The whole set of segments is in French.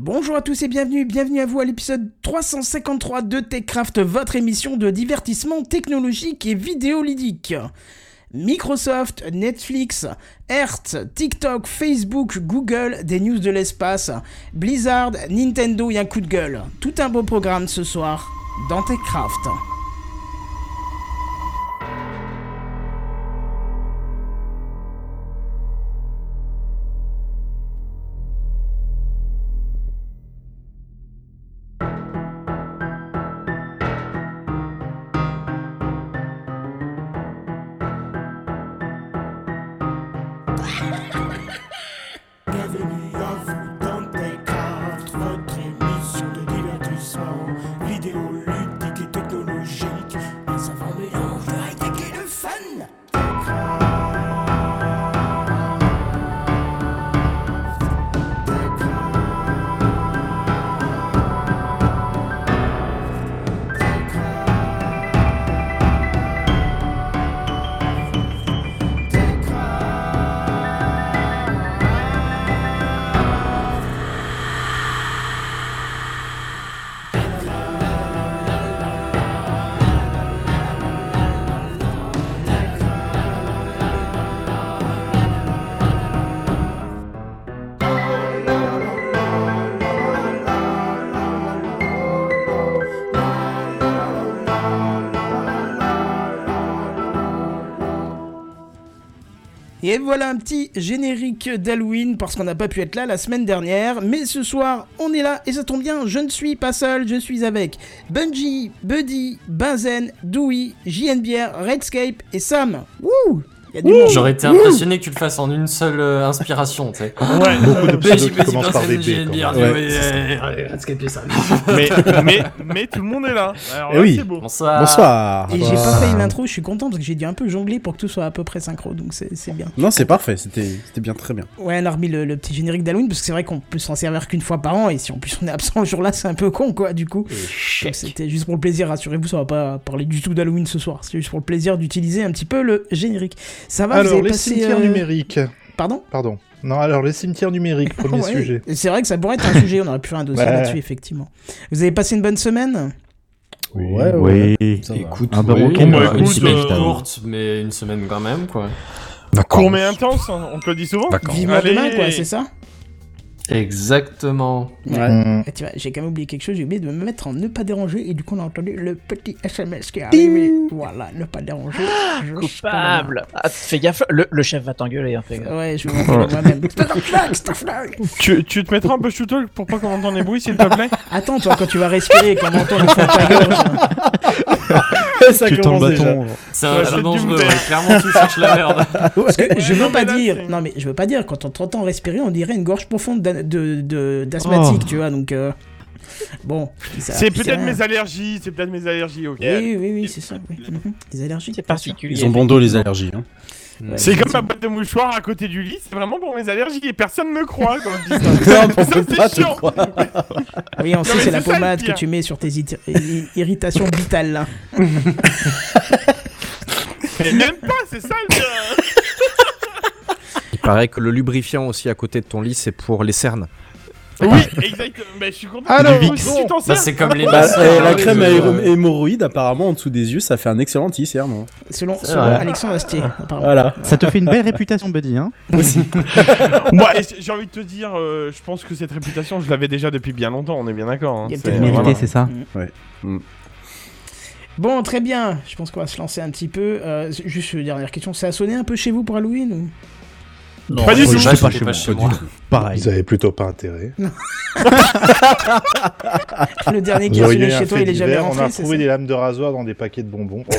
Bonjour à tous et bienvenue, bienvenue à vous à l'épisode 353 de TechCraft, votre émission de divertissement technologique et vidéoludique. Microsoft, Netflix, Hertz, TikTok, Facebook, Google, des news de l'espace, Blizzard, Nintendo et un coup de gueule. Tout un beau programme ce soir dans TechCraft. Et voilà un petit générique d'Halloween parce qu'on n'a pas pu être là la semaine dernière. Mais ce soir, on est là et ça tombe bien, je ne suis pas seul, je suis avec Bungie, Buddy, Benzen, Dewey, JNBR, Redscape et Sam. Wouh y a du monde. J'aurais été impressionné que tu le fasses en une seule euh, inspiration, tu sais. Ouais, beaucoup de pseudos qui commencent par des B. Ça. Mais, mais, mais tout le monde est là. Alors Eh là, oui. c'est beau. Bonsoir. Bonsoir. Et j'ai pas fait l'intro, je suis content parce que j'ai dû un peu jongler pour que tout soit à peu près synchro, donc c'est bien. Non, c'est parfait, c'était bien, très bien. Ouais, on a remis le, le petit générique d'Halloween parce que c'est vrai qu'on peut s'en servir qu'une fois par an et si en plus on est absent ce jour-là, c'est un peu con quoi, du coup. C'était juste pour le plaisir, rassurez-vous, ça va pas parler du tout d'Halloween ce soir. C'est juste pour le plaisir d'utiliser un petit peu le générique. Ça va, vous Alors, avez les passé, cimetières euh, numériques. Pardon Pardon. Non, alors, les cimetières numériques, premier Ouais, sujet. C'est vrai que ça pourrait être un sujet, on aurait pu faire un dossier Ouais. là-dessus, effectivement. Vous avez passé une bonne semaine Ouais, ouais. Oui. Ça va. Écoute, Un manqué, bon, bah, une semaine euh, courte, mais une semaine quand même, quoi. Court mais intense, hein, on te le dit souvent. Vivement Allez. demain, quoi, c'est ça Exactement. Ouais. Mmh. Et tu vois, j'ai quand même oublié quelque chose, j'ai oublié de me mettre en ne pas déranger et du coup on a entendu le petit SMS qui est arrivé. Voilà, ne pas déranger. Je Coupable ah, Fais gaffe, le, le chef va t'engueuler, hein, fais gaffe. Ouais, je vais m'engueuler moi-même. Tu, tu te mettras un peu shooter pour pas qu'on entende les bruits, s'il te plaît? Attends, toi, quand tu vas respirer, comment entendre le fond de ta gorge ça Tu tends commence déjà. bâton. C'est Ouais, dangereux, ouais. clairement tu cherches la merde. Parce que je non, veux pas là, dire, non mais je veux pas dire, quand on t'entend respirer, on dirait une gorge profonde d'asthmatique, Oh. tu vois, donc... euh, Bon, ça- C'est peut-être mes allergies, c'est peut-être mes allergies, ok. Oui, oui, oui, c'est ça, oui. Mhm. Des allergies C'est particulier. Ils ont bon dos les allergies. Hein. C'est comme ma boîte de mouchoirs à côté du lit, c'est vraiment pour mes allergies et personne me croit quand je dis ça. Non, on Ça, c'est chiant. croire. Oui, on sait, c'est la pommade que tu mets sur tes irritations vitales, là. Mais même pas, c'est ça le. Il paraît que le lubrifiant aussi à côté de ton lit, c'est pour les cernes. Oui, exactement. Bah, je suis content. Tu t'en Bah, c'est comme les Bah, hein, la crème à euh, hémorroïde, apparemment, en dessous des yeux, ça fait un excellent anti-cerne. hein. Selon, C'est selon vrai. Alexandre Astier, apparemment. Voilà. Ça te fait une belle réputation, Buddy, hein Aussi. Moi, et j'ai envie de te dire, euh, je pense que cette réputation, je l'avais déjà depuis bien longtemps, on est bien d'accord. hein. Il y a C'est- peut-être voilà. Mérité, c'est ça Bon, très bien. Je pense qu'on va se lancer un petit peu. Euh, juste une dernière question. Ça a sonné un peu chez vous pour Halloween ou... Pas du tout. je sais pas pas chez chez moi, chez pas moi. Pareil. Ils avaient plutôt pas intérêt. Le dernier qui Vous sonné un chez toi, il est jamais rentré, On a ça des lames de rasoir dans des paquets de bonbons. Oh,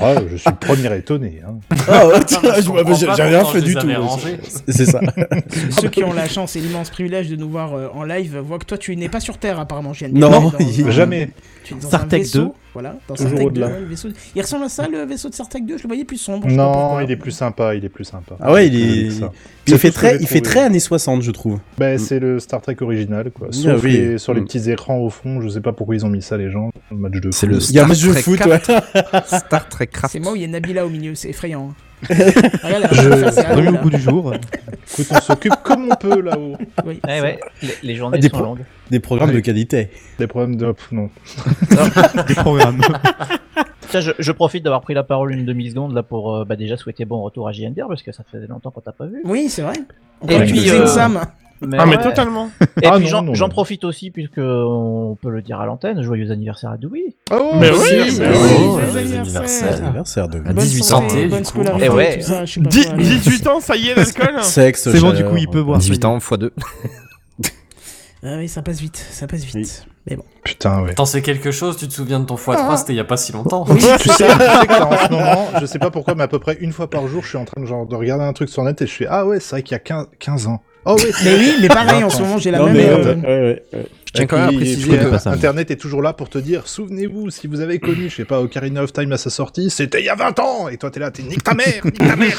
là, je suis le premier étonné. hein. Ah, ouais, j'ai rien fait du tout. rangés. C'est ça. Ceux qui ont la chance et l'immense privilège de nous voir euh, en live voient que toi, tu n'es pas sur Terre, apparemment. Non, dans Jamais. Tu es dans un vaisseau, 2. Voilà, dans Toujours Star Trek 2, au-delà. ouais, le vaisseau. Il ressemble à ça, le vaisseau de Star Trek 2 Je le voyais plus sombre. Non, il est plus sympa, il est plus sympa. Ah ouais, il est. ça. Il C'est fait très, il fait très années 60, je trouve. Ben, c'est le Star Trek original, quoi. Ah Sauf oui. les- sur les Mm. petits écrans au fond, je sais pas pourquoi ils ont mis ça, les gens. Le match de C'est foot. le Il y a un Star match de Trek foot, 4. ouais. Star Trek Craft. C'est moi où il y a Nabila au milieu, c'est effrayant. hein. Je- Remis au goût du jour. Écoute, on s'occupe comme on peut là-haut. Oui, Ouais, les, les journées des sont pro- longues. Des programmes Ouais. de qualité. Des problèmes de. pff, Non. Des programmes. Tiens, je, je profite d'avoir pris la parole une demi-seconde là pour euh, bah, déjà souhaiter bon retour à JNDR parce que ça fait longtemps qu'on t'a pas vu. Oui, c'est vrai. Et On puis, euh, Sam. Mais Ah, mais ouais. totalement. Et Ah, puis j'en profite aussi puisque on peut le dire à l'antenne. Joyeux anniversaire à Dewey. Oh, Mais oui, mais si, oui. oui, Oh, joyeux anniversaire. anniversaire. Anniversaire de À Bonne 18 santé, santé, bonne du coup. scolarité, Eh ouais. tout ça, je sais pas Dix- quoi. 18 ans, ça y est, l'alcool Sexe. C'est bon, du coup, il peut boire. 18 ans x 2. Ah oui, ça passe vite, ça passe vite. Oui. Mais bon. Putain, ouais. T'en sais quelque chose Tu te souviens de ton x3 Ah. C'était il y a pas si longtemps. Oui, Tu sais, tu sais que là, en ce moment, je sais pas pourquoi, mais à peu près une fois par jour, je suis en train de, genre, de regarder un truc sur net et je fais Ah ouais, c'est vrai qu'il y a 15, 15 ans. Oh ouais, Mais oui, mais pareil, en ce moment, j'ai la Non, même. mais, euh, ouais, ouais, ouais. Je tiens quand même à préciser euh. Internet est toujours là pour te dire Souvenez-vous, si vous avez connu, je sais pas, Ocarina of Time à sa sortie, c'était il y a 20 ans Et toi, t'es là, t'es nique ta mère, nique ta mère.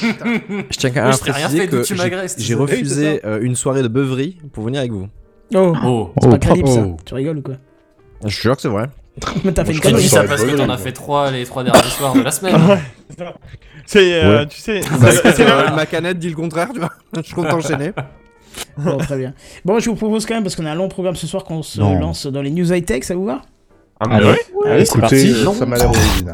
Je tiens quand même Oui, à préciser que tu j'ai- refusé euh, une soirée de beuverie pour venir avec vous. Oh, Oh. c'est pas Oh, ça. oh. Tu rigoles ou quoi Je suis sûr que c'est vrai. Mais t'as fait une connerie. ça parce que t'en as fait 3 les 3 derniers soirs de la semaine. C'est, euh, Ouais. tu sais, euh, ma canette dit le contraire, tu vois. Je compte enchaîner. Bon, très bien. Bon, je vous propose quand même, parce qu'on a un long programme ce soir, qu'on se Non. lance dans les news high-tech, ça vous va? Ah, mais Allez. ouais. Allez, c'est Écoutez, parti. euh, ça m'a l'air original.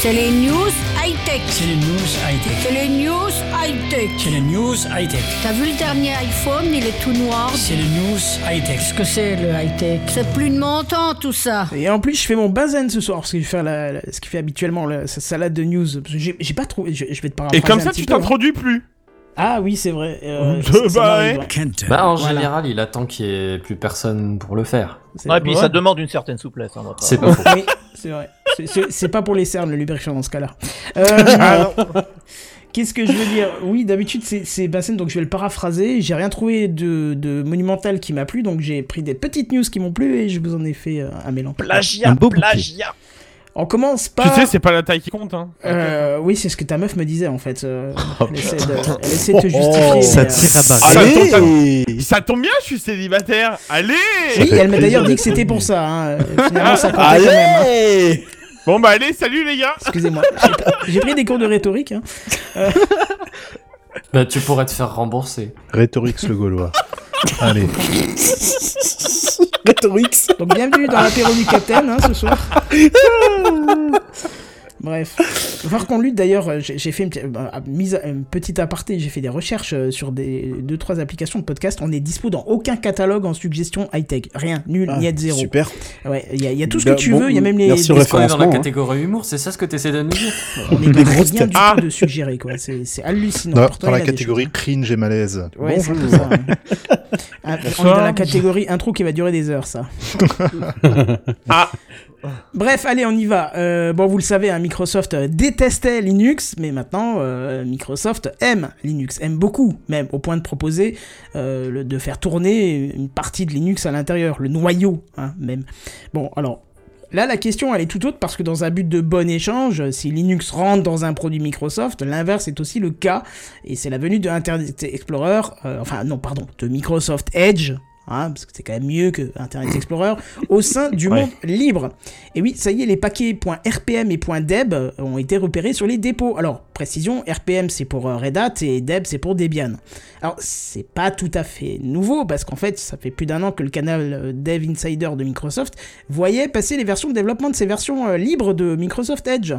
C'est les news high-tech. C'est les news high-tech. C'est les news high-tech. C'est les news high-tech. T'as vu le dernier iPhone, il est tout noir. C'est les news high-tech. Qu'est-ce que c'est le high-tech? C'est plus de mon temps tout ça. Et en plus, je fais mon bazen ce soir, parce que je vais faire la, la- ce qu'il fait habituellement, la, sa salade de news. Parce que j'ai j'ai pas trouvé. Je, je vais te paraphraser Et comme un ça, petit tu peu, hein. t'introduis plus. Ah oui, c'est vrai. euh, bah ouais. Bah, en Voilà. général, il attend qu'il y ait plus personne pour le faire. C'est- Ouais, et puis ouais. ça demande une certaine souplesse. Hein, C'est pas faux. Oui, c'est vrai. C'est- C'est c'est pas pour les cernes, le lubrifiant dans ce cas-là. Euh, Ah. Qu'est-ce que je veux dire? Oui, d'habitude, c'est Bassène, donc je vais le paraphraser. J'ai rien trouvé de, de monumental qui m'a plu, donc j'ai pris des petites news qui m'ont plu et je vous en ai fait euh, un mélange. Plagiat, Un beau bouquet. plagiat. On commence Tu par. sais, c'est pas la taille qui compte, hein. Euh, oui, c'est ce que ta meuf me disait en fait. euh, elle, essaie de, elle essaie de te justifier. Ça mais, euh, tire à barre. Ça, tombe, Allez ça tombe bien, je suis célibataire. Allez Oui, elle m'a d'ailleurs dit que c'était pour ça. hein. Euh, Finalement, ça comptait quand même. hein. Allez Bon, bah allez, salut les gars. Excusez-moi. J'ai- pris des cours de rhétorique. hein. Bah, tu pourrais te faire rembourser. Rhétorix le Gaulois. Allez. Rhétorix Donc bienvenue dans l'apéro du Capitaine hein, ce soir. Bref, falloir qu'on lutte d'ailleurs. euh, J'ai fait une, petite- bah, une petite aparté, j'ai fait des recherches euh, sur des deux trois applications de podcast. On est dispo dans aucun catalogue en suggestion high tech, rien, nul, Ah, niet zéro. Super. Ouais, il y, a- il y a tout ce Bah, que tu bon, veux, il y a même les. merci Est-ce qu'on est dans la hein. catégorie humour C'est ça ce que t'essaies de nous dire on est des dans grosses rien du Ah. tout de suggérer quoi. C'est hallucinant. Dans, Pourtant, dans la catégorie choses. cringe et malaise. Ouais, c'est ça. hein. Ah, on est dans la catégorie intro qui va durer des heures, ça. Ah. Bref, allez, on y va. Euh, bon, vous le savez, hein, Microsoft euh, détestait Linux, mais maintenant, euh, Microsoft aime Linux, aime beaucoup, même, au point de proposer de faire tourner une partie de Linux à l'intérieur, le noyau, hein, même. Bon, alors, Là, la question, elle est tout autre parce que dans un but de bon échange, si Linux rentre dans un produit Microsoft, l'inverse est aussi le cas. Et c'est la venue de Internet Explorer, enfin non, pardon, de Microsoft Edge, hein, parce que c'est quand même mieux que Internet Explorer, au sein du Ouais. monde libre. Et oui, ça y est, les paquets .rpm et .deb ont été repérés sur les dépôts. Alors, précision, RPM c'est pour euh, Red Hat et Deb c'est pour Debian. Alors, c'est pas tout à fait nouveau parce qu'en fait, ça fait plus d'un an que le canal euh, Dev Insider de Microsoft voyait passer les versions de développement de ces versions euh, libres de Microsoft Edge.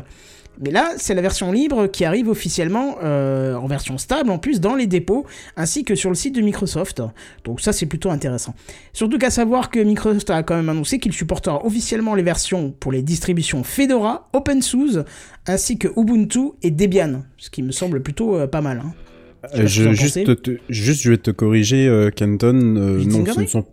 Mais là, c'est la version libre qui arrive officiellement euh, en version stable en plus dans les dépôts ainsi que sur le site de Microsoft. Donc ça c'est plutôt intéressant. Surtout qu'à savoir que Microsoft a quand même annoncé qu'il supportera officiellement les versions pour les distributions Fedora, OpenSUSE ainsi que Ubuntu et Debian, ce qui me semble plutôt euh, pas mal. hein. Je Je, en juste, te- juste, je vais te corriger, euh, Canton. euh, non, ce ne, sont,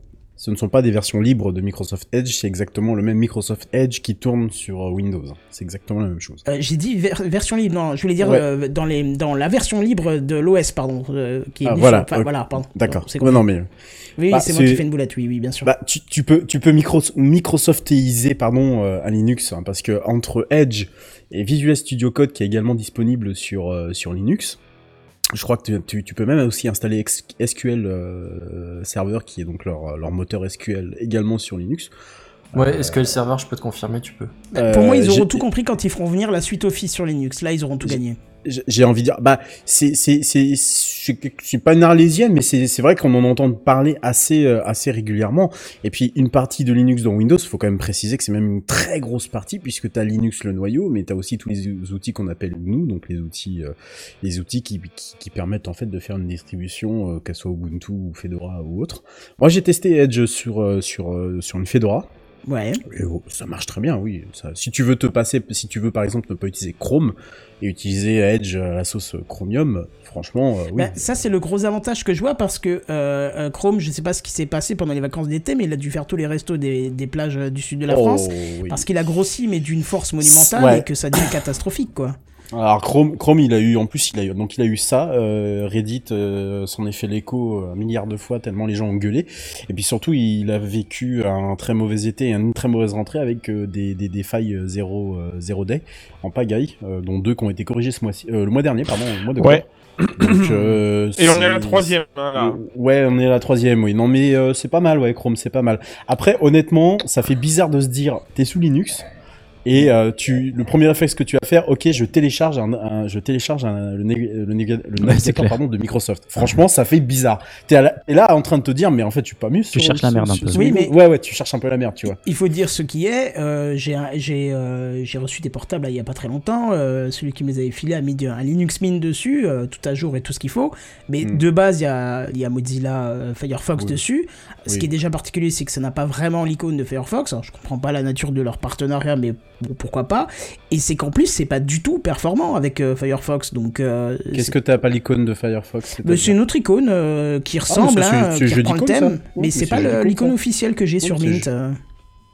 ce ne sont pas des versions libres de Microsoft Edge, c'est exactement le même Microsoft Edge qui tourne sur euh, Windows. C'est exactement la même chose. Euh, J'ai dit ver- version libre, non, je voulais dire Ouais. euh, dans, les, dans la version libre de l'OS, pardon. euh, qui est Ah, voilà, enfin, voilà, pardon. D'accord. Non, mais Oui, Bah, c'est moi qui fais une boulette, oui, oui, bien sûr. bah, tu, tu peux, tu peux micro, Microsoftiser pardon un Linux hein, parce que entre Edge et Visual Studio Code qui est également disponible sur sur Linux, je crois que tu, tu, tu peux même aussi installer SQL euh, Server qui est donc leur, leur moteur SQL également sur Linux. Ouais, SQL Server, je peux te confirmer, tu peux. Pour moi, ils Euh, auront tout compris quand ils feront venir la suite Office sur Linux. Là, ils auront tout gagné. J'ai- envie de dire, bah, c'est, c'est, c'est, je suis pas une arlésienne, mais c'est, c'est vrai qu'on en entend parler assez, euh, assez régulièrement. Et puis, une partie de Linux dans Windows, faut quand même préciser que c'est même une très grosse partie, puisque t'as Linux le noyau, mais t'as aussi tous les outils qu'on appelle nous, donc les outils, euh, les outils qui, qui, qui permettent en fait de faire une distribution, euh, qu'elle soit Ubuntu ou Fedora ou autre. Moi, j'ai testé Edge sur, euh, sur, euh, sur une Fedora. Ouais. Et, oh, ça marche très bien, oui. Ça, si tu veux te passer, si tu veux par exemple ne pas utiliser Chrome et utiliser Edge à la sauce Chromium, franchement, euh, oui. Bah, ça, c'est le gros avantage que je vois parce que euh, euh, Chrome, je sais pas ce qui s'est passé pendant les vacances d'été, mais il a dû faire tous les restos des, des plages du sud de la Oh, France oui. parce qu'il a grossi, mais d'une force monumentale Ouais. et que ça devient catastrophique, quoi. Alors Chrome, Chrome, il a eu, en plus, il a eu, donc il a eu ça. euh, Reddit euh, s'en est fait l'écho un milliard de fois tellement les gens ont gueulé. Et puis surtout, il a vécu un très mauvais été et une très mauvaise rentrée avec euh, des, des, des failles euh, zéro, euh, zéro day en pagaille, euh, dont deux qui ont été corrigées ce mois-ci, euh, le mois dernier, pardon, le mois de Ouais. Donc, euh, Et on est à la troisième, hein, là. Ouais, on est à la troisième, oui. Non, mais euh, c'est pas mal, ouais, Chrome, c'est pas mal. Après, honnêtement, ça fait bizarre de se dire, t'es sous Linux. Et euh, tu, le premier réflexe que tu vas faire, ok, je télécharge un, un- je télécharge un- le, le, le navigateur pardon de Microsoft. Franchement, ça fait bizarre. T'es t'es là en train de te dire, mais en fait, tu suis pas mieux. Tu sur- cherches la sur- merde un sur- peu. sur Oui, mais- ouais, ouais, tu cherches un peu la merde, tu vois. Il faut dire ce qui est. euh, j'ai un- j'ai euh, j'ai reçu des portables là, il y a pas très longtemps. euh, celui qui me les avait filés a mis un Linux Mint dessus, euh, tout à jour et tout ce qu'il faut. Mais Hmm. de base, il y a, il y a Mozilla euh, Firefox Oui. dessus. Ce Oui. qui est déjà particulier, c'est que ça n'a pas vraiment l'icône de Firefox. Alors, je comprends pas la nature de leur partenariat, mais bon, pourquoi pas. Et c'est qu'en plus, c'est pas du tout performant avec euh, Firefox. Donc, euh, Qu'est-ce que t'as pas l'icône de Firefox c'est une autre icône euh, qui ressemble, mais ça, c'est- hein, qui reprend le thème, ça. Mais mais c'est pas l'icône officielle que j'ai sur Mint.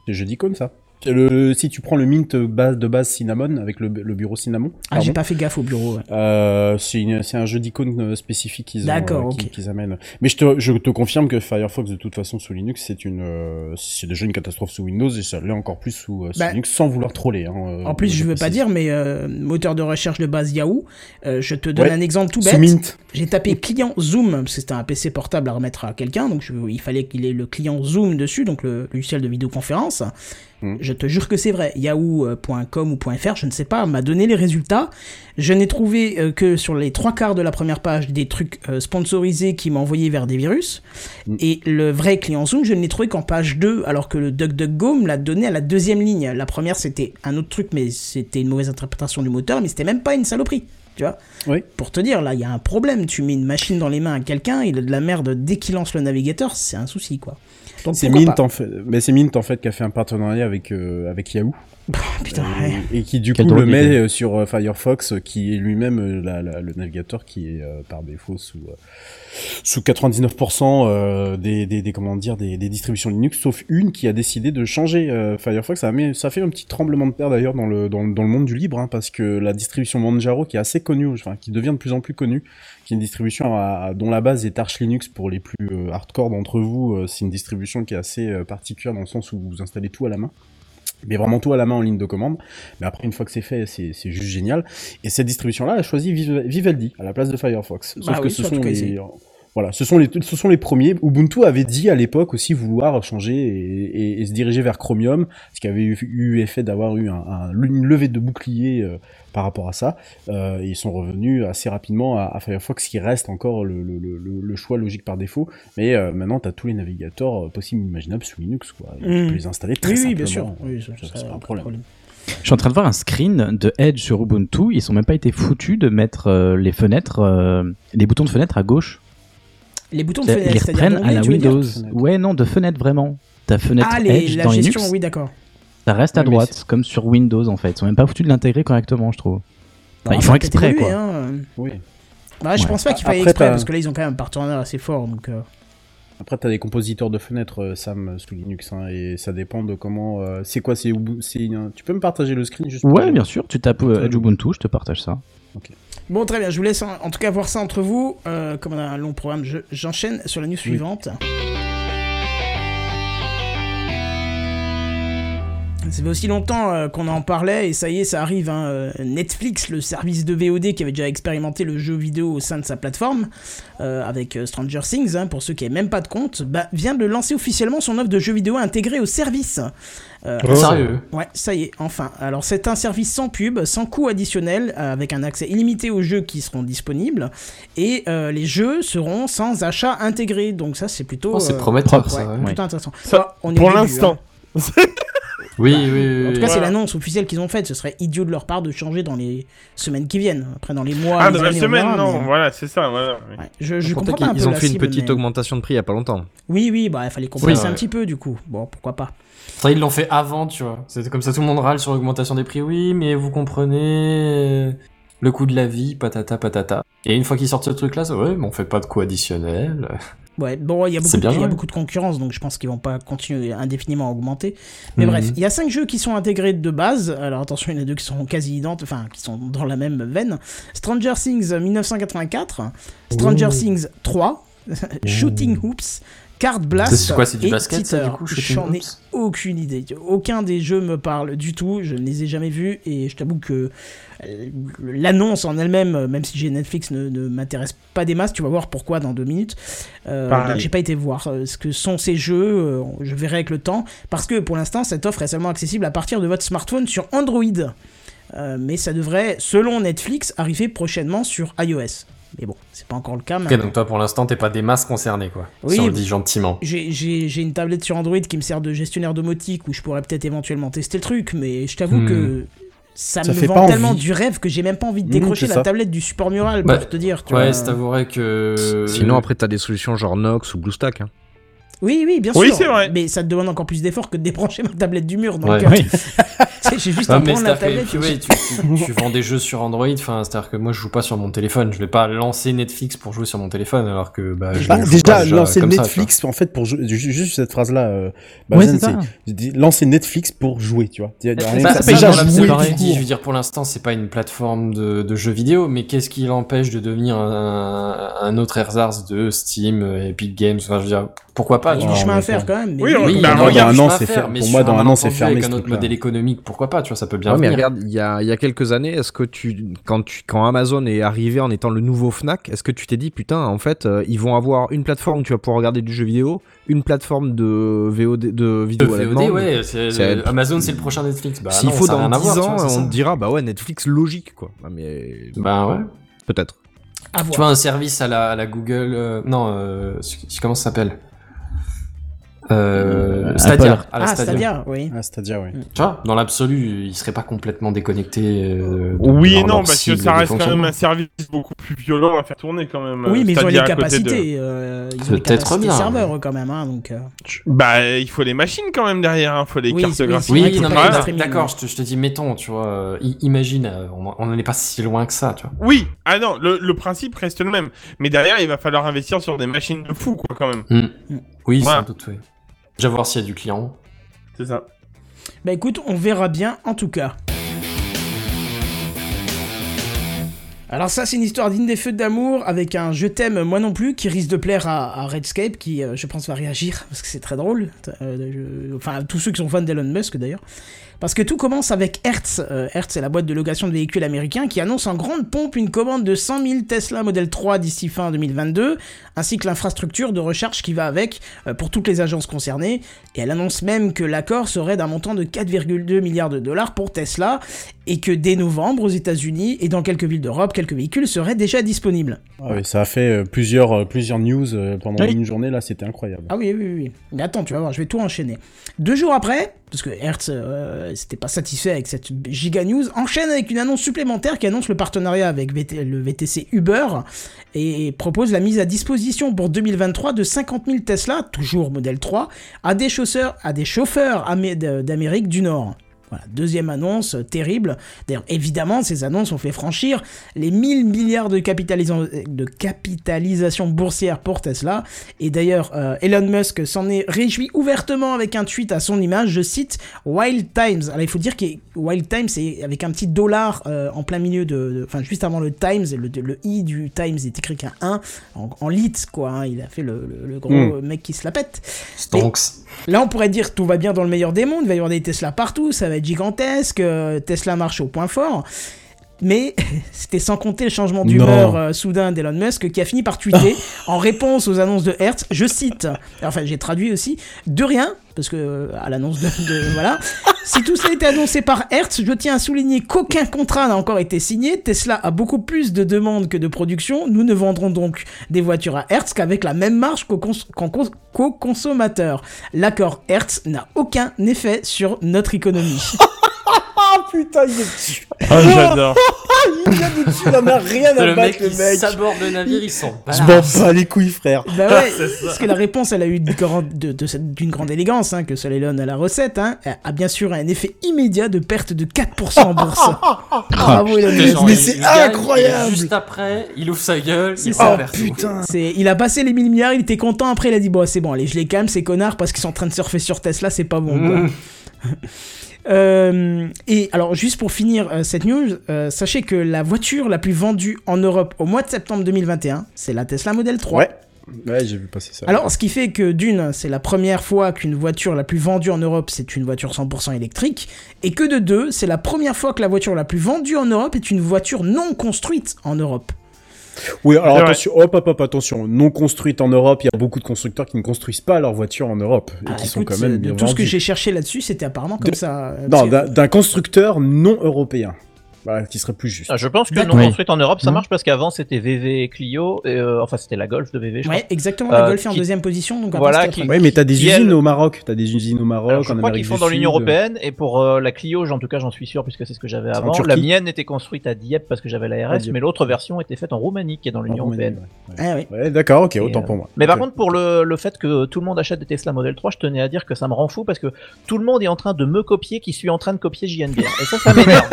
C'est jeu d'icône, ça. Le, si tu prends le Mint base, de base Cinnamon avec le, le bureau Cinnamon. Ah, j'ai pas fait gaffe au bureau. ouais. Euh, c'est un jeu d'icônes euh, spécifique qu'ils euh, qu'ils- amènent. Mais je te, je te confirme que Firefox de toute façon sous Linux c'est une euh, c'est déjà une catastrophe sous Windows et ça l'est encore plus sous, sous Bah, Linux sans vouloir troller. Hein, En plus, je veux pas dire, mais moteur de recherche de base Yahoo, je te donne Ouais. un exemple tout bête. J'ai tapé client Zoom, parce que c'était un PC portable à remettre à quelqu'un, donc je- il fallait qu'il ait le client Zoom dessus, donc le logiciel de vidéoconférence. Hmm. Je te jure que c'est vrai. Yahoo.com ou .fr, je ne sais pas, m'a donné les résultats. Je n'ai trouvé euh, que sur les trois quarts de la première page des trucs euh, sponsorisés qui m'envoyaient vers des virus. Hmm. Et le vrai client Zoom, je ne l'ai trouvé qu'en page 2, alors que le DuckDuckGo me l'a donné à la deuxième ligne. La première, c'était un autre truc, mais c'était une mauvaise interprétation du moteur, mais c'était même pas une saloperie. Tu vois Oui. Pour te dire, là, il y a un problème. Tu mets une machine dans les mains à quelqu'un, il a de la merde dès qu'il lance le navigateur, c'est un souci, quoi. C'est Mint en fait, mais c'est Mint en fait qui a fait un partenariat avec euh, avec Yahoo. Putain, et, ouais. et qui du Quel coup le met euh, sur euh, Firefox euh, qui est lui-même euh, la- la- le navigateur qui est euh, par défaut sous euh, sous 99% euh, des, des, des comment dire des, des distributions Linux sauf une qui a décidé de changer euh, Firefox. Ça a, mis- ça a fait un petit tremblement de terre d'ailleurs dans le dans, dans le monde du libre hein, parce que la distribution Manjaro qui est assez connue enfin qui devient de plus en plus connue qui est une distribution à- à- dont la base est Arch Linux pour les plus euh, hardcore d'entre vous euh, c'est une distribution qui est assez euh, particulière dans le sens où vous installez tout à la main mais vraiment tout à la main en ligne de commande. Mais après, une fois que c'est fait, c'est c'est juste génial. Et cette distribution-là a choisi Viv- Vivaldi à la place de Firefox. Sauf Bah que oui, ce sont les, voilà, ce sont les, ce sont les premiers. Ubuntu avait dit à l'époque aussi vouloir changer et, et- et se diriger vers Chromium, ce qui avait eu, eu effet d'avoir eu un, un- une levée de bouclier euh, par rapport à ça. Euh, ils sont revenus assez rapidement à, à Firefox, qui reste encore le, le- le- le- le choix logique par défaut. Mais euh, maintenant, tu as tous les navigateurs euh, possibles, imaginables sous Linux. Quoi. Tu Mm. peux les installer très Oui, oui, simplement. bien sûr. Oui, Ça, ça, c'est pas un problème. Je suis en train de voir un screen de Edge sur Ubuntu. Ils sont même pas été foutus de mettre euh, les fenêtres, euh, les boutons de fenêtre à gauche. Les boutons de fenêtre, Ils reprennent à la tu Windows. Ouais, non, de fenêtre vraiment. Ta fenêtre Ah, les, Edge la dans gestion, Linux, oui, d'accord. ça reste à Ouais, droite, comme sur Windows en fait. Ils sont même pas foutus de l'intégrer correctement, je trouve. Bah, ils ça font exprès, évolué, quoi. hein. Oui. Bah, je Ouais. pense pas qu'il faille Après, exprès, parce que là, ils ont quand même un partenaire assez fort, donc... euh, Après, t'as des compositeurs de fenêtres, euh, Sam, sous Linux, hein, et ça dépend de comment. euh, c'est quoi C'est Tu peux me partager le screen juste pour- Ouais, bien sûr. Tu tapes euh, Edge Ubuntu, je te partage ça. Bon, très bien, je vous laisse en, en tout cas voir ça entre vous. Euh, comme on a un long programme, je- j'enchaîne sur la news suivante. Ça fait aussi longtemps euh, qu'on en parlait et ça y est, ça arrive. hein, euh, Netflix, le service de VOD qui avait déjà expérimenté le jeu vidéo au sein de sa plateforme, euh, avec Stranger Things, hein, pour ceux qui n'avaient même pas de compte, bah, vient de lancer officiellement son offre de jeux vidéo intégrée au service. Euh, Oh. Sérieux? Ouais, ça y est, enfin. Alors c'est un service sans pub, sans coût additionnel, euh, avec un accès illimité aux jeux qui seront disponibles, et euh, les jeux seront sans achat intégré. Donc ça c'est plutôt... Oh, c'est euh, prometteur, ça, ouais, ouais. plutôt intéressant. Ça, on est pour l'instant. hein. Oui, oui, oui. En tout cas, c'est l'annonce officielle qu'ils ont faite. Ce serait idiot de leur part de changer dans les semaines qui viennent. Après, dans les mois. Ah, les dans la années, on semaine, verra, non, mais- voilà, c'est ça, voilà. oui. Ouais, je, je comprends pas un qu'ils- peu ils ont la fait une petite mais- augmentation de prix il y a pas longtemps. Oui, oui, bah il fallait compenser Oui, un petit peu du coup. Bon, pourquoi pas. Ça, ils l'ont fait avant, tu vois. C'était comme ça, tout le monde râle sur l'augmentation des prix. Oui, mais vous comprenez euh, le coût de la vie, patata, patata. Et une fois qu'ils sortent ce truc-là, c'est ouais, mais on fait pas de coût additionnel. Ouais, bon, il y a beaucoup, bien de- il y a joué. beaucoup de concurrence, donc je pense qu'ils vont pas continuer indéfiniment à augmenter. Mais Mhm. bref, il y a cinq jeux qui sont intégrés de base. Alors attention, il y en a deux qui sont quasi identiques, enfin qui sont dans la même veine. Stranger Things 1984, Stranger Things 3, Shooting Hoops, Card Blast. C'est quoi, c'est du et basket, ça, du coup, J'en ai aucune idée. Aucun des jeux me parle du tout. Je ne les ai jamais vus et je t'avoue que euh, l'annonce en elle-même, euh, même si j'ai Netflix, ne, ne m'intéresse pas des masses. Tu vas voir pourquoi dans deux minutes. Euh, j'ai pas été voir euh, ce que sont ces jeux. je verrai avec le temps. Parce que pour l'instant, cette offre est seulement accessible à partir de votre smartphone sur Android. Euh, mais ça devrait, selon Netflix, arriver prochainement sur iOS. Mais bon, c'est pas encore le cas. Ok, donc toi, pour l'instant, t'es pas des masses concernées, quoi. Oui, si on le dit gentiment. J'ai- J'ai j'ai une tablette sur Android qui me sert de gestionnaire domotique où je pourrais peut-être éventuellement tester le truc, mais je t'avoue Hmm. que ça, Ça me fait vend tellement envie. du rêve que j'ai même pas envie de Mmh, décrocher la ça. tablette du support mural Bah, pour te dire. Tu Ouais, vois. c'est t'avouerais que. Sinon après t'as des solutions genre Nox ou BlueStack. Hein. Oui, oui, bien Oui, sûr. c'est vrai. Mais ça te demande encore plus d'efforts que de débrancher ma tablette du mur. Donc, Ouais. euh, Oui. j'ai juste Ah, à prendre la tablette. puis, ouais, tu, tu- tu vends des jeux sur Android, enfin, c'est-à-dire que moi je joue pas sur mon téléphone, je vais pas lancer Netflix pour jouer sur mon téléphone alors que bah, je Bah, joue déjà, pas lancer comme ça, Netflix, en fait, pour jouer, ju- juste cette phrase-là, euh, Ouais, c'est lancer Netflix pour jouer, tu vois. Bah, ça, déjà jouer court. je veux dire, pour l'instant, c'est pas une plateforme de, de jeux vidéo, mais qu'est-ce qui l'empêche de devenir un, un autre ersatz de Steam, euh, Epic Games, enfin, je veux dire, pourquoi pas Il y tu a du chemin à faire quand même. mais Oui, Bah, non, regarde, dans un an, c'est faire, fer- mais pour moi, dans un an, c'est fermé, Avec un autre modèle économique, pourquoi pas, tu vois, ça peut bien Ouais, mais venir. regarde, il y a, il y a quelques années, est-ce que tu quand tu quand Amazon est arrivé en étant le nouveau Fnac, est-ce que tu t'es dit putain en fait euh, ils vont avoir une plateforme où tu vas pouvoir regarder du jeu vidéo, une plateforme de VOD de De vidéo VOD, ouais, c'est- C'est- Amazon c'est le prochain Netflix. Bah, S'il faut dans rien à 10 voir, tu ans, on dira bah ouais Netflix logique quoi. Ah, mais Bah ouais. peut-être. Tu vois, un service à la, à la Google. euh, non, euh, comment ça s'appelle? Euh. Stadia. À la Ah, Stadia. Stadia, oui. Ah, c'est-à-dire, oui. Tu vois, dans l'absolu, il serait pas complètement déconnecté. euh, de- Oui et non, parce que ça reste quand même un service beaucoup plus violent à faire tourner quand même. Oui, mais ils ont les Stadia côté de- capacités. euh, ils ont les Peut-être capacités bien. serveurs eux, quand même. Hein, donc, euh, Bah, il faut les machines quand même derrière, hein. faut les Oui, cartes oui, graphiques. Oui, d'accord, je te, je te dis, mettons, tu vois, euh, imagine, on on en est pas si loin que ça, tu vois. Oui, ah non, le, le principe reste le même. Mais derrière, il va falloir investir sur des machines de fou, quoi, quand même. Oui, Voilà. sans doute, oui. Déjà voir s'il y a du client. C'est ça. Bah écoute, on verra bien en tout cas. Alors ça c'est une histoire digne des feux d'amour avec un je t'aime moi non plus qui risque de plaire à, à Redscape qui euh, je pense va réagir parce que c'est très drôle. Euh, je- Enfin tous ceux qui sont fans d'Elon Musk d'ailleurs. Parce que tout commence avec Hertz. Euh, Hertz c'est la boîte de location de véhicules américain qui annonce en grande pompe une commande de 100 000 Tesla Model 3 d'ici fin 2022 ainsi que l'infrastructure de recharge qui va avec euh, pour toutes les agences concernées. Et elle annonce même que l'accord serait d'un montant de 4,2 milliards de dollars pour Tesla et que dès novembre aux États-Unis et dans quelques villes d'Europe, quelques véhicules seraient déjà disponibles. Ah oui, ça a fait euh, plusieurs, plusieurs news pendant Oui. une journée, là, c'était incroyable. Ah oui, oui, oui, oui. Mais attends, tu vas voir, je vais tout enchaîner. Deux jours après, parce que Hertz euh, s'était pas satisfait avec cette giga news, enchaîne avec une annonce supplémentaire qui annonce le partenariat avec le VTC Uber et propose la mise à disposition pour 2023 de 50 000 Tesla, toujours modèle 3, à des chauffeurs d'Amérique du Nord. Voilà, deuxième annonce euh, terrible. D'ailleurs, évidemment, ces annonces ont fait franchir les 1000 milliards de, capitalisation, de capitalisation boursière pour Tesla. Et d'ailleurs, euh, Elon Musk s'en est réjoui ouvertement avec un tweet à son image. Je cite Wild Times. Alors, il faut dire que Wild Times, c'est avec un petit dollar euh, en plein milieu de. Enfin, juste avant le Times, le, le i du Times est écrit qu'un 1 en, en lit, quoi. hein. Il a fait le, le- le gros Hmm. mec qui se la pète. Stonks. Là, on pourrait dire tout va bien dans le meilleur des mondes, il va y avoir des Tesla partout, ça va gigantesque, euh, Tesla marche au point fort. Mais c'était sans compter le changement d'humeur euh, soudain d'Elon Musk qui a fini par tweeter en réponse aux annonces de Hertz, je cite, enfin j'ai traduit aussi, de rien, parce que euh, à l'annonce de, de- Voilà. Si tout ça a été annoncé par Hertz, je tiens à souligner qu'aucun contrat n'a encore été signé. Tesla a beaucoup plus de demandes que de production. Nous ne vendrons donc des voitures à Hertz qu'avec la même marge qu'au cons- qu'aux consommateurs. L'accord Hertz n'a aucun effet sur notre économie. Ah putain, il est dessus. Ah, j'adore. il vient de dessus, il en a rien à le battre, mec le mec. saborde le navire, il s'en Je m'en bats les couilles, frère. Bah ouais, parce que la réponse, elle a eu d'une grande, de- grande élégance, hein, que seul Elon a la recette, hein, a bien sûr un effet immédiat de perte de 4% en bourse. Bravo Elon Musk. Mais c'est incroyable. Juste après, il ouvre sa gueule, il ça. perd tout. C'est, il a passé les 1000 milliards, il était content, après il a dit bon c'est bon allez je les calme ces connards parce qu'ils sont en train de surfer sur Tesla, c'est pas bon quoi. Mmh. Euh, et alors juste pour finir euh, cette news, euh, sachez que la voiture la plus vendue en Europe au mois de septembre 2021, c'est la Tesla Model 3. Ouais. Ouais, j'ai vu passer ça. Alors, ce qui fait que d'une, c'est la première fois qu'une voiture la plus vendue en Europe, c'est une voiture 100% électrique, et que de deux, c'est la première fois que la voiture la plus vendue en Europe est une voiture non construite en Europe. Oui, alors attention, hop, hop, hop, attention. Non construite en Europe, il y a beaucoup de constructeurs qui ne construisent pas leur voiture en Europe et Ah, qui sont quand même de bien tout ce que j'ai cherché là-dessus, c'était apparemment comme De- ça. Non, d'un constructeur non européen. Voilà, qui serait plus juste. Ah, je pense que non construite en Europe, ça marche parce qu'avant c'était VV et Clio, et, euh, enfin c'était la Golf de VV, je Ouais, crois. exactement, la Euh, Golf est en qui- deuxième position, donc Voilà, qui- mais t'as des qui, usines elle- au Maroc. T'as des usines au Maroc, Alors, je en crois qu'ils font dans l'Union européenne et pour euh, la Clio, en tout cas j'en suis sûr puisque c'est ce que j'avais avant. La mienne était construite à Dieppe parce que j'avais la RS, mais l'autre version était faite en Roumanie qui est dans l'Union européenne. ouais. Ah oui. D'accord, ok, autant pour moi. Mais par contre, pour le, le fait que tout le monde achète des Tesla Model 3, je tenais à dire que ça me rend fou parce que tout le monde est en train de me copier qui suis en train de copier JNBR. Et ça, ça m'énerve.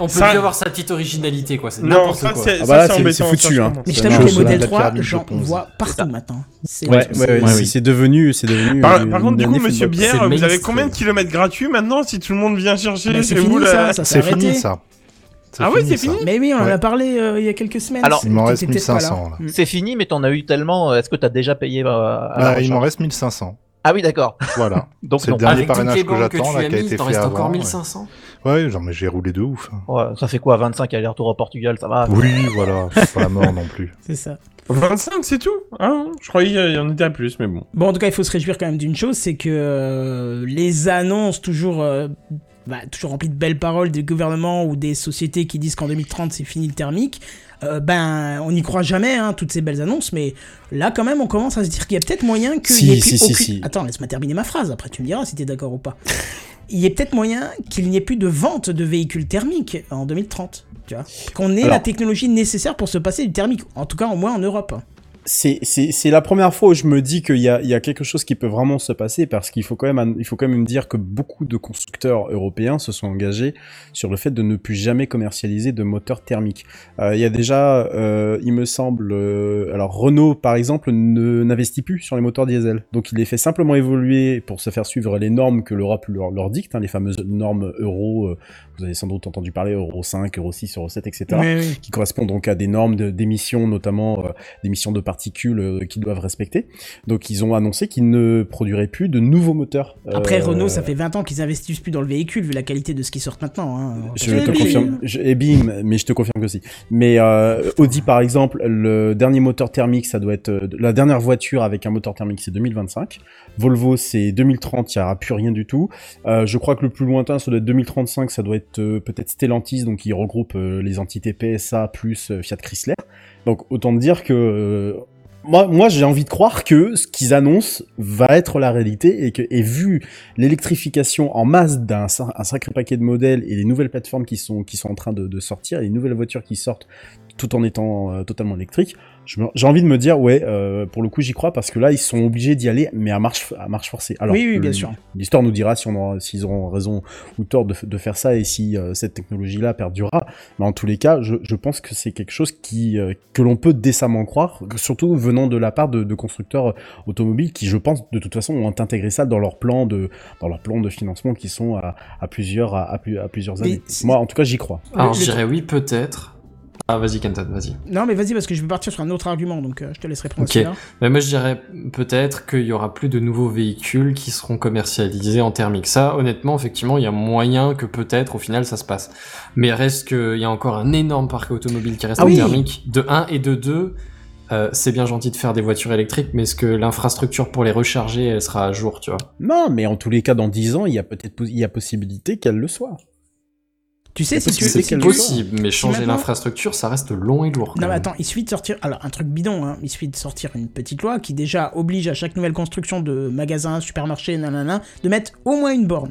On peut Ça- plus avoir sa petite originalité, quoi. C'est Non, n'importe ça quoi. c'est Ah bah là, c'est foutu, je hein. Mais je t'avoue que les modèles la 3, pyramide de j'en vois partout maintenant. C'est Ouais, ouais, ouais, Ouais, si oui. c'est devenu, c'est devenu. Par, par contre, du coup, monsieur. Bière, vous avez combien de kilomètres gratuits maintenant si tout le monde vient chercher chez c'est vous fini là ça, C'est fini ça. Ah ouais, c'est ça. fini Mais oui, on en a parlé euh, il y a quelques semaines. Alors, il m'en reste peut-être pas là. 1500, là. Mm. c'est fini, mais t'en as eu tellement. euh, Est-ce que t'as déjà payé euh, à la il m'en reste 1500. Ah oui, d'accord. Voilà. Donc C'est non. le dernier parrainage que j'attends, tu là, as qui a mis, été t'en fait restes encore avant, ouais. 1500 Ouais, genre, mais j'ai roulé de ouf. hein. Ouais, ça fait quoi 25 allers-retours au Portugal, ça va Oui, voilà. C'est pas la mort non plus. C'est ça. 25, c'est tout Ah, non, je croyais qu'il y en était à plus, mais bon. Bon, en tout cas, il faut se réjouir quand même d'une chose, c'est que euh, les annonces toujours, euh, bah, toujours remplies de belles paroles des gouvernements ou des sociétés qui disent qu'en 2030 c'est fini le thermique, euh, ben on n'y croit jamais, hein, toutes ces belles annonces, mais là quand même on commence à se dire qu'il y a peut-être moyen qu'il Si, n'y ait si, plus si, aucune... si. Attends, laisse-moi terminer ma phrase, après tu me diras si t'es d'accord ou pas. Il y a peut-être moyen qu'il n'y ait plus de vente de véhicules thermiques en 2030, tu vois. Qu'on ait la technologie nécessaire pour se passer du thermique, en tout cas au moins en Europe. C'est c'est c'est la première fois où je me dis qu'il y a il y a quelque chose qui peut vraiment se passer parce qu'il faut quand même il faut quand même dire que beaucoup de constructeurs européens se sont engagés sur le fait de ne plus jamais commercialiser de moteurs thermiques. Euh, il y a déjà euh, il me semble euh, alors Renault par exemple ne n'investit plus sur les moteurs diesel. Donc il les fait simplement évoluer pour se faire suivre les normes que l'Europe leur, leur dicte hein, les fameuses normes euro vous avez sans doute entendu parler euro 5, euro 6, euro 7 etc Oui, oui. qui correspondent donc à des normes de- d'émissions, notamment d'émissions de particules euh, qu'ils doivent respecter. Donc ils ont annoncé qu'ils ne produiraient plus de nouveaux moteurs. Après, Euh, Renault, ça fait 20 ans qu'ils investissent plus dans le véhicule, vu la qualité de ce qui sort maintenant. hein. Je te confirme, je, et bim, mais je te confirme que si. Mais euh, Audi par exemple, le dernier moteur thermique, ça doit être la dernière voiture avec un moteur thermique, c'est 2025. Volvo, c'est 2030, il n'y aura plus rien du tout. Euh, je crois que le plus lointain, ça doit être 2035, ça doit être euh, peut-être Stellantis, donc qui regroupe euh, les entités PSA plus Fiat Chrysler. Donc autant dire que euh, moi, moi j'ai envie de croire que ce qu'ils annoncent va être la réalité et que et vu l'électrification en masse d'un sa- un sacré paquet de modèles et les nouvelles plateformes qui sont qui sont en train de, sortir, les nouvelles voitures qui sortent tout en étant euh, totalement électriques, J'ai envie de me dire, ouais, euh, pour le coup, j'y crois parce que là, ils sont obligés d'y aller, mais à marche, à marche forcée. Alors, Oui, oui, bien le- sûr. L'histoire nous dira si on s'ils auront raison ou tort de, faire ça et si euh, cette technologie-là perdurera. Mais en tous les cas, je, je pense que c'est quelque chose qui euh, que l'on peut décemment croire, surtout venant de la part de, de constructeurs automobiles qui, je pense, de toute façon, ont intégré ça dans leur plan de dans leur plan de financement qui sont à, à plusieurs à, à plus- à plusieurs années. Moi, en tout cas, j'y crois. Alors, je dirais oui, peut-être. Ah, vas-y, Kenton, vas-y. Non, mais vas-y, parce que je vais partir sur un autre argument, donc euh, je te laisserai prendre Ok. Mais moi, je dirais peut-être qu'il y aura plus de nouveaux véhicules qui seront commercialisés en thermique. Ça, honnêtement, effectivement, il y a moyen que peut-être, au final, ça se passe. Mais reste qu'il y a encore un énorme parc automobile qui reste Ah en oui. thermique. De 1 et de 2, euh, c'est bien gentil de faire des voitures électriques, mais est-ce que l'infrastructure pour les recharger, elle sera à jour, tu vois? Non, mais en tous les cas, dans 10 ans, il y a peut-être il y a possibilité qu'elle le soit. Tu sais, si tu, si C'est possible, mais changer l'infrastructure, ça reste long et lourd. quand Non mais attends, il suffit de sortir, alors un truc bidon, hein, il suffit de sortir une petite loi qui déjà oblige à chaque nouvelle construction de magasin, supermarché, nanana, de mettre au moins une borne.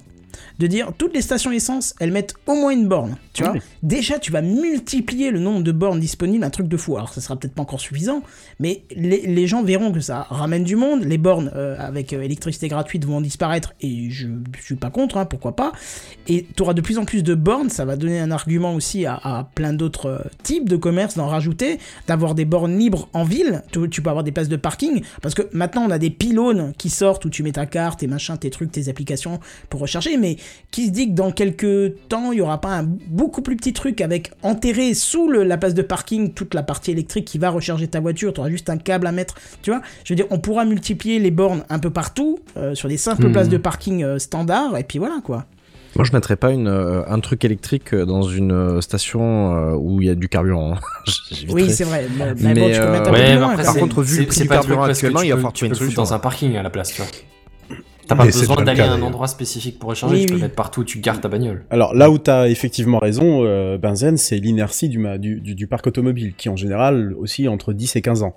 De dire toutes les stations essence, elles mettent au moins une borne. Tu vois Oui. Déjà, tu vas multiplier le nombre de bornes disponibles, un truc de fou. Alors, ça sera peut-être pas encore suffisant, mais les, les gens verront que ça ramène du monde. Les bornes euh, avec euh, électricité gratuite vont disparaître, et je, je suis pas contre, hein, pourquoi pas. Et tu auras de plus en plus de bornes, ça va donner un argument aussi à, à plein d'autres euh, types de commerces d'en rajouter, d'avoir des bornes libres en ville, tu, tu peux avoir des places de parking, parce que maintenant on a des pylônes qui sortent où tu mets ta carte, tes machins, tes trucs, tes applications pour recharger, mais qui se dit que dans quelques temps il y aura pas un beaucoup plus petit truc avec enterré sous le- la place de parking toute la partie électrique qui va recharger ta voiture, tu auras juste un câble à mettre, tu vois, je veux dire on pourra multiplier les bornes un peu partout, euh, sur des simples Hmm. places de parking euh, standard, et puis voilà quoi. Moi, je mettrais pas une, euh, un truc électrique euh, dans une station euh, où il y a du carburant. Oui, c'est vrai. Mais, mais Mais, bon, tu peux mettre un peu Ouais, loin, après, quand par contre, vu le prix du carburant parce que actuellement, tu il va falloir tu peux une le foutre solution. dans un parking à la place, tu vois. T'as pas besoin d'aller à un endroit spécifique pour recharger, Oui, tu peux oui. mettre partout où tu gardes ta bagnole. Alors là où tu as effectivement raison, euh, Benzen, c'est l'inertie du, ma- du, du, du parc automobile, qui en général aussi entre 10 et 15 ans.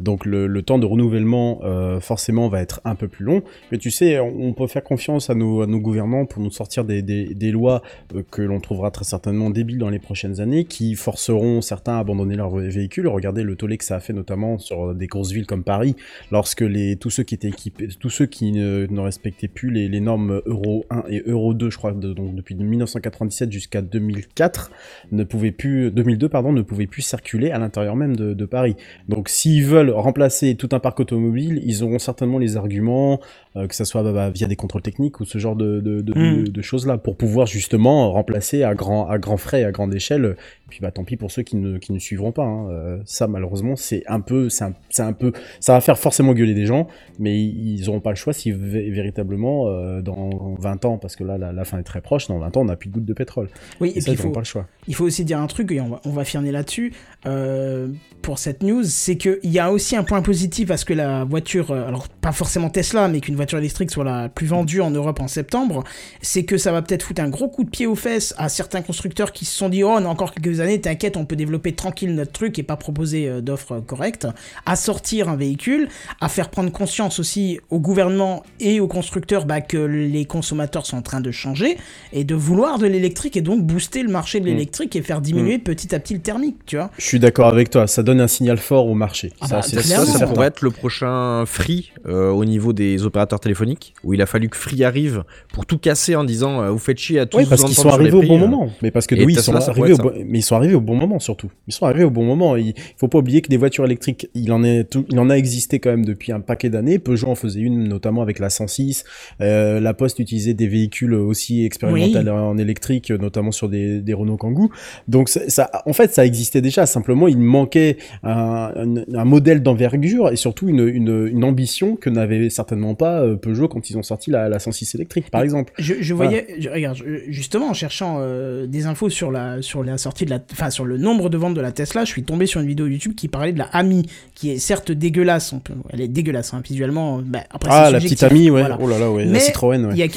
Donc le, temps de renouvellement euh, forcément va être un peu plus long. Mais tu sais, on, peut faire confiance à nos, à gouvernants pour nous sortir des, lois euh, que l'on trouvera très certainement débiles dans les prochaines années, qui forceront certains à abandonner leurs vé- véhicules. Regardez le tollé que ça a fait notamment sur des grosses villes comme Paris, lorsque tous ceux qui étaient équipés, tous ceux qui ne, respectaient plus les, normes Euro 1 et Euro 2, je crois, donc depuis 1997 jusqu'à 2004, ne pouvaient plus, 2002 pardon, ne pouvaient plus circuler à l'intérieur même de Paris. Donc s'ils veulent remplacer tout un parc automobile, ils auront certainement les arguments, euh, que ça soit bah, bah, via des contrôles techniques ou ce genre de, de, de, Mm. de choses-là, pour pouvoir justement remplacer à grand, à grand frais, à grande échelle. Et puis bah tant pis pour ceux qui ne, qui ne suivront pas. hein. Euh, ça malheureusement c'est un peu, c'est un, un peu, ça va faire forcément gueuler des gens, mais ils n'auront pas le choix si vé- véritablement euh, dans 20 ans, parce que là la, la fin est très proche, dans 20 ans on n'a plus de goutte de pétrole. Oui, Et, et ça puis ils il faut, n'auront pas le choix. il faut aussi dire un truc, et on va, on va firner là-dessus, euh, pour cette news, c'est qu'il y a aussi un point positif à ce que la voiture, alors pas forcément Tesla, mais qu'une voiture électrique soit la plus vendue en Europe en septembre, c'est que ça va peut-être foutre un gros coup de pied aux fesses à certains constructeurs qui se sont dit, oh, on a encore quelques années, t'inquiète, on peut développer tranquille notre truc et pas proposer euh, d'offres correctes, à sortir un véhicule, à faire prendre conscience aussi au gouvernement et aux constructeurs bah, que les consommateurs sont en train de changer et de vouloir de l'électrique et donc booster le marché de Mm. l'électrique et faire diminuer petit à petit le thermique, tu vois. Je suis d'accord avec toi, ça donne un signal fort au marché. Ah ça, bah, Ça, ça pourrait être le prochain Free euh, au niveau des opérateurs téléphoniques, où il a fallu que Free arrive pour tout casser en disant euh, vous faites chier à tous Oui, parce qu'ils sont arrivés au bon euh. moment. Mais parce que Et oui, ils sont arrivés au bon... mais ils sont arrivés au bon moment surtout. Ils sont arrivés au bon moment. Il faut pas oublier que des voitures électriques, il en est, tout- il en a existé quand même depuis un paquet d'années. Peugeot en faisait une, notamment avec la 106. Euh, la Poste utilisait des véhicules aussi expérimentaux Oui. en électrique, notamment sur des, des Renault Kangoo. Donc ça, en fait, ça existait déjà. Simplement, il manquait un, un- un modèle d'envergure et surtout une, une, une ambition que n'avait certainement pas euh, Peugeot quand ils ont sorti la, la 106 électrique, par exemple. Je, je Voilà. voyais, je- regarde, justement en cherchant euh, des infos sur la sur la sortie de la, enfin sur le nombre de ventes de la Tesla, je suis tombé sur une vidéo YouTube qui parlait de la Ami, qui est certes dégueulasse, on peut, elle est dégueulasse hein, visuellement. bah, après, Ah, la petite amie, ouais. voilà. Oh là là, ouais. Mais la Citroën, ouais.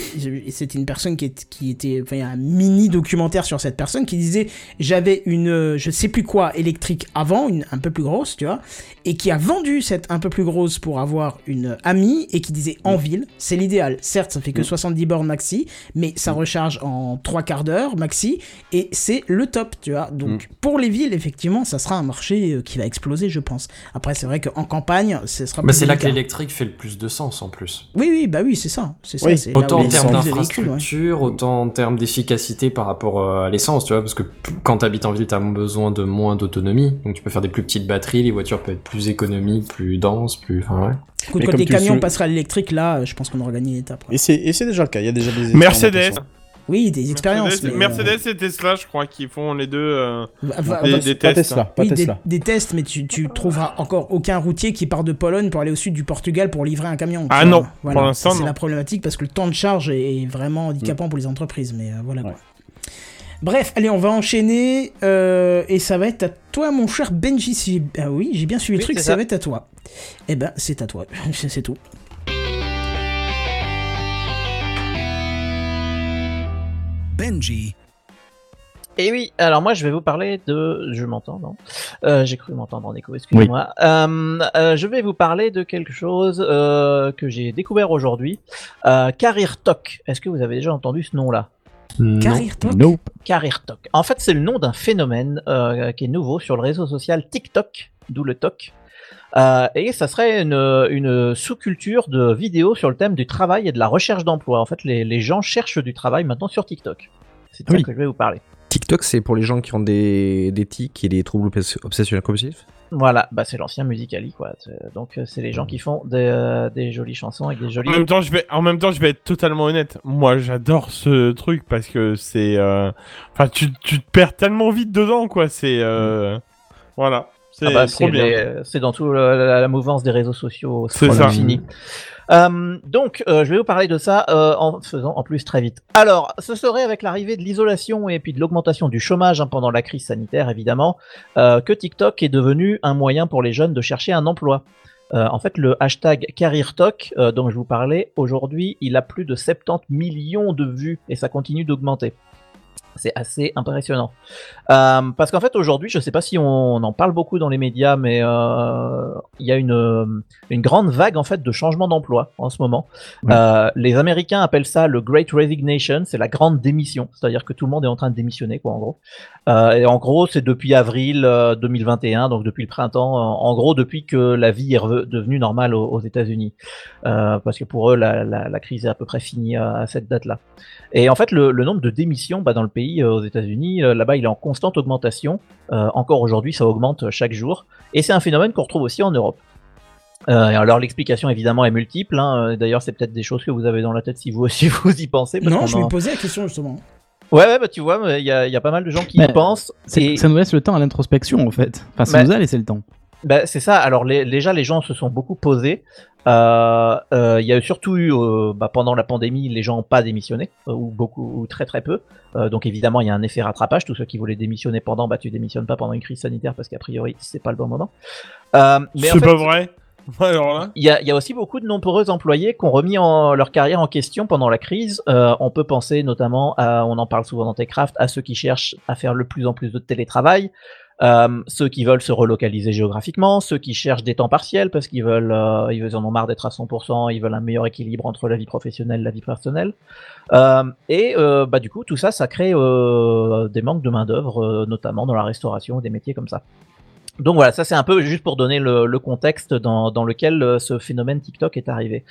C'était une personne qui, est, qui était, enfin, il y a un mini documentaire sur cette personne qui disait, j'avais une, euh, je sais plus quoi, électrique avant, une un peu plus grosse, tu vois, et qui a vendu cette un peu plus grosse pour avoir une amie et qui disait en ville, c'est l'idéal. Certes, ça fait que Mm. 70 bornes maxi, mais ça recharge en trois quarts d'heure maxi et c'est le top, tu vois. Donc pour les villes, effectivement, ça sera un marché euh, qui va exploser, je pense. Après, c'est vrai qu'en campagne, ce sera plus c'est là que l'électrique fait le plus de sens en plus. Oui, oui, bah oui, c'est ça. C'est. Oui. Autant en termes véhicules, ouais. d'infrastructure, autant en termes d'efficacité par rapport euh, à l'essence, tu vois, parce que quand t'habites en ville, t'as besoin de moins d'autonomie, donc tu peux faire des plus petites batteries, les voitures peuvent être plus économiques, plus denses, plus... Enfin, ouais. Écoute, Mais quand les camions sou- passeraient à l'électrique, là, euh, je pense qu'on aura gagné une étape. ouais. Et c'est, et c'est déjà le cas. Il y a déjà des Mercedes. Oui, des expériences. Mercedes, mais, euh, Mercedes et Tesla, je crois, qui font les deux euh, des, tests. Tesla, pas oui, des, Tesla. des tests, mais tu, tu trouveras encore aucun routier qui part de Pologne pour aller au sud du Portugal pour livrer un camion. Ah non, Voilà. pour l'instant, C'est la problématique parce que le temps de charge est vraiment handicapant pour les entreprises, mais euh, voilà. quoi. Bref, allez, on va enchaîner euh, et ça va être à toi, mon cher Benji. Si... Ah oui, j'ai bien suivi Oui, le truc, ça. ça. va être à toi. Eh ben, c'est à toi, c'est tout. Benji. Et oui, alors moi je vais vous parler de... Je m'entends, non Euh, J'ai cru m'entendre en écho, excusez-moi. Euh, euh, je vais vous parler de quelque chose euh, que j'ai découvert aujourd'hui. Euh, Career Talk. Est-ce que vous avez déjà entendu ce nom-là Nope. Career Talk. En fait, c'est le nom d'un phénomène euh, qui est nouveau sur le réseau social TikTok, d'où le talk. Euh, et ça serait une, une sous-culture de vidéos sur le thème du travail et de la recherche d'emploi. En fait, les, les gens cherchent du travail maintenant sur TikTok. C'est de ça Oui. que je vais vous parler. TikTok, c'est pour les gens qui ont des, des tics et des troubles obs- obsessionnels compulsifs Voilà, bah c'est l'ancien Musicali, quoi. Donc, euh, c'est les gens qui font des, euh, des jolies chansons avec des jolis. En même temps, je vais, en même temps, je vais être totalement honnête. Moi, j'adore ce truc parce que c'est, euh, enfin, tu, tu te perds tellement vite dedans, quoi. C'est, euh, voilà, c'est Ah bah, trop c'est bien. les- c'est dans toute la, la mouvance des réseaux sociaux. C'est ça. infini. Euh, donc, euh, je vais vous parler de ça euh, en faisant en plus très vite. Alors, ce serait avec l'arrivée de l'isolation et puis de l'augmentation du chômage hein, pendant la crise sanitaire, évidemment, euh, que TikTok est devenu un moyen pour les jeunes de chercher un emploi. Euh, en fait, le hashtag CareerTalk euh, dont je vous parlais, aujourd'hui, il a plus de 70 millions de vues et ça continue d'augmenter. C'est assez impressionnant. Euh, parce qu'en fait, aujourd'hui, je ne sais pas si on en parle beaucoup dans les médias, mais euh, il y a une, une grande vague en fait de changement d'emploi en ce moment. Ouais. Euh, les Américains appellent ça le Great Resignation, c'est la grande démission, c'est-à-dire que tout le monde est en train de démissionner, quoi, en gros. Et en gros, c'est depuis avril euh, 2021, donc depuis le printemps, en, gros, depuis que la vie est devenue normale aux, aux États-Unis, parce que pour eux, la, la, la crise est à peu près finie à, à cette date-là. Et en fait, le, le nombre de démissions bah, dans le pays, euh, aux États-Unis, euh, là-bas, il est en constante augmentation. Euh, encore aujourd'hui, ça augmente chaque jour. Et c'est un phénomène qu'on retrouve aussi en Europe. Euh, alors l'explication évidemment est multiple. hein. D'ailleurs, c'est peut-être des choses que vous avez dans la tête si vous si vous y pensez. parce Non, je me en- posais la question justement. Ouais, ouais, bah tu vois, il y, a- il y a pas mal de gens qui y pensent. C'est- Et... Ça nous laisse le temps à l'introspection en fait. Enfin, ça Bah- nous a laissé le temps. Ben, c'est ça. Alors les- déjà, les gens se sont beaucoup posés. Euh, euh, Il y a surtout eu euh, bah, pendant la pandémie, les gens n'ont pas démissionné euh, ou beaucoup ou très très peu. Euh, donc évidemment, il y a un effet rattrapage. Tous ceux qui voulaient démissionner pendant, bah tu démissionnes pas pendant une crise sanitaire parce qu'a priori c'est pas le bon moment. Euh, mais en C'est pas vrai. Il y, a, il y a aussi beaucoup de nombreux employés qui ont remis en, leur carrière en question pendant la crise. Euh, on peut penser notamment, à, on en parle souvent dans Techcraft, à ceux qui cherchent à faire le plus en plus de télétravail, euh, ceux qui veulent se relocaliser géographiquement, ceux qui cherchent des temps partiels parce qu'ils veulent, euh, ils en ont marre d'être à 100%, ils veulent un meilleur équilibre entre la vie professionnelle et la vie personnelle. Euh, et euh, bah, du coup, tout ça, ça crée euh, des manques de main-d'œuvre, notamment dans la restauration, des métiers comme ça. Donc voilà, ça c'est un peu juste pour donner le, le contexte dans, dans lequel ce phénomène TikTok est arrivé.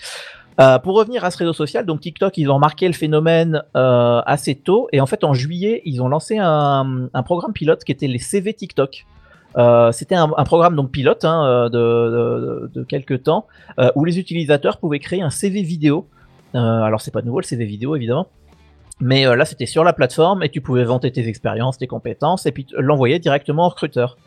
Euh, pour revenir à ce réseau social, donc TikTok, ils ont marqué le phénomène euh, assez tôt et en fait en juillet, ils ont lancé un, programme pilote qui était les CV TikTok. Euh, C'était un, programme donc pilote hein, de, de, quelques temps où les utilisateurs pouvaient créer un CV vidéo. Alors c'est pas nouveau le CV vidéo évidemment, mais là c'était sur la plateforme et tu pouvais vanter tes expériences, tes compétences et puis l'envoyer directement au recruteur.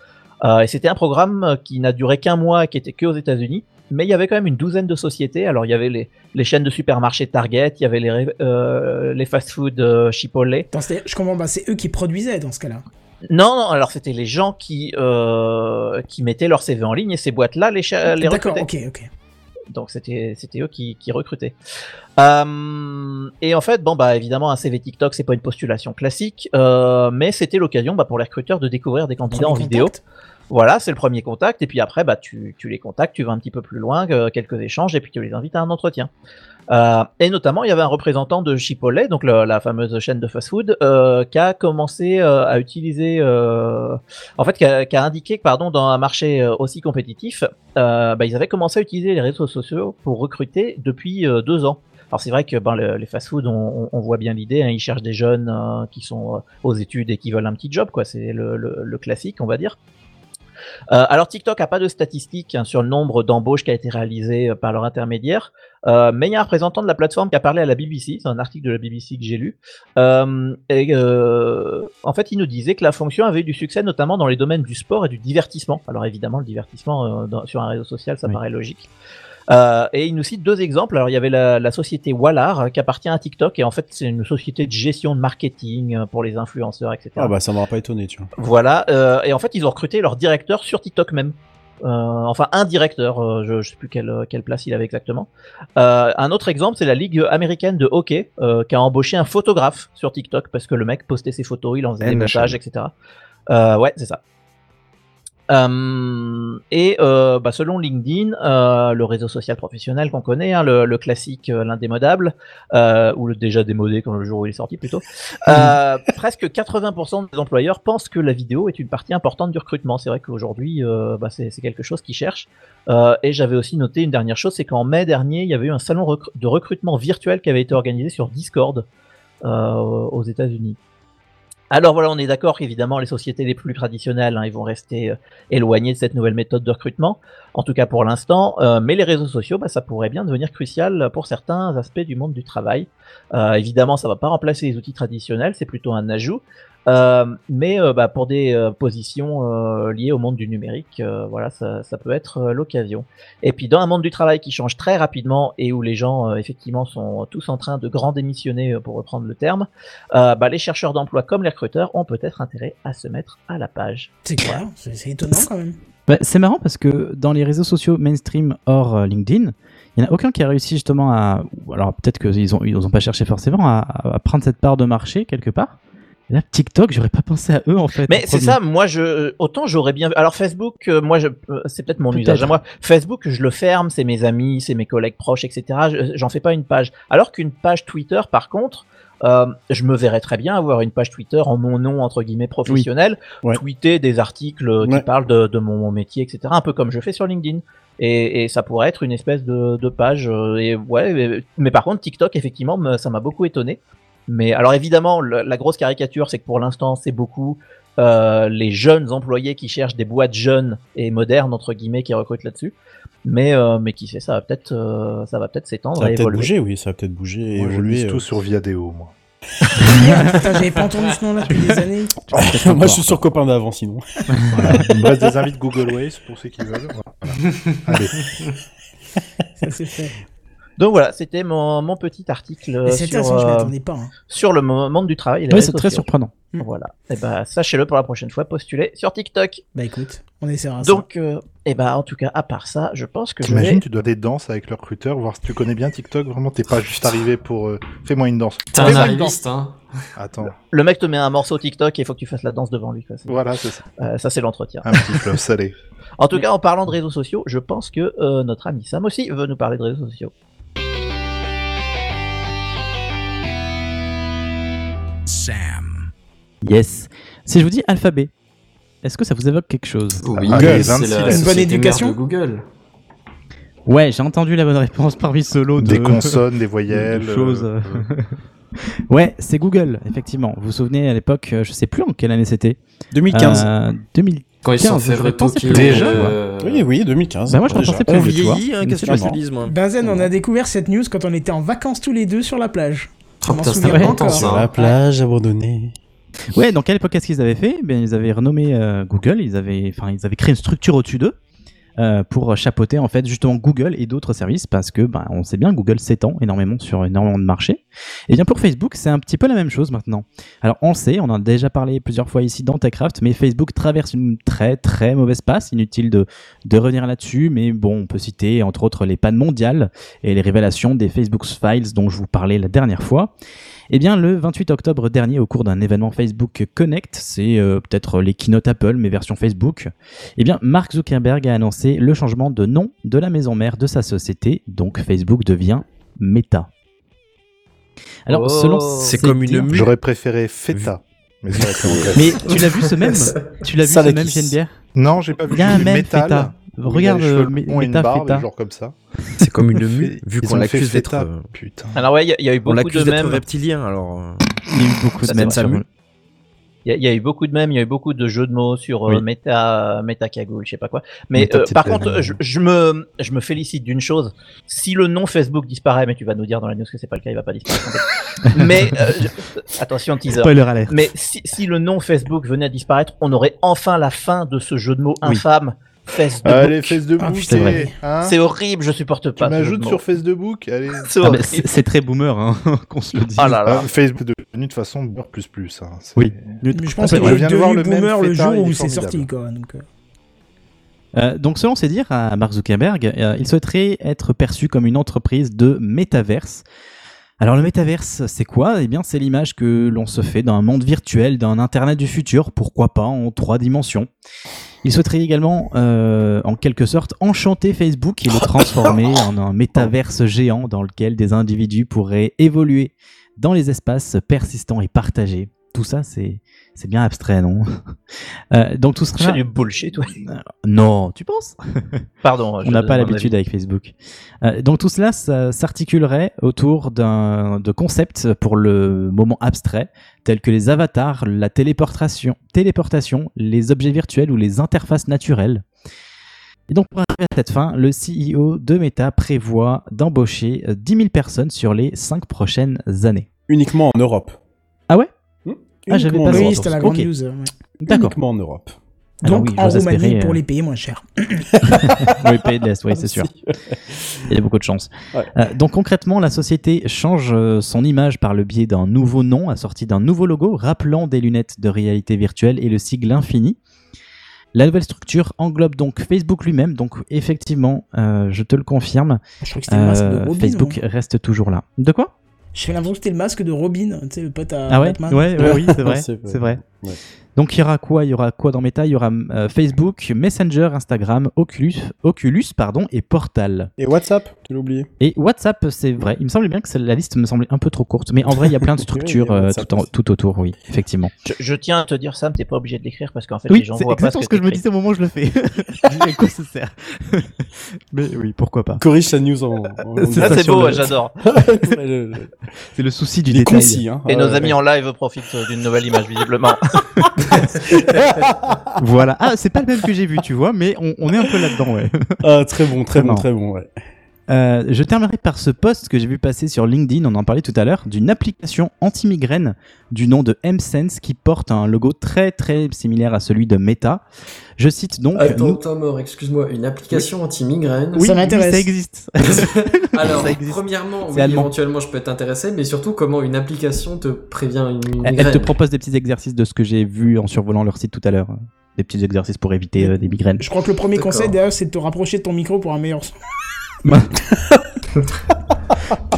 Et c'était un programme qui n'a duré qu'un mois, qui était que aux États-Unis, mais il y avait quand même une douzaine de sociétés. Alors il y avait les, les chaînes de supermarchés Target, il y avait les, euh, les fast-food euh, Chipotle. Attends, je comprends, c'est eux qui produisaient dans ce cas-là. Non, non, alors c'était les gens qui euh, qui mettaient leur CV en ligne et ces boîtes-là les, les D'accord, ok, ok. Donc c'était eux qui, qui recrutaient. Euh, et en fait, bon bah évidemment un CV TikTok c'est pas une postulation classique, euh, mais c'était l'occasion bah, pour les recruteurs de découvrir des candidats Premier en vidéo. Voilà, c'est le premier contact et puis après bah tu, tu les contactes, tu vas un petit peu plus loin, euh, quelques échanges et puis tu les invites à un entretien. Euh, et notamment, il y avait un représentant de Chipotle, donc la fameuse chaîne de fast-food, euh, qui a commencé euh, à utiliser, euh, en fait, qui a, qui a indiqué que, pardon, dans un marché aussi compétitif, bah, ils avaient commencé à utiliser les réseaux sociaux pour recruter depuis deux ans. Alors c'est vrai que ben, le- les fast-food, on, on- voit bien l'idée, hein, ils cherchent des jeunes qui sont aux études et qui veulent un petit job, quoi. C'est le- le classique, on va dire. Euh, alors TikTok a pas de statistiques hein, sur le nombre d'embauches qui a été réalisé euh, par leur intermédiaire, euh, mais il y a un représentant de la plateforme qui a parlé à la BBC, c'est un article de la BBC que j'ai lu, euh, et euh, en fait il nous disait que la fonction avait eu du succès notamment dans les domaines du sport et du divertissement. Alors évidemment le divertissement euh, dans- sur un réseau social ça paraît logique. Euh, et il nous cite deux exemples. Alors, il y avait la, la société Wallar euh, qui appartient à TikTok et en fait, c'est une société de gestion de marketing euh, pour les influenceurs, etc. Ah bah ça m'aura pas étonné, tu vois. Voilà. euh, et en fait, ils ont recruté leur directeur sur TikTok même. Euh, enfin, un directeur, euh, je, je sais plus quelle, quelle place il avait exactement. Euh, un autre exemple, c'est la Ligue américaine de hockey euh, qui a embauché un photographe sur TikTok parce que le mec postait ses photos, il en faisait des NHL. montages, etc. Euh, ouais, c'est ça. Euh, et euh, bah, selon LinkedIn, euh, le réseau social professionnel qu'on connaît, hein, le, le classique, l'indémodable, ou le déjà démodé comme le jour où il est sorti plutôt, presque 80% des employeurs pensent que la vidéo est une partie importante du recrutement. C'est vrai qu'aujourd'hui, bah, c'est quelque chose qu'ils cherchent. Et j'avais aussi noté une dernière chose, c'est qu'en mai dernier, il y avait eu un salon recru- de recrutement virtuel qui avait été organisé sur Discord aux États-Unis. Alors voilà, on est d'accord qu'évidemment les sociétés les plus traditionnelles, hein, ils vont rester euh, éloignées de cette nouvelle méthode de recrutement, en tout cas pour l'instant. euh, mais les réseaux sociaux, bah, ça pourrait bien devenir crucial pour certains aspects du monde du travail. Euh, évidemment, ça va pas remplacer les outils traditionnels, c'est plutôt un ajout. Euh, mais euh, bah, pour des euh, positions euh, liées au monde du numérique, euh, voilà, ça, ça peut être euh, l'occasion. Et puis dans un monde du travail qui change très rapidement et où les gens euh, effectivement sont tous en train de grand démissionner, euh, pour reprendre le terme, euh, bah, les chercheurs d'emploi comme les recruteurs ont peut-être intérêt à se mettre à la page. C'est clair, c'est c'est étonnant quand même. Bah, c'est marrant parce que dans les réseaux sociaux mainstream hors euh, LinkedIn, il n'y en a aucun qui a réussi justement à. Alors peut-être qu'ils n'ont ils ont pas cherché forcément à, à prendre cette part de marché quelque part. Là, TikTok, j'aurais pas pensé à eux en fait. Mais c'est ça, moi je autant j'aurais bien vu. Alors Facebook, euh, moi je euh, c'est peut-être mon Peut-être. usage à moi. Facebook, je le ferme, c'est mes amis, c'est mes collègues proches, etc. Je- J'en fais pas une page. Alors qu'une page Twitter, par contre, euh, je me verrais très bien avoir une page Twitter en mon nom entre guillemets professionnel, Ouais. tweeter des articles euh, qui parlent de, de mon, mon métier, etc. Un peu comme je fais sur LinkedIn. Et, et ça pourrait être une espèce de, de page. euh, et ouais, mais, mais par contre TikTok, effectivement, me- ça m'a beaucoup étonné. Mais alors évidemment, le- la grosse caricature, c'est que pour l'instant, c'est beaucoup euh, les jeunes employés qui cherchent des boîtes jeunes et modernes entre guillemets qui recrutent là-dessus. Mais euh, mais qui sait, ça va peut-être euh, ça va peut-être s'étendre Ça va et peut-être évoluer. bouger, oui, ça va peut-être bouger et Moi, je évoluer. euh. tout sur Viadeo, moi. Putain, j'avais pas entendu ce nom-là depuis des années. Moi, je suis sur copain d'avant, sinon. Voilà. Il me reste des invites Google Waze pour ceux qui veulent. Voilà. Allez. Ça c'est fait. Donc voilà, c'était mon, mon petit article euh, sur, je euh, pas. hein. sur le mo- monde du travail. et Oui, c'est très surprenant. Voilà. Et ben sachez-le pour la prochaine fois, postulez sur TikTok. Bah écoute, on essaiera ça. Donc euh, et ben en tout cas à part ça, je pense que je vais T'imagines, tu dois des danses avec le recruteur, voir si tu connais bien TikTok. Vraiment, t'es pas juste arrivé pour. euh, Fais-moi une danse. T'es un arriviste, hein. Attends. le mec te met un morceau TikTok et il faut que tu fasses la danse devant lui. Voilà, c'est ça. Euh, ça c'est l'entretien. Un petit fleuve salé. En tout cas, en parlant de réseaux sociaux, je pense que euh, notre ami Sam aussi veut nous parler de réseaux sociaux. Sam. Yes. Si je vous dis alphabet, est-ce que ça vous évoque quelque chose? Oui, Ah, c'est les 26, la une bonne éducation? de Google. Ouais, j'ai entendu la bonne réponse parmi de Des consonnes, des de voyelles. choses. euh, ouais, c'est Google, effectivement. Vous vous souvenez à l'époque, euh, je sais plus en quelle année c'était. 2015. Euh, 2015. Quand ils sont fait retoquer. Déjà, euh, Oui, oui, 2015. Bah moi, je déjà. pensais On plus, vois. vieillit, hein, qu'est-ce que je te dise, moi Benzen, on a découvert cette news quand on était en vacances tous les deux sur la plage. Oh, putain, c'était longtemps, encore. ça. Sur la plage abandonnée. Ouais, donc à l'époque, qu'est-ce qu'ils avaient fait? Ben, Ils avaient renommé euh, Google, ils avaient, enfin, ils avaient créé une structure au-dessus d'eux euh, pour chapeauter en fait justement Google et d'autres services parce que ben, on sait bien Google s'étend énormément sur énormément de marchés. Et bien pour Facebook, c'est un petit peu la même chose maintenant. Alors on sait, on en a déjà parlé plusieurs fois ici dans Techcraft, mais Facebook traverse une très très mauvaise passe. Inutile de, de revenir là-dessus, mais bon, on peut citer entre autres les pannes mondiales et les révélations des Facebook Files dont je vous parlais la dernière fois. Eh bien, le 28 octobre dernier, au cours d'un événement Facebook Connect, c'est euh, peut-être les keynote Apple, mais version Facebook, eh bien, Mark Zuckerberg a annoncé le changement de nom de la maison mère de sa société, donc Facebook devient Meta. Alors, Oh. selon C'est ces comme une mue. J'aurais préféré Feta. Mais tu l'as vu ce même Tu l'as vu Ça, ce même. Geneviève? Non, j'ai pas vu. Il y a un même Metal, Feta. Regarde cheveux euh, genre comme ça. C'est comme une mue, vu qu'on l'accuse d'être. Euh, Putain. Alors ouais, il y, a- il y a eu On beaucoup de mèmes. reptilien, alors. euh, Il y a eu beaucoup de mue. Il y, a- il y a eu beaucoup de mèmes, il y a eu beaucoup de jeux de mots sur euh, Oui. méta, méta cagoule, je sais pas quoi. Mais euh, par contre, je, je me, je me félicite d'une chose. Si le nom Facebook disparaît, mais tu vas nous dire dans la news que c'est pas le cas, il va pas disparaître. mais euh, je- attention teaser. Spoiler alert. Mais si, si le nom Facebook venait à disparaître, on aurait enfin la fin de ce jeu de mots Oui. Infâme. Facebook. Allez, face de Ah, c'est. Hein c'est horrible, je supporte Tu pas. de m'ajoutes sur face de bouc. Allez. C'est Ah, c'est c'est très boomer, hein, qu'on se le dise. Ah là là. Ah, Facebook devenu de toute façon beurre plus plus. hein. C'est- Oui. Mais je pense fait, qu'il je est viens de voir devenu le même boomer le jour où c'est sorti, quoi. Donc, euh. Euh, donc, selon ses dires à Mark Zuckerberg, euh, il souhaiterait être perçu comme une entreprise de métaverse. Alors, le métaverse, c'est quoi? Eh bien, c'est l'image que l'on se fait d'un monde virtuel, d'un Internet du futur, pourquoi pas en trois dimensions? Il souhaiterait également, euh, en quelque sorte, enchanter Facebook et le transformer en un métaverse géant dans lequel des individus pourraient évoluer dans les espaces persistants et partagés. Tout ça, c'est c'est bien abstrait, non Euh, Donc tout C'est sera du bullshit, ouais. non, tu penses Pardon. je On n'a pas l'habitude avec Facebook. Euh, donc tout cela ça s'articulerait autour d'un de concepts pour le moment abstrait, tels que les avatars, la téléportation, téléportation, les objets virtuels ou les interfaces naturelles. Et donc pour arriver à cette fin, le CEO de Meta prévoit d'embaucher euh, 10 000 personnes sur les 5 prochaines années. Uniquement en Europe. Ah ouais? Ah, j'avais pas. Oui, c'était la news. euh, ouais. D'accord. Uniquement en Europe. Donc oui, en Roumanie pour euh, les payer moins cher. oui, pays de l'Est, oui, c'est sûr. Il y a beaucoup de chance. Ouais. Euh, donc concrètement, la société change son image par le biais d'un nouveau nom assorti d'un nouveau logo rappelant des lunettes de réalité virtuelle et le sigle infini. La nouvelle structure englobe donc Facebook lui-même, donc effectivement, euh, je te le confirme, Je que de euh, Robin. Facebook non reste toujours là. De quoi? J'ai l'impression que c'était le masque de Robin, tu sais, le pote à Ah ouais, Batman. ouais, ouais, oui, c'est vrai, C'est vrai. c'est vrai. Ouais. Donc il y aura quoi? Il y aura quoi dans Meta? Il y aura euh, Facebook, Messenger, Instagram, Oculus, Oculus pardon, et Portal. Et WhatsApp, tu l'as oublié. Et WhatsApp, c'est vrai. Il me semblait bien que la liste me semblait un peu trop courte, mais en vrai, il y a plein de structures euh, tout, en- aussi. tout autour, oui, effectivement. Je, je tiens à te dire, Sam, t'es pas obligé de l'écrire parce qu'en fait, oui, les gens c'est voient pas exactement ce ce que je me disais au moment où je le fais. Je dis, à quoi ça sert? Mais oui, pourquoi pas. Corrige sa news en. en- C'est Ah, ça c'est beau, le- j'adore. C'est le souci du Il détail. concis, hein. Et Ouais, nos ouais. amis en live profitent d'une nouvelle image, visiblement. Voilà. Ah, c'est pas le même que j'ai vu, tu vois, mais on, on est un peu là-dedans, ouais. Ah, très bon, très bon, marrant. très bon, ouais. Euh, je terminerai par ce post que j'ai vu passer sur LinkedIn, on en parlait tout à l'heure, d'une application anti-migraine du nom de M-Sense qui porte un logo très très similaire à celui de Meta. Je cite donc. Attends, nous- Tom, excuse-moi, une application anti-migraine Oui, Ça oui, m'intéresse. ça existe. Alors, Ça existe. premièrement, oui, éventuellement, je peux t'intéresser, mais surtout, comment une application te prévient une Elle migraine te propose des petits exercices de ce que j'ai vu en survolant leur site tout à l'heure. Des petits exercices pour éviter euh, des migraines. Je crois que le premier conseil d'ailleurs, c'est de te rapprocher de ton micro pour un meilleur son.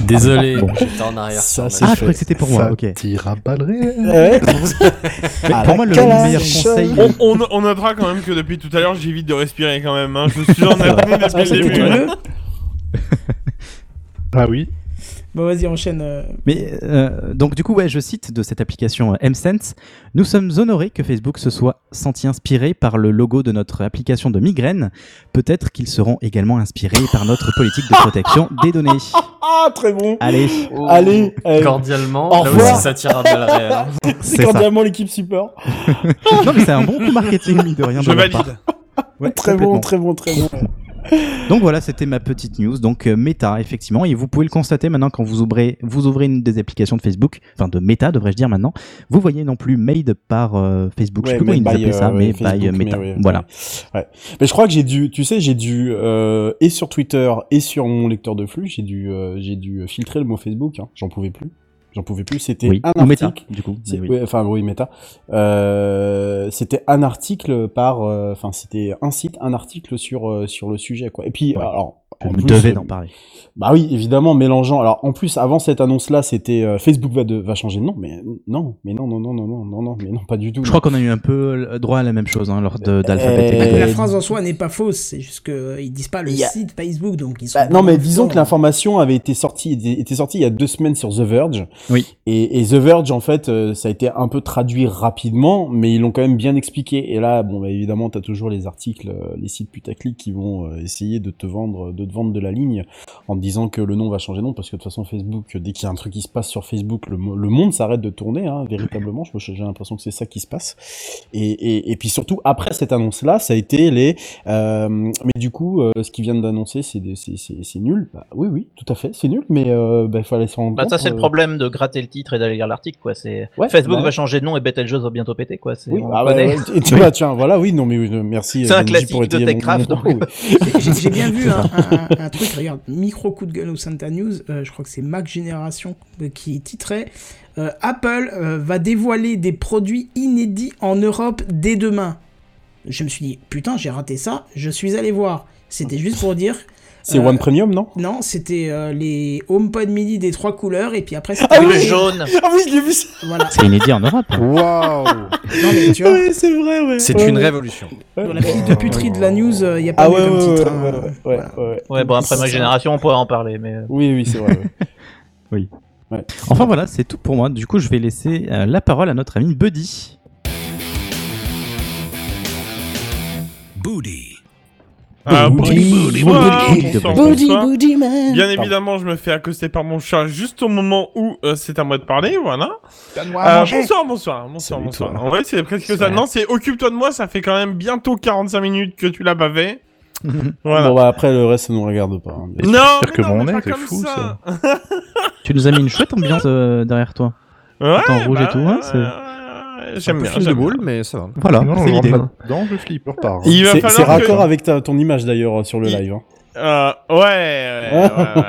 Désolé, Bon. j'étais en arrière. Ça, Ah, je croyais que c'était pour moi, Ça ok. tire à balles réelles. Pour moi, le meilleur conseil. On, on, on notera quand même que depuis tout à l'heure, j'évite de respirer quand même. Hein. Je me suis en apnée depuis le début. Ah oui. Bon, vas-y, enchaîne. euh. Mais euh, donc du coup, ouais, je cite de cette application euh, M-Sense. Nous sommes honorés que Facebook se soit senti inspiré par le logo de notre application de migraine. Peut-être qu'ils seront également inspirés par notre politique de protection des données. Ah, très bon. Allez, Allez, euh, Cordialement, Au là aussi ça tire à balles hein. c'est cordialement l'équipe support. Non, mais c'est un bon coup marketing, mine de rien. Je de valide. Ouais, Très bon, très bon, très bon. Donc voilà, c'était ma petite news. Donc euh, Meta, effectivement, et vous pouvez le constater maintenant quand vous ouvrez, vous ouvrez une des applications de Facebook, enfin de Meta, devrais-je dire maintenant. Vous voyez non plus made par euh, Facebook. je sais plus comment ils made by, appelaient ça, euh, mais by Facebook, euh, Meta. mais voilà. Ouais. Mais je crois que j'ai dû, tu sais, j'ai dû euh, et sur Twitter et sur mon lecteur de flux, j'ai dû, j'ai dû filtrer le mot Facebook. Hein. J'en pouvais plus. J'en pouvais plus. C'était Oui. un article. du coup. Oui. enfin oui, Meta. Euh, c'était un article par, euh, enfin c'était un site, un article sur euh, sur le sujet quoi. Et puis Ouais. alors On En me plus, euh, d'en parler. Bah oui, évidemment, mélangeant. Alors en plus, avant cette annonce-là, c'était euh, Facebook va, de, va changer de nom, mais non, mais non, non, non, non, non, non, non, mais non, pas du tout. Je crois qu'on a eu un peu le droit à la même chose hein, lors de- d'Alphabet. et Euh. La phrase en soi n'est pas fausse, c'est juste qu'ils disent pas le site Facebook, donc ils sont. Bah, non, mais disons que l'information avait été sortie, était, sortie il y a deux semaines sur The Verge. Oui. Et, et The Verge, en fait, euh, ça a été un peu traduit rapidement, mais ils l'ont quand même bien expliqué. Et là, bon, bah, évidemment, t'as toujours les articles, euh, les sites putaclic qui vont euh, essayer de te vendre, de te vendre de la ligne en disant que le nom va changer de nom, parce que de toute façon, Facebook, dès qu'il y a un truc qui se passe sur Facebook, le, mo- le monde s'arrête de tourner, hein, véritablement. Je- J'ai l'impression que c'est ça qui se passe. Et, et, et puis surtout, après cette annonce-là, ça a été les. euh, mais du coup, euh, ce qu'ils viennent d'annoncer, c'est nul. Bah, oui, oui, tout à fait, c'est nul, mais euh, bah, il fallait s'en rendre Bah, ça, c'est le euh. problème de gratter le titre et d'aller lire l'article, quoi. C'est Ouais, Facebook bah va changer de nom et Betelgeuse va bientôt péter, quoi. C'est Oui, ah et tu vois, tiens, voilà, oui, non, mais oui, merci. C'est euh, un classique pour de Techcraft. J'ai j'ai bien vu un, un- un truc, regarde, micro coup de gueule au Santa News, euh, je crois que c'est Mac Génération euh, qui titrait euh, Apple va dévoiler des produits inédits en Europe dès demain. Je me suis dit, putain, j'ai raté ça, je suis allé voir. C'était juste pour dire. C'est euh, One Premium, non? Non, c'était euh, les HomePod mini des trois couleurs, et puis après c'était. Ah Le oui jaune. Ah oui, je l'ai vu ça Voilà. C'est inédit en Europe. Waouh Non, mais tu vois, Oui, c'est vrai, ouais. C'est Ouais, une ouais. révolution. dans la petite de puterie de la news, il n'y a pas Ah mieux ouais, comme ouais, titre. ouais, hein. ouais, ouais, ouais, ouais. Ouais, bon, après ma génération, on pourrait en parler, mais. euh, Oui, oui, c'est vrai. ouais. Enfin voilà, c'est tout pour moi. Du coup, je vais laisser euh, la parole à notre ami Buddy. Booty. Ah, Booty, booty, booty, booty, man. Bien évidemment, je me fais accoster par mon chat juste au moment où euh, c'est à moi de parler, voilà. Euh, bonsoir, bonsoir, bonsoir, bonsoir. En vrai, c'est presque ça. Non, c'est occupe-toi de moi, ça fait quand même bientôt 45 minutes que tu l'as bavé. Voilà. Bon, bah après, le reste, ça nous regarde pas. hein. non, mais que non, mon mais nez, pas c'est comme fou, ça. Tu nous as mis une chouette ambiance euh, derrière toi. Ouais, en rouge et bah, tout, hein, c'est- J'aime bien. film de boule, mais ça va. Voilà, non, c'est l'idée. Dedans, je flippe, repart. Hein. C'est raccord avec ton image d'ailleurs euh, sur le live. Hein. Euh, ouais, ouais, ouais, ouais,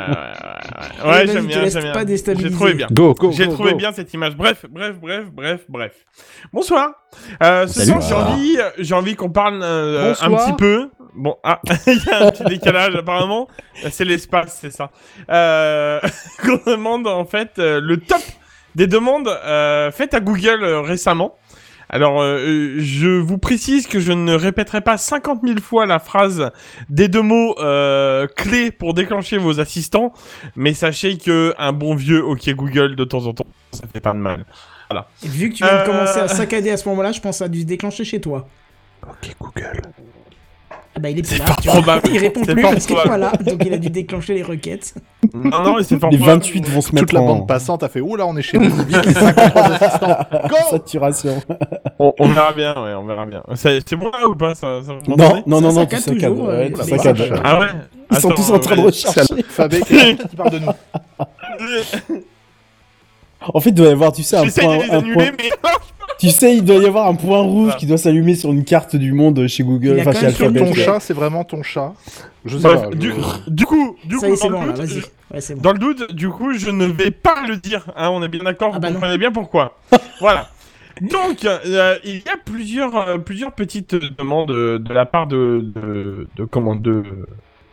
ouais, ouais j'aime bien, j'aime bien. J'ai trouvé bien. Go, go, J'ai trouvé bien cette image. Bref, bref, bref, bref, bref. Bonsoir. Euh, ce soir, j'ai envie, j'ai envie qu'on parle euh, un petit peu. Bon, ah, il y a un petit décalage apparemment. C'est l'espace, c'est ça. Euh, qu'on demande en fait le top des demandes euh, faites à Google euh, récemment. Alors, euh, je vous précise que je ne répéterai pas 50 000 fois la phrase des deux mots clés pour déclencher vos assistants, mais sachez que un bon vieux OK Google de temps en temps, ça fait pas de mal. Et vu que tu viens de commencer à saccader à ce moment-là, je pense que ça a dû se déclencher chez toi. Ok, Google. Ah bah il est plus C'est là, fort tu vois. probable. Il répond C'est plus parce que voilà, donc il a dû déclencher les requêtes. Non, non, mais c'est fort Les probable. 28 vont se Toute mettre la en bande passante a fait Oula, on est chez nous. Vite, les 53 assistants. Go saturation. On, on verra bien, ouais, on verra bien. C'est bon là ou pas ça, ça vous Non, non, non, Ça non, saccade tu saccades. toujours, ouais, euh, Ah ouais Ils sont tous en train de ouais. rechercher. Fabé, qui parle de nous. En fait, il doit y avoir, tu sais, un point, de les un annuler, point- mais Tu sais, il doit y avoir un point rouge qui doit s'allumer sur une carte du monde chez Google, Il a enfin quand chez Alphabet. Ton chat, c'est vraiment ton chat. Je sais Bref, pas. du, je- du coup, du coup, dans bon le doute, vas-y. je- Ouais, c'est bon. Dans le doute, du coup, je ne vais pas le dire. Hein, on est bien d'accord, Ah vous bah non. comprenez bien pourquoi. voilà. Donc, euh, il y a plusieurs, euh, plusieurs petites demandes euh, de la part de, de, de comment, de,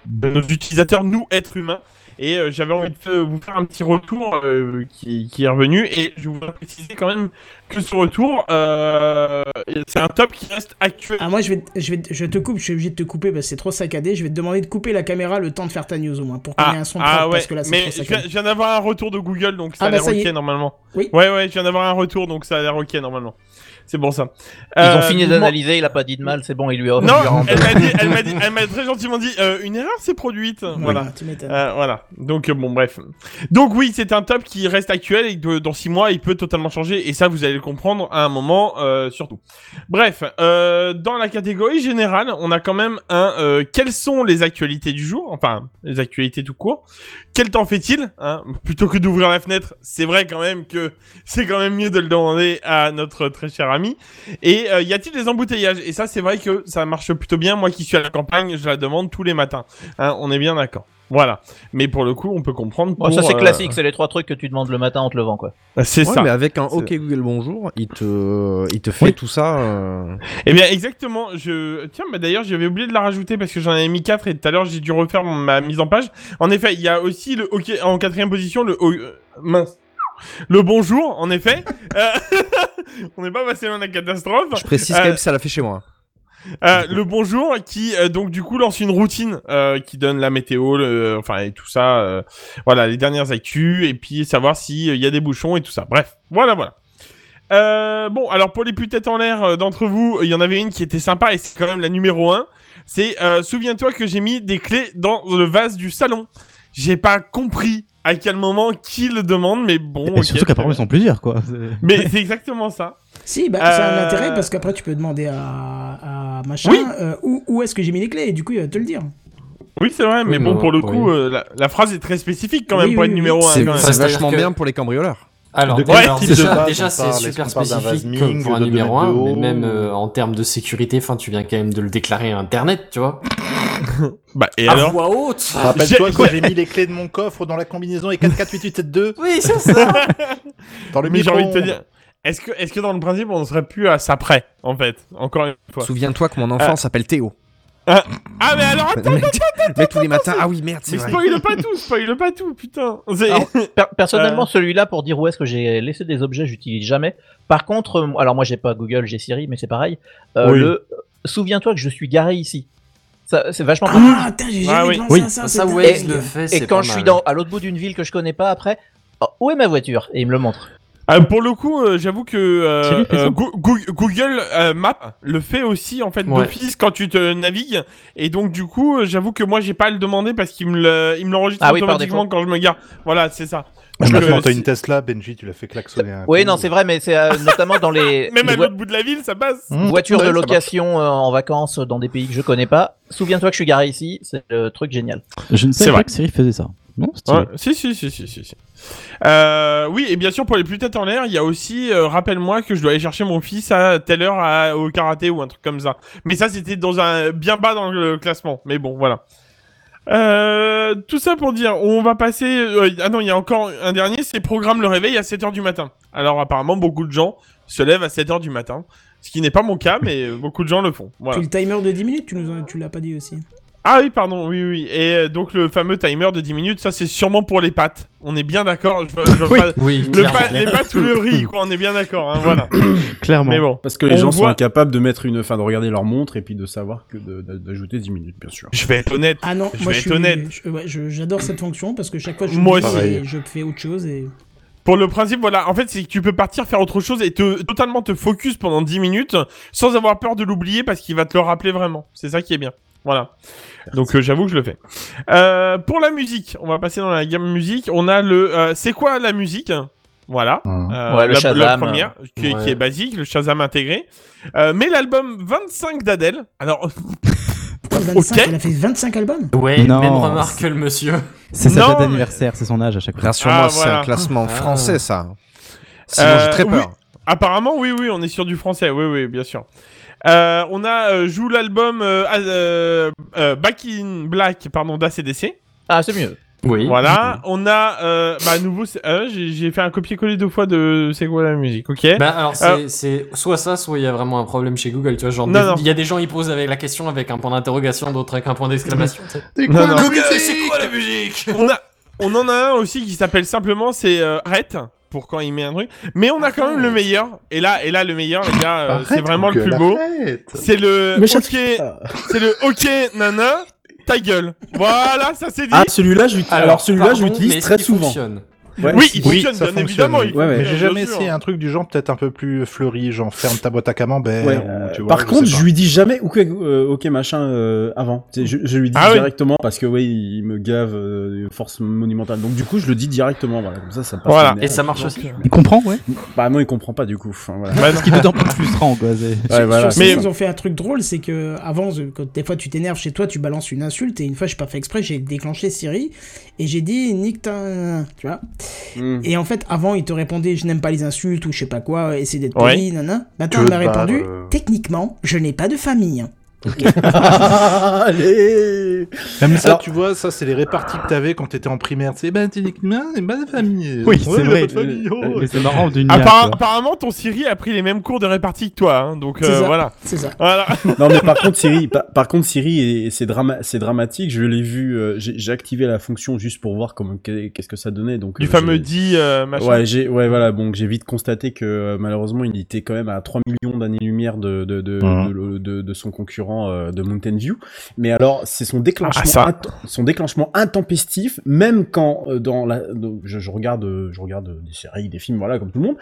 de nos utilisateurs, nous, êtres humains. Et euh, j'avais envie de vous faire un petit retour euh, qui, qui est revenu. Et je voudrais préciser quand même que ce retour, euh, c'est un top qui reste actuel. Ah moi je vais, te- je vais, je te coupe, je suis obligé de te couper parce que c'est trop saccadé. Je vais te demander de couper la caméra le temps de faire ta news au moins pour qu'il y ait un son propre ah ouais, parce que là c'est mais trop je viens, saccadé. je viens d'avoir un retour de Google, donc ça Ah a bah, l'air ok normalement. Oui. Ouais, ouais, je viens d'avoir un retour, donc ça a l'air ok normalement. C'est bon ça. Ils Euh, ont fini nous d'analyser, il a pas dit de mal, c'est bon, il lui a. a Non, elle m'a dit, elle m'a dit, elle m'a très gentiment dit, euh, une erreur s'est produite. Voilà. Voilà, tu m'étonnes. Euh, voilà. Donc euh, bon, bref. Donc oui, c'est un top qui reste actuel et que dans six mois, il peut totalement changer. Et ça, vous allez le comprendre à un moment, euh, surtout. Bref, euh, dans la catégorie générale, on a quand même un. euh, quelles sont les actualités du jour? Enfin, les actualités tout court. Quel temps fait-il hein Plutôt que d'ouvrir la fenêtre, c'est vrai quand même que c'est quand même mieux de le demander à notre très cher ami. Et euh, y a-t-il des embouteillages? Et ça, c'est vrai que ça marche plutôt bien. Moi qui suis à la campagne, je la demande tous les matins. Hein, on est bien d'accord. Voilà. Mais pour le coup, on peut comprendre. Bon, ça c'est euh, classique, c'est les trois trucs que tu demandes le matin en te levant quoi. C'est Ouais, ça. mais avec un C'est- OK Google bonjour, il te, il te fait Oui. tout ça. euh, Eh bien, exactement. Je tiens, mais d'ailleurs, j'avais oublié de la rajouter parce que j'en avais mis 4 et tout à l'heure j'ai dû refaire ma mise en page. En effet, il y a aussi le OK en quatrième position le o- euh, mince. Le bonjour, en effet. Euh, On n'est pas passé loin de la catastrophe. Je précise Euh, quand même que ça l'a fait chez moi. Euh, le bonjour qui euh, donc du coup lance une routine euh, qui donne la météo, le, enfin et tout ça, voilà les dernières actus et puis savoir s'il y a des bouchons et tout ça. Bref, voilà voilà. Bon alors pour les plus têtes en l'air d'entre vous, il y en avait une qui était sympa et c'est quand même la numéro un. C'est souviens-toi que j'ai mis des clés dans le vase du salon. J'ai pas compris à quel moment qui le demande, mais bon. Et ok, surtout qu'apparemment ils sont plusieurs quoi. Mais c'est exactement ça. Si, bah, ça a un Euh, intérêt parce qu'après tu peux demander à, à machin Oui. euh, où, où est-ce que j'ai mis les clés et du coup il va te le dire. Oui, c'est vrai, mais Oui, bon, non, pour le oui. coup, euh, la, la phrase est très spécifique quand même Oui, pour être numéro 1. C'est c'est vachement que- bien pour les cambrioleurs. Alors, De de déjà, base déjà c'est super spécifique pour un de numéro 1, domaine de mais haut même euh, en termes de sécurité, enfin, tu viens quand même de le déclarer à Internet, tu vois. Bah, et à alors voix haute Rappelle-toi J'ai- quand j'ai mis les clés de mon coffre dans la combinaison et 44872 Oui, c'est ça dans le Mais j'ai envie de te dire, est-ce que, est-ce que dans le principe, on ne serait plus à ça près, en fait Encore une fois? Souviens-toi que mon enfant Ah. s'appelle Théo. Ah, ah, mais alors, attends, Mais, mais tous les matins, ah oui, merde, c'est mais vrai. spoil pas tout, spoil pas tout, putain. C'est- Alors, per- personnellement, Euh. celui-là, pour dire où est-ce que j'ai laissé des objets, j'utilise jamais. Par contre, euh, alors moi j'ai pas Google, j'ai Siri, mais c'est pareil. Euh, Oui. Le euh, souviens-toi que je suis garé ici. Ça, c'est vachement. Ah, putain, j'ai Ah jamais oui. pensé Oui. à ça. Ouais, le Et quand je suis dans, à l'autre bout d'une ville que je connais pas, après, oh, où est ma voiture? Et il me le montre. Euh, pour le coup, euh, j'avoue que euh, euh, Google euh, Maps le fait aussi en fait Ouais. d'office quand tu te navigues. Et donc du coup, j'avoue que moi j'ai pas à le demander parce qu'il me le, il me l'enregistre Ah automatiquement quand je me gare. Voilà, c'est ça. Je Maintenant, euh, t'as une Tesla, Benji, tu l'as fait klaxonner un Oui, coup. non, c'est vrai, mais c'est euh, notamment dans les, Même les à l'autre bout de la ville, ça passe. Mmh, voitures de location euh, en vacances dans des pays que je connais pas. Souviens-toi que je suis garé ici, c'est le truc génial. Je ne savais vrai. pas que Siri faisait ça. Non. Ouais, si, si, si, si, si, si. Euh, oui, et bien sûr, pour les plus têtes en l'air, il y a aussi, euh, rappelle-moi que je dois aller chercher mon fils à telle heure à- au karaté ou un truc comme ça. Mais ça, c'était dans un, bien bas dans le classement. Mais bon, voilà. Euh, tout ça pour dire, on va passer, euh, ah non, il y a encore un dernier, c'est programme le réveil à 7h du matin. Alors, apparemment, beaucoup de gens se lèvent à 7h du matin. Ce qui n'est pas mon cas, mais beaucoup de gens le font. Voilà. Puis le timer de 10 minutes, tu, nous en- tu l'as pas dit aussi. Ah oui, pardon, oui, oui. Et euh, donc le fameux timer de 10 minutes, ça c'est sûrement pour les pâtes. On est bien d'accord. Je, je- Oui. pas- Oui, le pa- les pâtes ou le riz, quoi. On est bien d'accord, hein, voilà. Clairement. Mais bon, Parce que les gens sont incapables de mettre une, enfin, de regarder leur montre et puis de savoir que d'ajouter 10 minutes, bien sûr. je vais être honnête. Ah non, Je moi vais je être suis honnête. ouais, J'adore cette fonction parce que chaque fois je Moi aussi. et je fais autre chose et. Pour le principe, voilà, en fait, c'est que tu peux partir faire autre chose et te totalement te focus pendant 10 minutes sans avoir peur de l'oublier parce qu'il va te le rappeler vraiment. C'est ça qui est bien. Voilà. Donc euh, j'avoue que je le fais. Euh, pour la musique, on va passer dans la gamme musique. On a le. euh, c'est quoi la musique? Voilà. Mmh. Euh, Ouais, le la, la Shazam. première, qui, est- Ouais. qui est basique, le Shazam intégré. Euh, mais l'album 25 d'Adèle. Alors, Pourquoi 25 Ok. Elle a fait 25 albums? Ouais, Non. même remarque que le monsieur. C'est sa date mais- d'anniversaire, c'est son âge à chaque fois. Rassure-moi, Ah, c'est voilà. un classement Ah. français, ça. Sinon, Euh, j'ai très oui. peur. apparemment, oui, oui, on est sur du français. Oui, oui, bien sûr. Euh, on a euh, joue l'album euh, euh, euh, Back in Black, pardon, d'ACDC. Ah, c'est mieux. Oui. Voilà. On a, euh, bah, à nouveau, euh, j'ai fait un copier-coller deux fois de c'est quoi la musique, ok Bah alors c'est soit ça, soit il y a vraiment un problème chez Google, tu vois, genre il y a des gens ils posent avec la question avec un point d'interrogation, d'autres avec un point d'exclamation. c'est quoi la musique? On a, on en a un aussi qui s'appelle simplement c'est euh, Arrête pour quand il met un truc. Mais on a quand même le meilleur. Et là, et là, le meilleur, les gars, euh, c'est vraiment le plus beau. C'est le OK, c'est le OK, nana, ta gueule. Voilà, ça c'est dit. Ah, celui-là, je l'utilise- alors, celui-là, est-ce très souvent. Ouais, oui, il si. fonctionne, ça bien fonctionne, évidemment. oui. il Ouais, ouais. Mais j'ai jamais essayé un truc du genre peut-être un peu plus fleuri, genre ferme ta boîte à camembert. Ouais, ou, euh, tu vois, par je contre, je lui dis jamais ok, euh, ok machin euh, avant. Tu sais, Je, je lui dis Ah oui. directement parce que oui, il me gave euh, force monumentale. Donc du coup, je le dis directement. Voilà, comme ça, ça passe. Voilà. Et ça marche aussi. Il comprend, ouais. Bah non, il comprend pas du coup. Enfin, voilà. Bah, non. Ce qui est d'autant plus frustrant, quoi. voilà. Sur Mais- ils ont fait un truc drôle, c'est que avant, euh, quand des fois tu t'énerves chez toi, tu balances une insulte, et une fois, j'ai pas fait exprès, j'ai déclenché Siri, et j'ai dit nique ta... Tu vois Hmm. Et en fait, avant, il te répondait je n'aime pas les insultes, ou je sais pas quoi, essaie d'être Ouais. poli, nana. Maintenant, veux m'a répondu euh. techniquement, je n'ai pas de famille. Allez Même ça, Alors- tu vois, ça, c'est les réparties que t'avais quand t'étais en primaire. C'est ben, techniquement, c'est ma famille. Oui, Ouais, c'est vrai. pas de famille, oh. C'est marrant d'une Appara- apparemment, ton Siri a pris les mêmes cours de répartie que toi, hein, donc euh, ça. voilà. C'est ça. Voilà. Non mais par contre Siri, par, par contre Siri, et c'est drama, c'est dramatique. Je l'ai vu, euh, j'ai activé la fonction juste pour voir qu'est-ce que ça donnait. Donc Du euh, fameux dit euh, machin. Ouais, j'ai ouais voilà, bon, j'ai vite constaté que malheureusement il était quand même à 3 millions d'années-lumière de de de, de, de- de son concurrent euh, de Mountain View. Mais alors c'est son déclenchement Ah, ça. son déclenchement intempestif, même quand euh, dans la je, je regarde euh, je regarde des séries, des films, voilà comme tout le monde.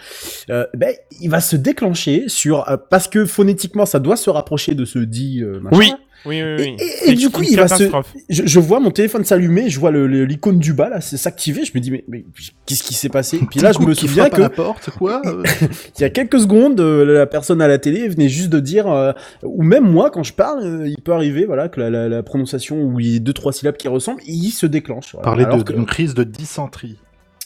Euh, ben il va se déclencher sur parce que phonétiquement ça doit se rapprocher de ce dit machin. Oui. Oui, oui, oui. Et, et du coup, il va se. Je, je vois mon téléphone s'allumer, je vois l'icône du bas là, c'est s'activer. Je me dis mais, mais qu'est-ce qui s'est passé? Puis là, je me souviens à que la porte, quoi euh, il y a quelques secondes, euh, la personne à la télé venait juste de dire, euh, ou même moi quand je parle, euh, il peut arriver, voilà, que la, la, la prononciation où il y a deux trois syllabes qui ressemblent, il se déclenche. voilà. Parler que- d'une crise de dysenterie.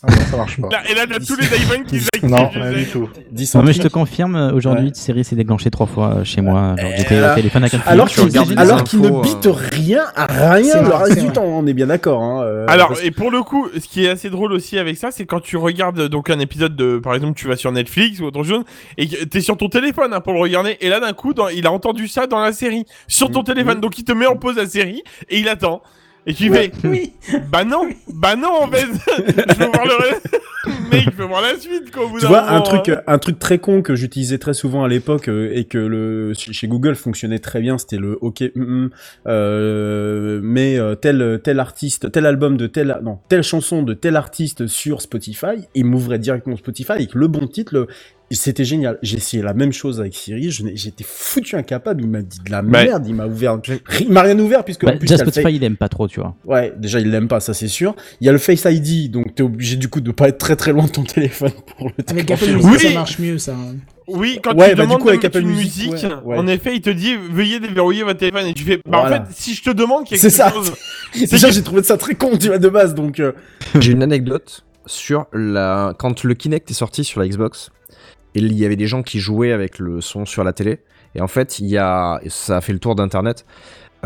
Ah non, ça marche pas. Là, et là, t'as tous les iPhones qui s'activent. Non, sais. du tout. Non, mais je te confirme, euh, aujourd'hui, Ouais. Siri s'est déclenché trois fois euh, chez moi. Genre, J'étais au téléphone avec un film. Alors tu qu'il regardes les alors qu'il ne infos, bite euh, rien à rien C'est le reste du temps, on est bien d'accord. Hein, euh, Alors, parce- et pour le coup, ce qui est assez drôle aussi avec ça, c'est quand tu regardes euh, donc un épisode de, par exemple, tu vas sur Netflix ou autre chose, et que t'es sur ton téléphone hein, pour le regarder, et là d'un coup, dans- il a entendu ça dans la série, sur ton Mhm. téléphone, donc il te met en pause la série, et il attend. Et tu Ouais, fais, oui. bah non, bah non en fait, je veux voir le reste, mec, je veux voir la suite quoi. Au bout Tu vois, moment, un truc, hein. un truc très con que j'utilisais très souvent à l'époque euh, et que le chez chez Google fonctionnait très bien, c'était le OK, mm, mm, euh, mais euh, tel tel artiste, tel album de tel non, telle chanson de tel artiste sur Spotify, il m'ouvrait directement Spotify avec le bon titre. le- C'était génial. J'ai essayé la même chose avec Siri. J'étais foutu incapable. Il m'a dit de la Ouais. merde. Il m'a ouvert. Il m'a rien ouvert puisque Bah, plus, déjà, Spotify, il aime pas trop, tu vois. Ouais, déjà il l'aime pas, ça c'est sûr. Il y a le Face ID, donc t'es obligé du coup de pas être très très loin de ton téléphone pour le Avec. Apple Music, Oui. ça marche mieux, ça. Oui, quand Ouais, tu bah, du demandes coup, avec Apple une Music, musique, ouais, ouais. en effet, il te dit veuillez déverrouiller votre téléphone et tu fais bah Voilà. en fait si je te demande quelque C'est ça. chose Déjà j'ai trouvé ça très con, tu vois, de base, donc. euh, J'ai une anecdote sur la quand le Kinect est sorti sur la Xbox et il y avait des gens qui jouaient avec le son sur la télé. Et en fait il y a ça a fait le tour d'internet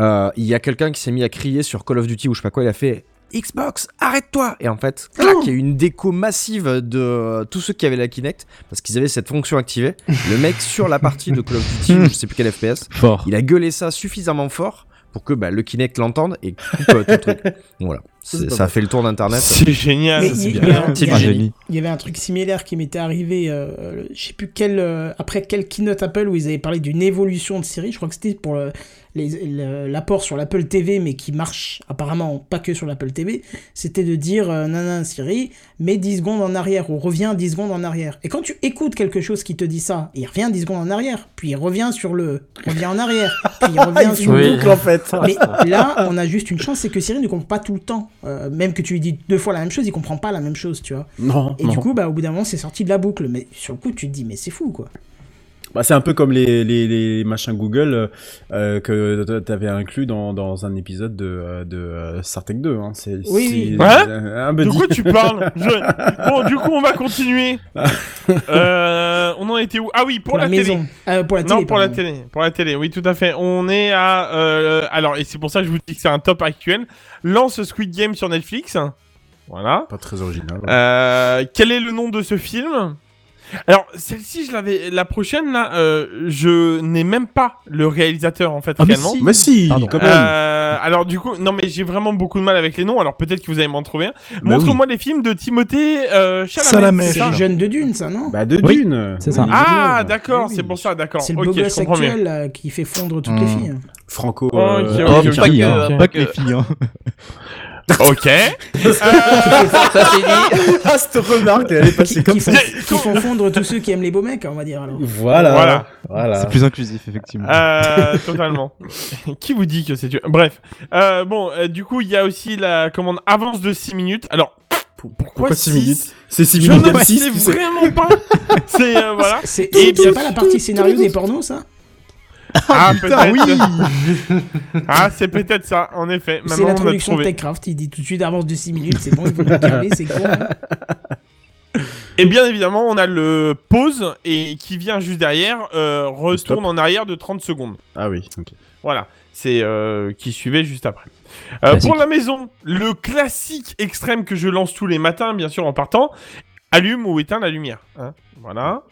euh, il y a quelqu'un qui s'est mis à crier sur Call of Duty ou je sais pas quoi. Il a fait Xbox arrête-toi! Et en fait clac il y a eu une déco massive de tous ceux qui avaient la Kinect parce qu'ils avaient cette fonction activée. Le mec sur la partie de Call of Duty je sais plus quel FPS Fort. il a gueulé ça suffisamment fort pour que bah, le Kinect l'entende et coupe euh, tout le truc. Donc, Voilà, ça a fait le tour d'internet. c'est génial c'est il y, bien. il y C'est génie. il avait un truc similaire qui m'était arrivé, euh, je sais plus quel, euh, après quel keynote Apple où ils avaient parlé d'une évolution de série. Je crois que c'était pour le- l'apport sur l'Apple TV, mais qui marche apparemment pas que sur l'Apple TV. C'était de dire, euh, nana Siri, mets 10 secondes en arrière ou reviens 10 secondes en arrière. Et quand tu écoutes quelque chose qui te dit ça, il revient 10 secondes en arrière, puis il revient sur le, revient en arrière, puis il revient il sur le. Boucle en fait. Mais là, on a juste une chance, c'est que Siri ne comprend pas tout le temps. Euh, même que tu lui dis deux fois la même chose, il comprend pas la même chose, tu vois. Non, Et non. du coup, bah, au bout d'un moment, c'est sorti de la boucle. Mais sur le coup, tu te dis, mais c'est fou, quoi. Bah, c'est un peu comme les, les, les machins Google euh, euh, que t'avais inclus dans, dans un épisode de, euh, de Star Trek 2. Hein. C'est, Oui, euh, un De quoi tu parles? Je- Bon, du coup, on va continuer. Euh, on en était où? Ah oui, pour, Pour, la, la, télé. Euh, pour la télé. non, pour la télé. Pour la télé, oui, tout à fait. On est à. euh, alors, et c'est pour ça que je vous dis que c'est un top actuel. Lance Squid Game sur Netflix. Voilà. Pas très original. Euh, quel est le nom de ce film? Alors, celle-ci, je l'avais. La prochaine, là, euh, je n'ai même pas le réalisateur, en fait, Ah, mais réellement. si. Mais si, Pardon. quand même. Euh, alors du coup, non mais j'ai vraiment beaucoup de mal avec les noms. Alors peut-être que vous allez m'en trouver un. Bah Montre-moi les films de Timothée euh, Chalamet. Chalamet. c'est le jeune de Dune, ça, non? Bah, de Oui, Dune. c'est ça. Ah d'accord, Oui, c'est pour ça, d'accord. C'est le Ok, beau je gosse comprends actuel là, qui fait fondre toutes Hmm. les filles. Franco. Oh, euh, ok, Oh, ok, les ok, filles, ok, hein. ok. Pas que les filles, hein. Ok. Euh, Ça c'est dit. ah, cette remarque, elle est passée Qui, comme ça. font, qui font fondre tous ceux qui aiment les beaux mecs, on va dire. Alors. Voilà. Voilà. Voilà. C'est plus inclusif, effectivement. Euh, totalement. Qui vous dit que c'est Dieu Bref. Euh, bon, euh, du coup, il y a aussi la commande avance de 6 minutes. Alors, pourquoi, Pourquoi 6 six minutes C'est 6 Je minutes ne de sais 6 vraiment pas. C'est euh, voilà. C'est pas la partie scénario des pornos, ça? Ah, Putain, peut-être. oui Ah, c'est peut-être ça, en effet. C'est l'introduction de. TechCraft. Il dit tout de suite avance de 6 minutes, c'est bon, il faut le calmer, c'est con. hein. Et bien évidemment, on a le pause et qui vient juste derrière, euh, retourne en arrière de 30 secondes. Ah oui, ok. Voilà, c'est euh, qui suivait juste après. Euh, pour la maison, le classique extrême que je lance tous les matins, bien sûr en partant, allume ou éteint la lumière. hein, voilà.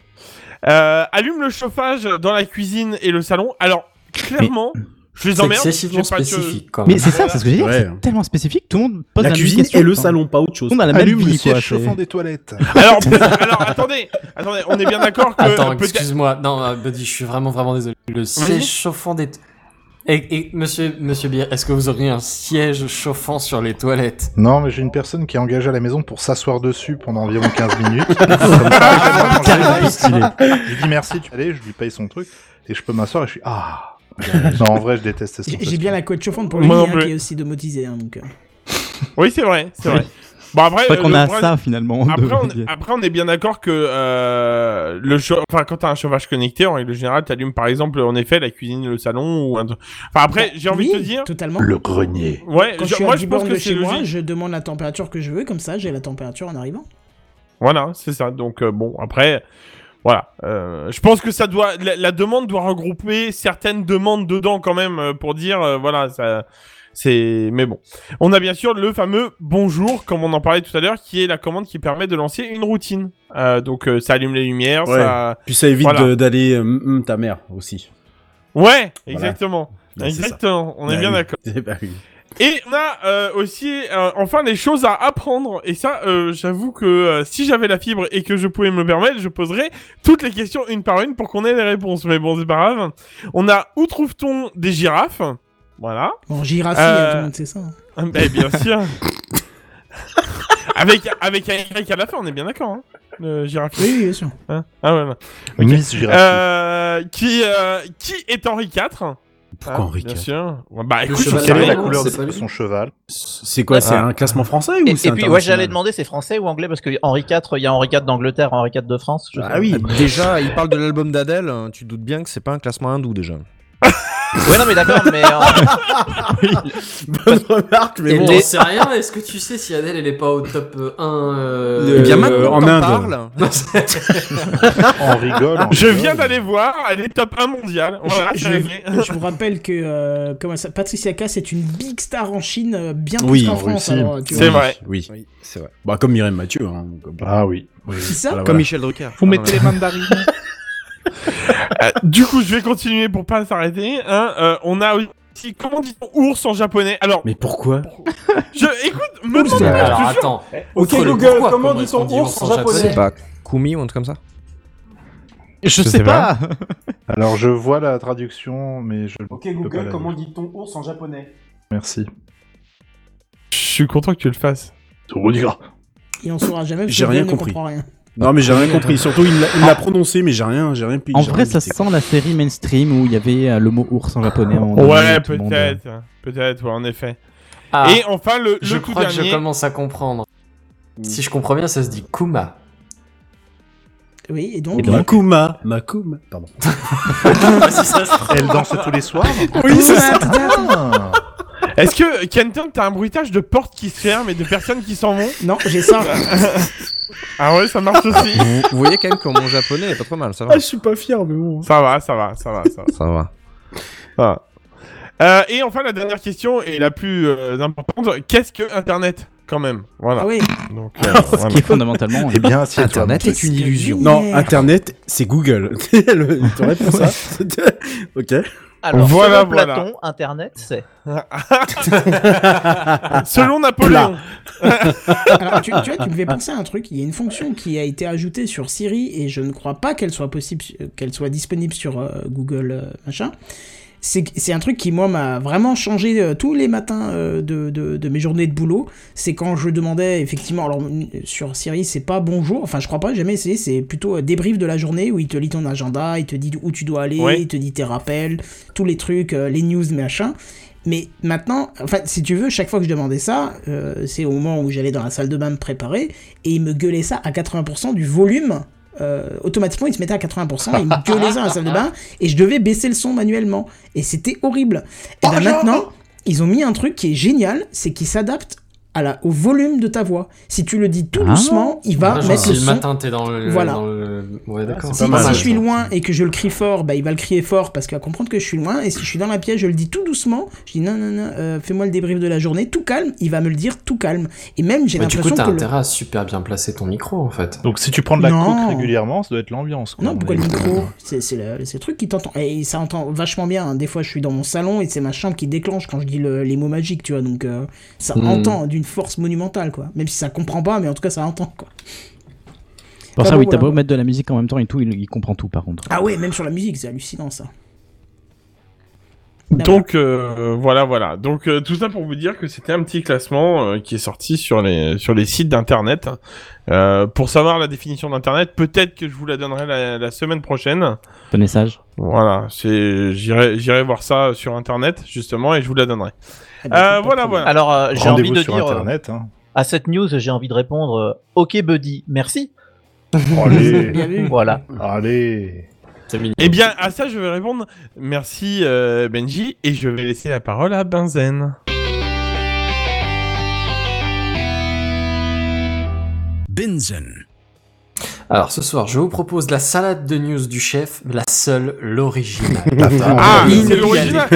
Euh, allume le chauffage dans la cuisine et le salon. Alors clairement, je les C'est emmerde. excessivement spécifique quand même. Mais c'est ça, c'est ce que j'ai dit. Ouais. C'est tellement spécifique. Tout le monde pose La cuisine question. et le salon, pas autre chose. Tout le monde a la même Allume le vie, quoi. siège c'est- chauffant des toilettes. Alors, attendez, attendez, on est bien d'accord que Attends, excuse-moi. Non, euh, Buddy, je suis vraiment, vraiment désolé. Le siège chauffant des... Et, et monsieur, monsieur Bier, est-ce que vous auriez un siège chauffant sur les toilettes? Non, mais j'ai une personne qui est engagée à la maison pour s'asseoir dessus pendant environ 15 minutes. Comme ça, je lui dis merci, tu allez, je lui paye son truc, et je peux m'asseoir et je suis ah. non, en vrai, je déteste cette J'ai bien la couette chauffante pour hein, plus. qui est aussi domotisée. Hein, donc, euh. Oui, c'est vrai, c'est vrai. Bon après, C'est qu'on a ça finalement. de- Après on, après, on est bien d'accord que euh, le enfin, quand t'as un chauffage connecté, en règle générale, t'allumes par exemple, en effet, la cuisine, le salon ou un truc. Enfin, après, j'ai envie oui, de te dire. Totalement. Le grenier. Ouais, Quand je- suis moi je 10 pense que c'est chez moi, logique. je demande la température que je veux, comme ça j'ai la température en arrivant. Voilà, c'est ça. Donc euh, bon, après, voilà. Euh, je pense que ça doit, la, la demande doit regrouper certaines demandes dedans quand même euh, pour dire, euh, voilà, ça, c'est. Mais bon, on a bien sûr le fameux bonjour, comme on en parlait tout à l'heure, qui est la commande qui permet de lancer une routine. Euh, donc euh, ça allume les lumières, Ouais. ça. Puis ça évite Voilà. d'aller euh, ta mère aussi. Ouais, exactement. Ça. Exactement. On est Bah bien oui. d'accord. Bah oui. Et on a euh, aussi euh, enfin des choses à apprendre. Et ça, euh, j'avoue que si j'avais la fibre et que je pouvais me le permettre, je poserais toutes les questions une par une pour qu'on ait les réponses. Mais bon, c'est pas grave. On a où trouve-t-on des girafes? Voilà. Bon, girafe, Euh, tout le monde sait ça. hein. Ah, bah, bien sûr. avec avec un Y à la fin, on est bien d'accord. Hein le girafe. Oui, bien sûr. Hein? Ah ouais. ouais. Miss Girafe. Euh, qui euh, qui est Henri IV Pourquoi Hein, Henri Bien IV sûr. Bah écoute, Quelle est la couleur de son cheval C'est quoi C'est Ah. un classement français Et, ou c'est et puis, ouais, j'allais demander, c'est français ou anglais? Parce que Henri IV, il y a Henri IV d'Angleterre, Henri IV de France. je sais Ah oui. Déjà, il parle de l'album d'Adèle, hein, tu te doutes bien que c'est pas un classement hindou déjà. Ouais, non, mais d'accord, mais. euh, Bonne remarque, mais Et bon. J'en les- sais rien, est-ce que tu sais si Adèle elle est pas au top euh, 1 euh, Eh bien, Euh, maintenant en Inde. parle, On rigole. on Je rigole. viens d'aller voir, elle est top 1 mondiale. Voilà, je, réglé. je vous rappelle que euh, comment ça, Patricia Cass est une big star en Chine, euh, bien plus Oui, qu'en en France. Russie. alors, tu C'est vois. vrai. Oui. Oui, c'est vrai. Bah comme Mireille Mathieu. Hein. Comme... Ah oui. C'est ça Voilà, Comme voilà. Michel Drucker. Vous Ah, mettez les mandarines. Euh, du coup, je vais continuer pour pas s'arrêter. Hein. Euh, on a aussi, comment dit-on ours en japonais Alors, Mais pourquoi je, écoute, me demande pas, Alors je te jure. attends. Ok, Google, pourquoi, comment dit-on qu'on ours en C'est japonais pas Kumi ou un truc comme ça Je, Je sais sais pas. Alors, je vois la traduction, mais je Ok peux pas la lire. dit-on ours en japonais Merci. Je suis content que tu le fasses. Et on saura jamais J'ai rien ne compris. comprend rien. Non mais j'ai rien compris. Surtout il l'a prononcé mais j'ai rien, j'ai rien pu. En vrai, ça sent la série mainstream où il y avait euh, le mot ours en japonais. Ouais, peut-être. Peut-être, ouais, en effet. Ah, Et enfin, le, je crois que je commence à comprendre. Si je comprends bien, ça se dit Kuma. Oui, et donc. Et donc Makuma, Makuma. Pardon. Elle danse tous les soirs Oui c'est ça. Est-ce que, Kenton, t'as un bruitage de portes qui se ferment et de personnes qui s'en vont Non, j'ai ça. Ah ouais, ça marche aussi. vous, vous voyez quand même que mon japonais est pas trop mal, ça va. Ah je suis pas fier mais bon. Ça va, ça va, ça va, ça va. Ça va. ça va. Euh, et enfin, la dernière question et la plus euh, importante, qu'est-ce que Internet quand même? Voilà. Ah oui. Donc, euh, Ce voilà. qui est fondamentalement. Eh bien, si Internet est une illusion. Non. Internet c'est Google. Le- tu pour ça Ok. Alors, Voilà, selon voilà. Platon, Internet, c'est. Selon Napoléon. Alors, tu, tu vois, tu me fais penser à un truc. Il y a une fonction qui a été ajoutée sur Siri et je ne crois pas qu'elle soit possible, qu'elle soit disponible sur euh, Google euh, machin. C'est un truc qui moi m'a vraiment changé euh, tous les matins euh, de, de, de mes journées de boulot. C'est quand je demandais effectivement, alors sur Siri c'est pas bonjour, enfin je crois pas, j'ai jamais essayé, c'est plutôt euh, débrief de la journée où il te lit ton agenda, il te dit où tu dois aller, Ouais. il te dit tes rappels, tous les trucs, les news machin. Mais maintenant, enfin, si tu veux, chaque fois que je demandais ça, c'est au moment où j'allais dans la salle de bain me préparer, et il me gueulait ça à 80% du volume. Euh, automatiquement, il se mettait à 80%, et il me gueulait ça dans la salle de bain, et je devais baisser le son manuellement. Et c'était horrible. Et ben maintenant, ils ont mis un truc qui est génial, c'est qu'ils s'adaptent à la, au volume de ta voix. Si tu le dis tout Ah. doucement, il va mettre si le le son. matin t'es dans le. Voilà. dans le- Ouais, d'accord. Si, je suis loin et que je le crie fort, bah, il va le crier fort parce qu'il va comprendre que je suis loin. Et si je suis dans la pièce, je le dis tout doucement. Je dis non, non, non, euh, fais-moi le débrief de la journée, tout calme. Il va me le dire tout calme. Et même, j'ai Mais du coup, l'impression t'as que. le- intérêt à super bien placer ton micro en fait. Donc si tu prends de la Non. coke régulièrement, ça doit être l'ambiance. quoi, Non, pourquoi le micro C'est c'est le, c'est le truc qui t'entend. Et ça entend vachement bien. hein. Des fois, je suis dans mon salon et c'est ma chambre qui déclenche quand je dis le- les mots magiques, tu vois. Donc, euh, ça Hmm. entend d'une force monumentale, quoi. Même si ça comprend pas, mais en tout cas, ça entend, quoi. Pour Ah ça, bon, oui, t'as beau mettre de la musique en même temps et tout, il, il comprend tout par contre. Ah ouais, même sur la musique, c'est hallucinant, ça. Donc euh, voilà, voilà. Donc euh, tout ça pour vous dire que c'était un petit classement euh, qui est sorti sur les sur les sites d'internet. Euh, pour savoir la définition d'internet, peut-être que je vous la donnerai la, la semaine prochaine. Connaissage. Voilà, c'est j'irai j'irai voir ça sur internet justement et je vous la donnerai. Euh, voilà, voilà. Alors, euh, j'ai envie de sur dire euh, internet. Hein. à cette news, j'ai envie de répondre euh, OK buddy, merci. Allez. Voilà. allez. C'est mignon. Eh bien, à ça, je vais répondre merci euh, Benji et je vais laisser la parole à Benzen. Binzen. Alors ce soir, je vous propose la salade de news du chef, la seule, l'originale. Ah, oui, c'est l'original.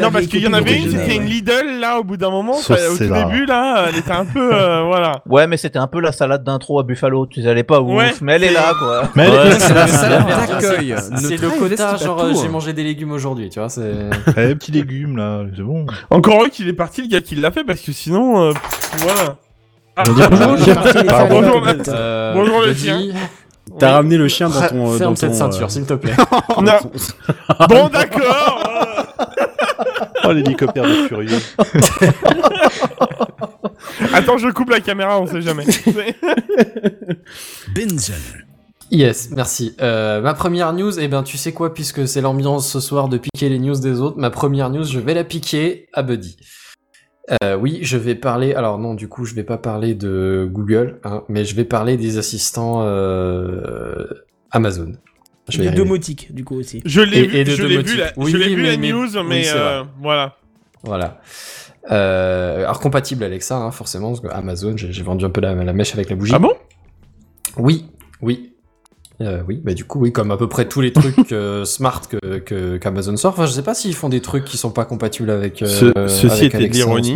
Non, parce qu'il y en avait une, c'était une ouais. Lidl là au bout d'un moment. Ça- au tout début là, elle était un peu euh, voilà. Ouais, mais c'était un peu la salade d'intro à Buffalo. Tu allais pas ouf, Ouais, mais elle est là, quoi. Mais elle est- Ouais, c'est la salade d'accueil. C'est le investit genre euh, j'ai hein. mangé des légumes aujourd'hui, tu vois. C'est. Eh, les petits légumes là, c'est bon. Encore heureux qu'il est parti le gars qui l'a fait parce que sinon, euh, voilà. Ah, On bonjour, Bonjour. Euh, Bonjour, le chien. T'as Oui. ramené le chien dans ton. Ferme dans cette ton, ceinture, euh, s'il te plaît. Non. bon d'accord. Oh l'hélicoptère de furieux. Attends, je coupe la caméra, on sait jamais. Binzen. Yes, merci. Euh, ma première news, eh ben tu sais quoi, puisque c'est l'ambiance ce soir de piquer les news des autres, ma première news, je vais la piquer à Buddy. Euh, oui, je vais parler. Alors non, du coup, je vais pas parler de Google, hein, mais je vais parler des assistants euh, Amazon. Je vais domotique, du coup, aussi. Je l'ai vu, et je l'ai vu, la, Oui, je l'ai vu mais- la mais- news, mais euh, voilà. Voilà. Euh, alors compatible Alexa, hein, forcément, parce que Amazon, j'ai j'ai vendu un peu la, la mèche avec la bougie. Ah bon? Oui, oui. Euh, oui, bah du coup, oui, comme à peu près tous les trucs euh, smart que que- qu'Amazon sort. Enfin, je sais pas s'ils font des trucs qui sont pas compatibles avec. euh, Ce- ceci avec était de l'ironie.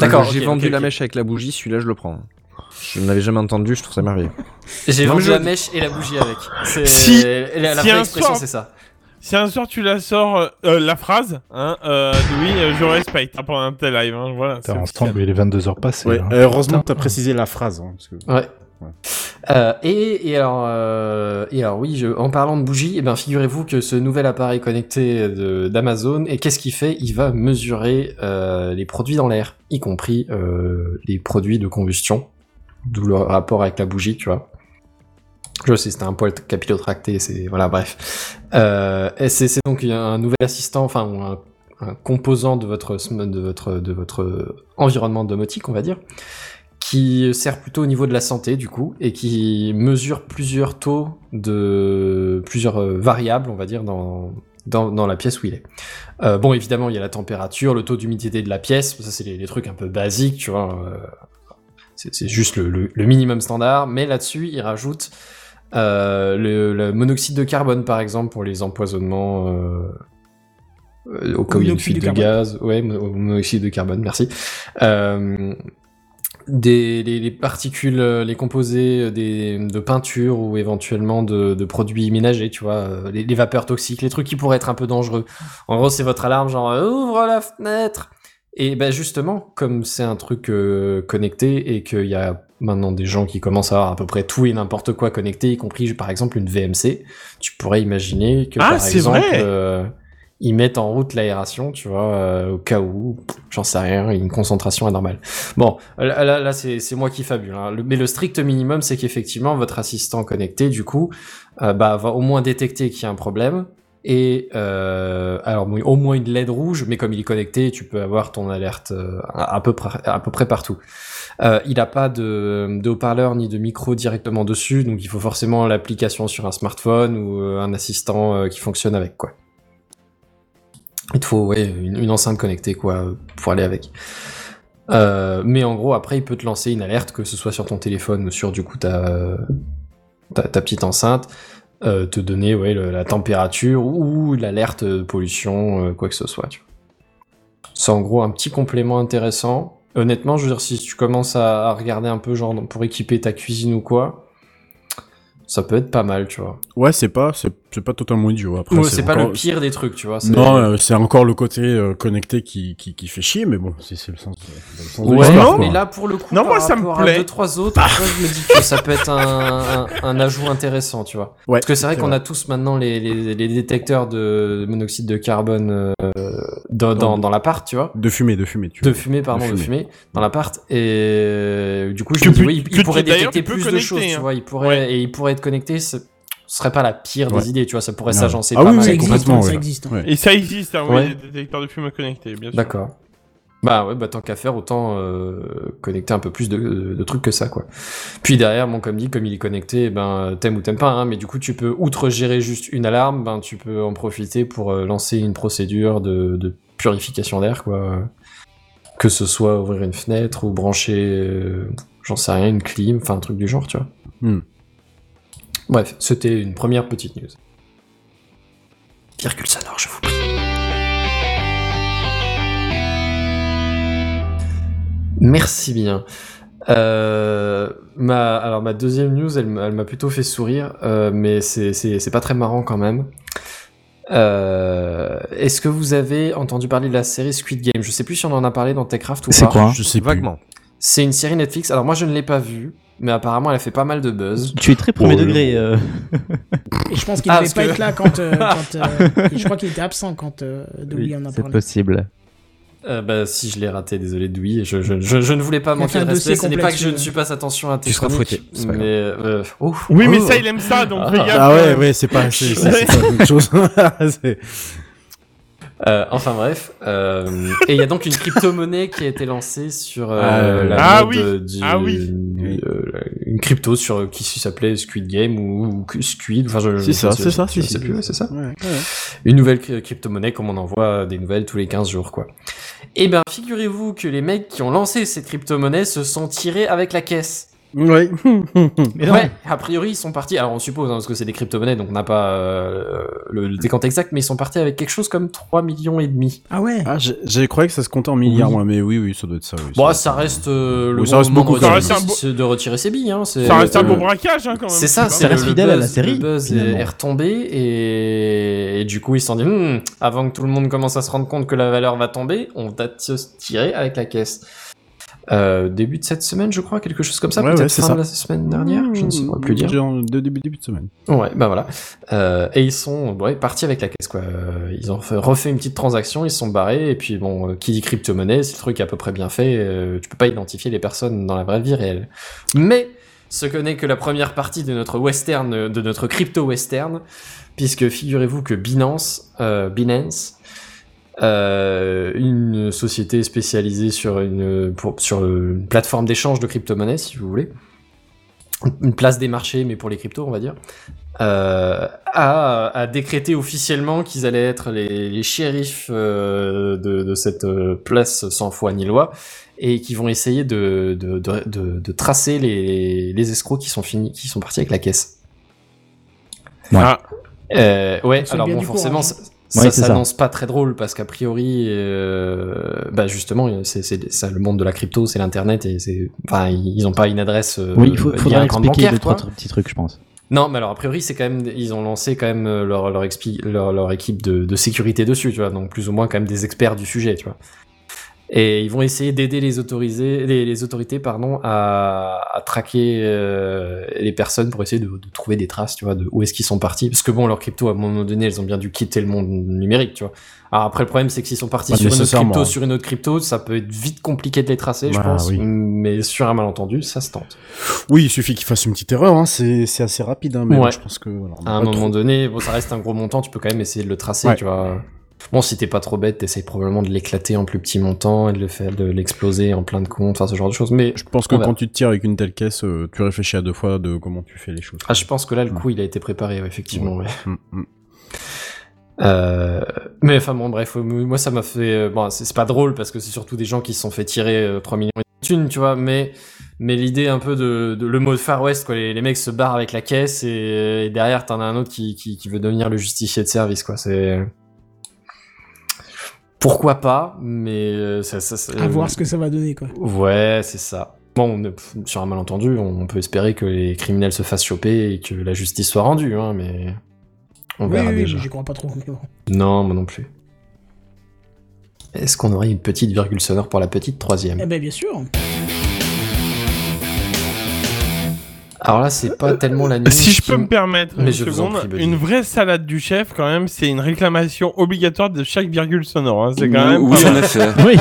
D'accord, j'ai vendu la mèche avec la bougie, celui-là je le prends. Je ne l'avais jamais entendu, je trouve ça merveilleux. J'ai vendu je- la mèche et la bougie avec. C'est Si- la, la si vraie un expression, soir- c'est ça. Si un soir tu la sors, euh, la phrase, hein, euh, de oui, je respecte hein, pendant un tel live. Hein, voilà. Un stand, il est 22h passé. Ouais, hein. euh, heureusement que t'as précisé la phrase. hein, parce que... Ouais. Euh, et, alors, euh, et alors oui, en parlant de bougie, eh ben figurez-vous que ce nouvel appareil connecté d'Amazon, et qu'est-ce qu'il fait? Il va mesurer euh, les produits dans l'air, y compris les produits de combustion, d'où le rapport avec la bougie, tu vois. Je sais, c'était un poil capillotracté, c'est voilà, bref. C'est donc un nouvel assistant, enfin un, un composant de votre de votre de votre environnement domotique, on va dire qui sert plutôt au niveau de la santé du coup et qui mesure plusieurs taux de plusieurs euh, variables on va dire dans dans, dans la pièce où il est. Euh, bon évidemment il y a la température, le taux d'humidité de la pièce, ça c'est les, les trucs un peu basiques tu vois. euh, c'est juste le, le- le minimum standard, mais là-dessus il rajoute euh, le, le monoxyde de carbone par exemple pour les empoisonnements. euh, au une fuite de carbone. gaz, ouais, mo- monoxyde de carbone, merci. Euh, des les, les particules, euh, les composés euh, des, de peinture ou éventuellement de, de produits ménagers, tu vois, euh, les, les vapeurs toxiques, les trucs qui pourraient être un peu dangereux. En gros, c'est votre alarme, genre ouvre la fenêtre. Et ben justement, comme c'est un truc euh, connecté et qu'il y a maintenant des gens qui commencent à avoir à peu près tout et n'importe quoi connecté, y compris par exemple une VMC, tu pourrais imaginer que Ah, par c'est exemple vrai euh, ils mettent en route l'aération, tu vois, euh, au cas où, j'en sais rien, une concentration anormale. Bon, là, là, là, c'est moi qui fabule, hein. Mais le strict minimum, c'est qu'effectivement votre assistant connecté, du coup, euh, bah, va au moins détecter qu'il y a un problème. Et euh, alors au moins une LED rouge, mais comme il est connecté, tu peux avoir ton alerte euh, à, à peu près à peu près partout. Euh, il n'a pas de, de haut-parleur ni de micro directement dessus, donc il faut forcément l'application sur un smartphone ou un assistant qui fonctionne avec quoi. Il te faut ouais, une, enceinte connectée quoi pour aller avec. Euh, mais en gros, après, il peut te lancer une alerte, que ce soit sur ton téléphone ou sur du coup ta, ta, petite enceinte, euh, te donner ouais, la température ou l'alerte pollution, euh, quoi que ce soit. C'est en gros un petit complément intéressant. Honnêtement, je veux dire, si tu commences à, à regarder un peu, genre pour équiper ta cuisine ou quoi, ça peut être pas mal, tu vois. Ouais, c'est pas, c'est pas totalement idiot. Après, Ouais, c'est pas encore- le pire des trucs, tu vois. c'est- Non, euh, c'est encore le côté euh, connecté qui, qui, qui fait chier, mais bon, c'est c'est le sens de, le sens de Ouais, non, quoi. mais là pour le coup, Non, par moi, ça me plaît. à deux trois autres, je me dis que ça peut être un, un, un ajout intéressant, tu vois. Ouais, Parce que c'est vrai c'est qu'on vrai. a tous maintenant les, les, les détecteurs de monoxyde de carbone euh, dans, dans, dans l'appart, tu vois. De fumée, de fumée, tu De vois. fumée, pardon, de De fumée, fumée. dans l'appart. Et euh, du coup, je Que me dis, pu- oui, il, pourrait détecter plus de choses, tu hein. vois. Il pourrait, et il pourrait être connecté. Ce serait pas la pire Ouais. des idées, tu vois. Ça pourrait s'agencer Ah pas oui, mal. Ça oui, existe, hein, ça ouais. existe. Ouais. Et ça existe, hein, oui, Ouais. les détecteurs de fumée connectés, bien sûr. D'accord. Bah ouais, bah tant qu'à faire, autant euh, connecter un peu plus de, de trucs que ça, quoi. Puis derrière, bon, comme dit, comme il est connecté, ben t'aimes ou t'aimes pas, hein, mais du coup, tu peux, outre gérer juste une alarme, ben tu peux en profiter pour euh, lancer une procédure de, de purification d'air, quoi. Que ce soit ouvrir une fenêtre ou brancher, euh, j'en sais rien, une clim, enfin un truc du genre, tu vois. Hmm. Bref, c'était une première petite news. Virgule sonore, je vous prie. Merci bien. Euh, ma, alors ma deuxième news, elle, m'a- elle m'a plutôt fait sourire, euh, mais c'est- c'est c'est pas très marrant quand même. Euh, Est-ce que vous avez entendu parler de la série Squid Game? Je sais plus si on en a parlé dans Techcraft ou C'est pas. quoi? Je sais plus. Vaguement. C'est une série Netflix. Alors moi je ne l'ai pas vue, mais apparemment elle a fait pas mal de buzz. Tu es très premier Oh degré. euh. Et je pense qu'il Ah, devait pas que- être là quand. euh, quand, euh, je crois qu'il était absent quand euh, Dolly en a C'est parlé. possible. Euh, bah si je l'ai raté, désolé Douy. Je, je, je, je ne voulais pas manquer de respect. Ce n'est pas que je ne suis pas attention à tes Tu seras fouetté, c'est mais euh, ouf. Oui, mais Oh. ça, il aime ça, donc Ah. Ah ouais, même. ouais, c'est pas, c'est c'est- c'est pas une chose. Euh, enfin bref, euh, et il y a donc une crypto-monnaie qui a été lancée sur euh, Ah, la ah mode oui. euh, du, Ah oui. du- euh, une crypto sur qui s'appelait Squid Game ou, ou Squid. Enfin, je, C'est ça, je- c'est ça, c'est ça. Ouais, ouais. Une nouvelle cry- crypto-monnaie comme on en voit des nouvelles tous les 15 jours, quoi. Et ben, figurez-vous que les mecs qui ont lancé cette crypto-monnaie se sont tirés avec la caisse. Ouais. Mais non. Ouais, a priori ils sont partis. Alors on suppose hein, parce que c'est des crypto-monnaies donc on n'a pas euh, le, le décompte exact, mais ils sont partis avec quelque chose comme 3 millions et demi. Ah ouais Ah, j'ai- j'ai cru que ça se comptait en milliards, Oui. moi, mais oui, oui, ça doit être ça. Oui, Bon, doit ça être reste euh, le Oui, ça reste moment beaucoup, de retirer, de retirer ses billes. Hein, c'est- Ça reste un bon braquage, hein, quand même. C'est ça, c'est reste le fidèle à la série, Le buzz est, finalement. est retombé et, et du coup ils se sont dit, Hmm, avant que tout le monde commence à se rendre compte que la valeur va tomber, on va se tirer avec la caisse. Euh, début de cette semaine, je crois, quelque chose comme ça, Ouais, peut-être ouais, fin ça. de la semaine dernière, je ne saurais plus dire. De début, début de semaine. Ouais, bah voilà. Euh, et ils sont ouais, partis avec la caisse, quoi. Euh, Ils ont fait- refait une petite transaction, ils se sont barrés, et puis bon, euh, qui dit crypto-monnaie, c'est le truc à peu près bien fait, euh, tu peux pas identifier les personnes dans la vraie vie réelle. Mais, ce que n'est que la première partie de notre western, de notre crypto-western, puisque figurez-vous que Binance, euh, Binance, euh, une société spécialisée sur une, pour- sur une plateforme d'échange de crypto-monnaies, si vous voulez, une place des marchés, mais pour les cryptos, on va dire, euh, a, a décrété officiellement qu'ils allaient être les, les shérifs euh, de, de cette euh, place sans foi ni loi et qui vont essayer de, de, de, de- de tracer les, les escrocs qui sont finis, qui sont partis avec la caisse. Ah, Euh, ouais, alors bon, forcément, Ouais, ça s'annonce pas très drôle parce qu'a priori, euh, bah justement, c'est ça, le monde de la crypto, c'est l'internet et c'est, enfin, ils ont pas une adresse. euh, Oui, il faut, faudra expliquer deux, trois petits trucs, je pense. Non, mais alors a priori c'est quand même ils ont lancé quand même euh, leur leur, leur, leur équipe de, de sécurité dessus, tu vois, donc plus ou moins quand même des experts du sujet, tu vois. Et ils vont essayer d'aider les autorisés, les, les autorités, pardon, à, à traquer euh, les personnes pour essayer de, de trouver des traces, tu vois, de où est-ce qu'ils sont partis. Parce que bon, leurs cryptos, à un moment donné, elles ont bien dû quitter le monde numérique, tu vois. Alors après, le problème, c'est que s'ils sont partis sur une autre crypto, sur une autre crypto, ça peut être vite compliqué de les tracer, je Bah, pense. oui. Mais sur un malentendu, ça se tente. Oui, il suffit qu'il fasse une petite erreur, hein. c'est assez rapide, hein, mais Ouais. je pense que. À un moment trop- donné, bon, ça reste un gros montant, tu peux quand même essayer de le tracer, Ouais. tu vois. Bon, si t'es pas trop bête, t'essayes probablement de l'éclater en plus petits montants et de le faire, de l'exploser en plein de comptes, enfin ce genre de choses. Mais Je pense que quand tu te tires avec une telle caisse, euh, tu réfléchis à deux fois de comment tu fais les choses. ah, je pense que là, le coup, il a été préparé, ouais, effectivement. ouais. Mm, mm. Euh, mais enfin bon bref, euh, moi ça m'a fait bon c'est pas drôle parce que c'est surtout des gens qui se sont fait tirer euh, 3 millions de thunes, tu vois, mais mais l'idée un peu de, de le mode Far West quoi, les, les mecs se barrent avec la caisse et, et derrière t'en as un autre qui, qui qui veut devenir le justicier de service quoi, c'est pourquoi pas, mais euh, ça, ça, ça- À voir ce que ça va donner, quoi. Ouais, c'est ça. Bon, on sur un malentendu, on peut espérer que les criminels se fassent choper et que la justice soit rendue, hein, mais on oui, verra oui, déjà. j'y crois pas trop. Non, moi non plus. Est-ce qu'on aurait une petite virgule sonore pour la petite troisième? Eh ben, bien sûr. Alors là, c'est pas tellement la news. Si je qui peux me permettre Mais une je vous en seconde, prie, Buddy. une vraie salade du chef, quand même, c'est une réclamation obligatoire de chaque virgule sonore. hein. C'est quand Oui, même. oui, en effet. Oui.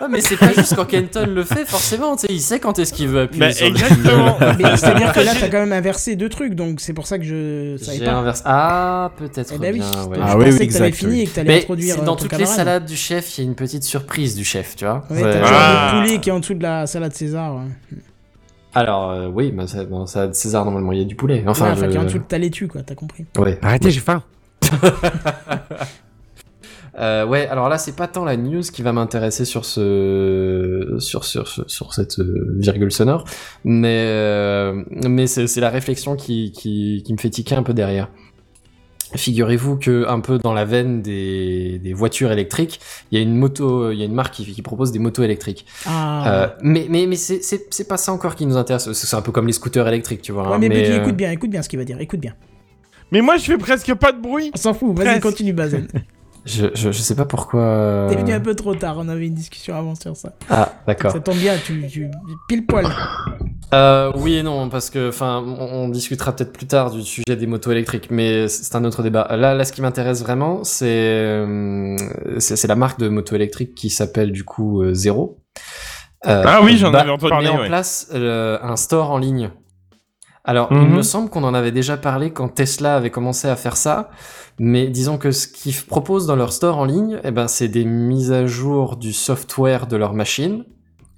Ah, mais c'est pas juste quand Kenton le fait, forcément, tu sais, il sait quand est-ce qu'il veut appuyer Bah, sur le- exactement. Mais c'est-à-dire que là, t'as quand même inversé deux trucs, donc c'est pour ça que je J'ai inversé. Ah, peut-être Eh ben oui. bien, ouais. Je Ah oui, pensais oui, que t'avais fini et que t'allais Mais introduire c'est euh, dans ton toutes les salades du chef, il y a une petite surprise du chef, tu vois. Ouais, t'as le Ah. poulet qui est en dessous de la salade César. Alors, euh, oui, mais ça- César, normalement, il y a du poulet. Enfin, Ouais, enfin, je- qui est en dessous de ta laitue, quoi, t'as compris. Ouais. Arrêtez, j'ai faim. Euh, ouais, alors là, c'est pas tant la news qui va m'intéresser sur ce, sur, sur, sur, sur cette euh, virgule sonore, mais, euh, mais c'est c'est la réflexion qui, qui, qui me fait tiquer un peu derrière. Figurez-vous que un peu dans la veine des, des voitures électriques, il y a une moto, il y a une marque qui, qui propose des motos électriques. Ah. Euh, mais mais mais c'est c'est c'est pas ça encore qui nous intéresse. C'est c'est un peu comme les scooters électriques, tu vois. ouais, hein, mais, Buddy, euh, écoute bien, écoute bien ce qu'il va dire, écoute bien. Mais moi, je fais presque pas de bruit. On s'en fout, vas-y, continue, Bazen. Je, je je sais pas pourquoi. euh, T'es venu un peu trop tard, on avait une discussion avant sur ça. Ah d'accord. Ça tombe bien, tu, tu pile poil. Euh, oui et non, parce que, enfin, on, on discutera peut-être plus tard du sujet des motos électriques, mais c'est un autre débat. Là, là, ce qui m'intéresse vraiment, c'est euh, c'est c'est la marque de moto électrique qui s'appelle du coup euh, Zero. Euh, Ah oui, j'en avais entendu met parler, en ouais. place euh, un store en ligne. Alors, il Mhm. me semble qu'on en avait déjà parlé quand Tesla avait commencé à faire ça, mais disons que ce qu'ils proposent dans leur store en ligne, eh ben, c'est des mises à jour du software de leur machine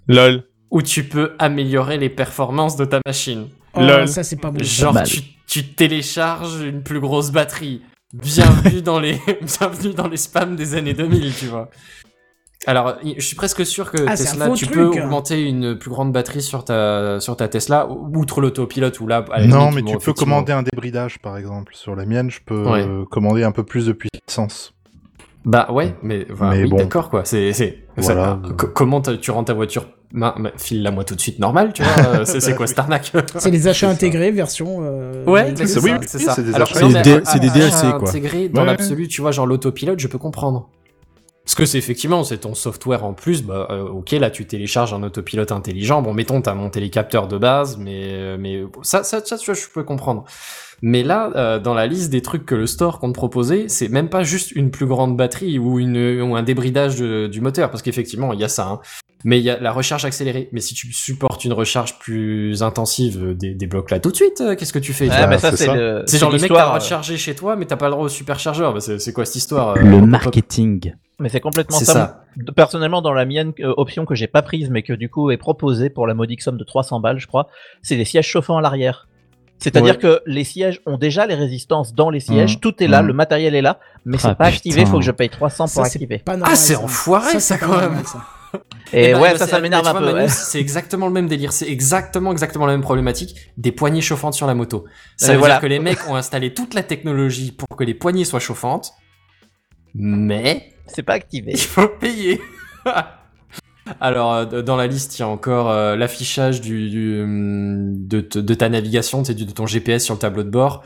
Lol. où tu peux améliorer les performances de ta machine. Oh, Lol. ça, c'est pas bon. Genre, tu, tu télécharges une plus grosse batterie. Bienvenue dans les, bienvenue dans les spams des années 2000, tu vois. Alors, je suis presque sûr que Ah, Tesla, tu truc. peux augmenter une plus grande batterie sur ta, sur ta Tesla, outre l'autopilote, ou là, la Non, limite, mais bon, tu peux commander un débridage, par exemple. Sur la mienne, je peux Ouais. euh, commander un peu plus de puissance. Bah ouais, mais, enfin, Mais oui, bon. d'accord, quoi. C'est, c'est, Voilà. ça- co- comment tu rends ta voiture, file-la moi tout de suite normal, tu vois. euh, c'est, c'est quoi cette arnaque? C'est les achats intégrés, version. euh, Ouais, c'est oui, ça, oui, c'est oui, ça. c'est des intégrés. C'est des DLC, quoi. intégré dans Ouais, l'absolu, tu vois, genre l'autopilote, je peux comprendre. Parce que c'est effectivement, c'est ton software en plus, bah, euh, ok, là tu télécharges un autopilote intelligent, bon, mettons, t'as monté les capteurs de base, mais, euh, mais ça, ça, je peux comprendre. Mais là, euh, dans la liste des trucs que le store compte proposer, c'est même pas juste une plus grande batterie ou, un débridage du moteur, parce qu'effectivement, il y a ça, hein. Mais il y a la recharge accélérée. Mais si tu supportes une recharge plus intensive, euh, dé- débloque-la tout de suite. euh, Qu'est-ce que tu fais? Mais ça, c'est c'est ça. le. C'est genre le mec t'a l'histoire, euh, rechargé chez toi, mais t'as pas le droit au superchargeur. Bah, c'est c'est quoi cette histoire euh, Le marketing. Mais c'est complètement C'est ça. ça. Personnellement, dans la mienne, euh, option que j'ai pas prise, mais que du coup est proposée pour la modique somme de 300 balles, je crois, c'est les sièges chauffants à l'arrière. C'est-à-dire Ouais. que les sièges ont déjà les résistances dans les sièges, Mhm. tout est là, Mhm. le matériel est là, mais c'est Ah, pas activé, il faut putain. que je paye 300 pour Ça, c'est activer. pas normal. Ah, c'est ça. enfoiré, ça, c'est quand même. normal, ça. Et Eh ben, ouais, bah, ça, ça m'énerve un peu. Ouais. C'est exactement le même délire. C'est exactement, exactement la même problématique des poignées chauffantes sur la moto. Ça veut voilà. dire que les mecs ont installé toute la technologie pour que les poignées soient chauffantes, mais C'est pas activé. il faut payer. Alors, euh, dans la liste, il y a encore euh, l'affichage du, du, hum, de, de ta navigation, de ton GPS sur le tableau de bord.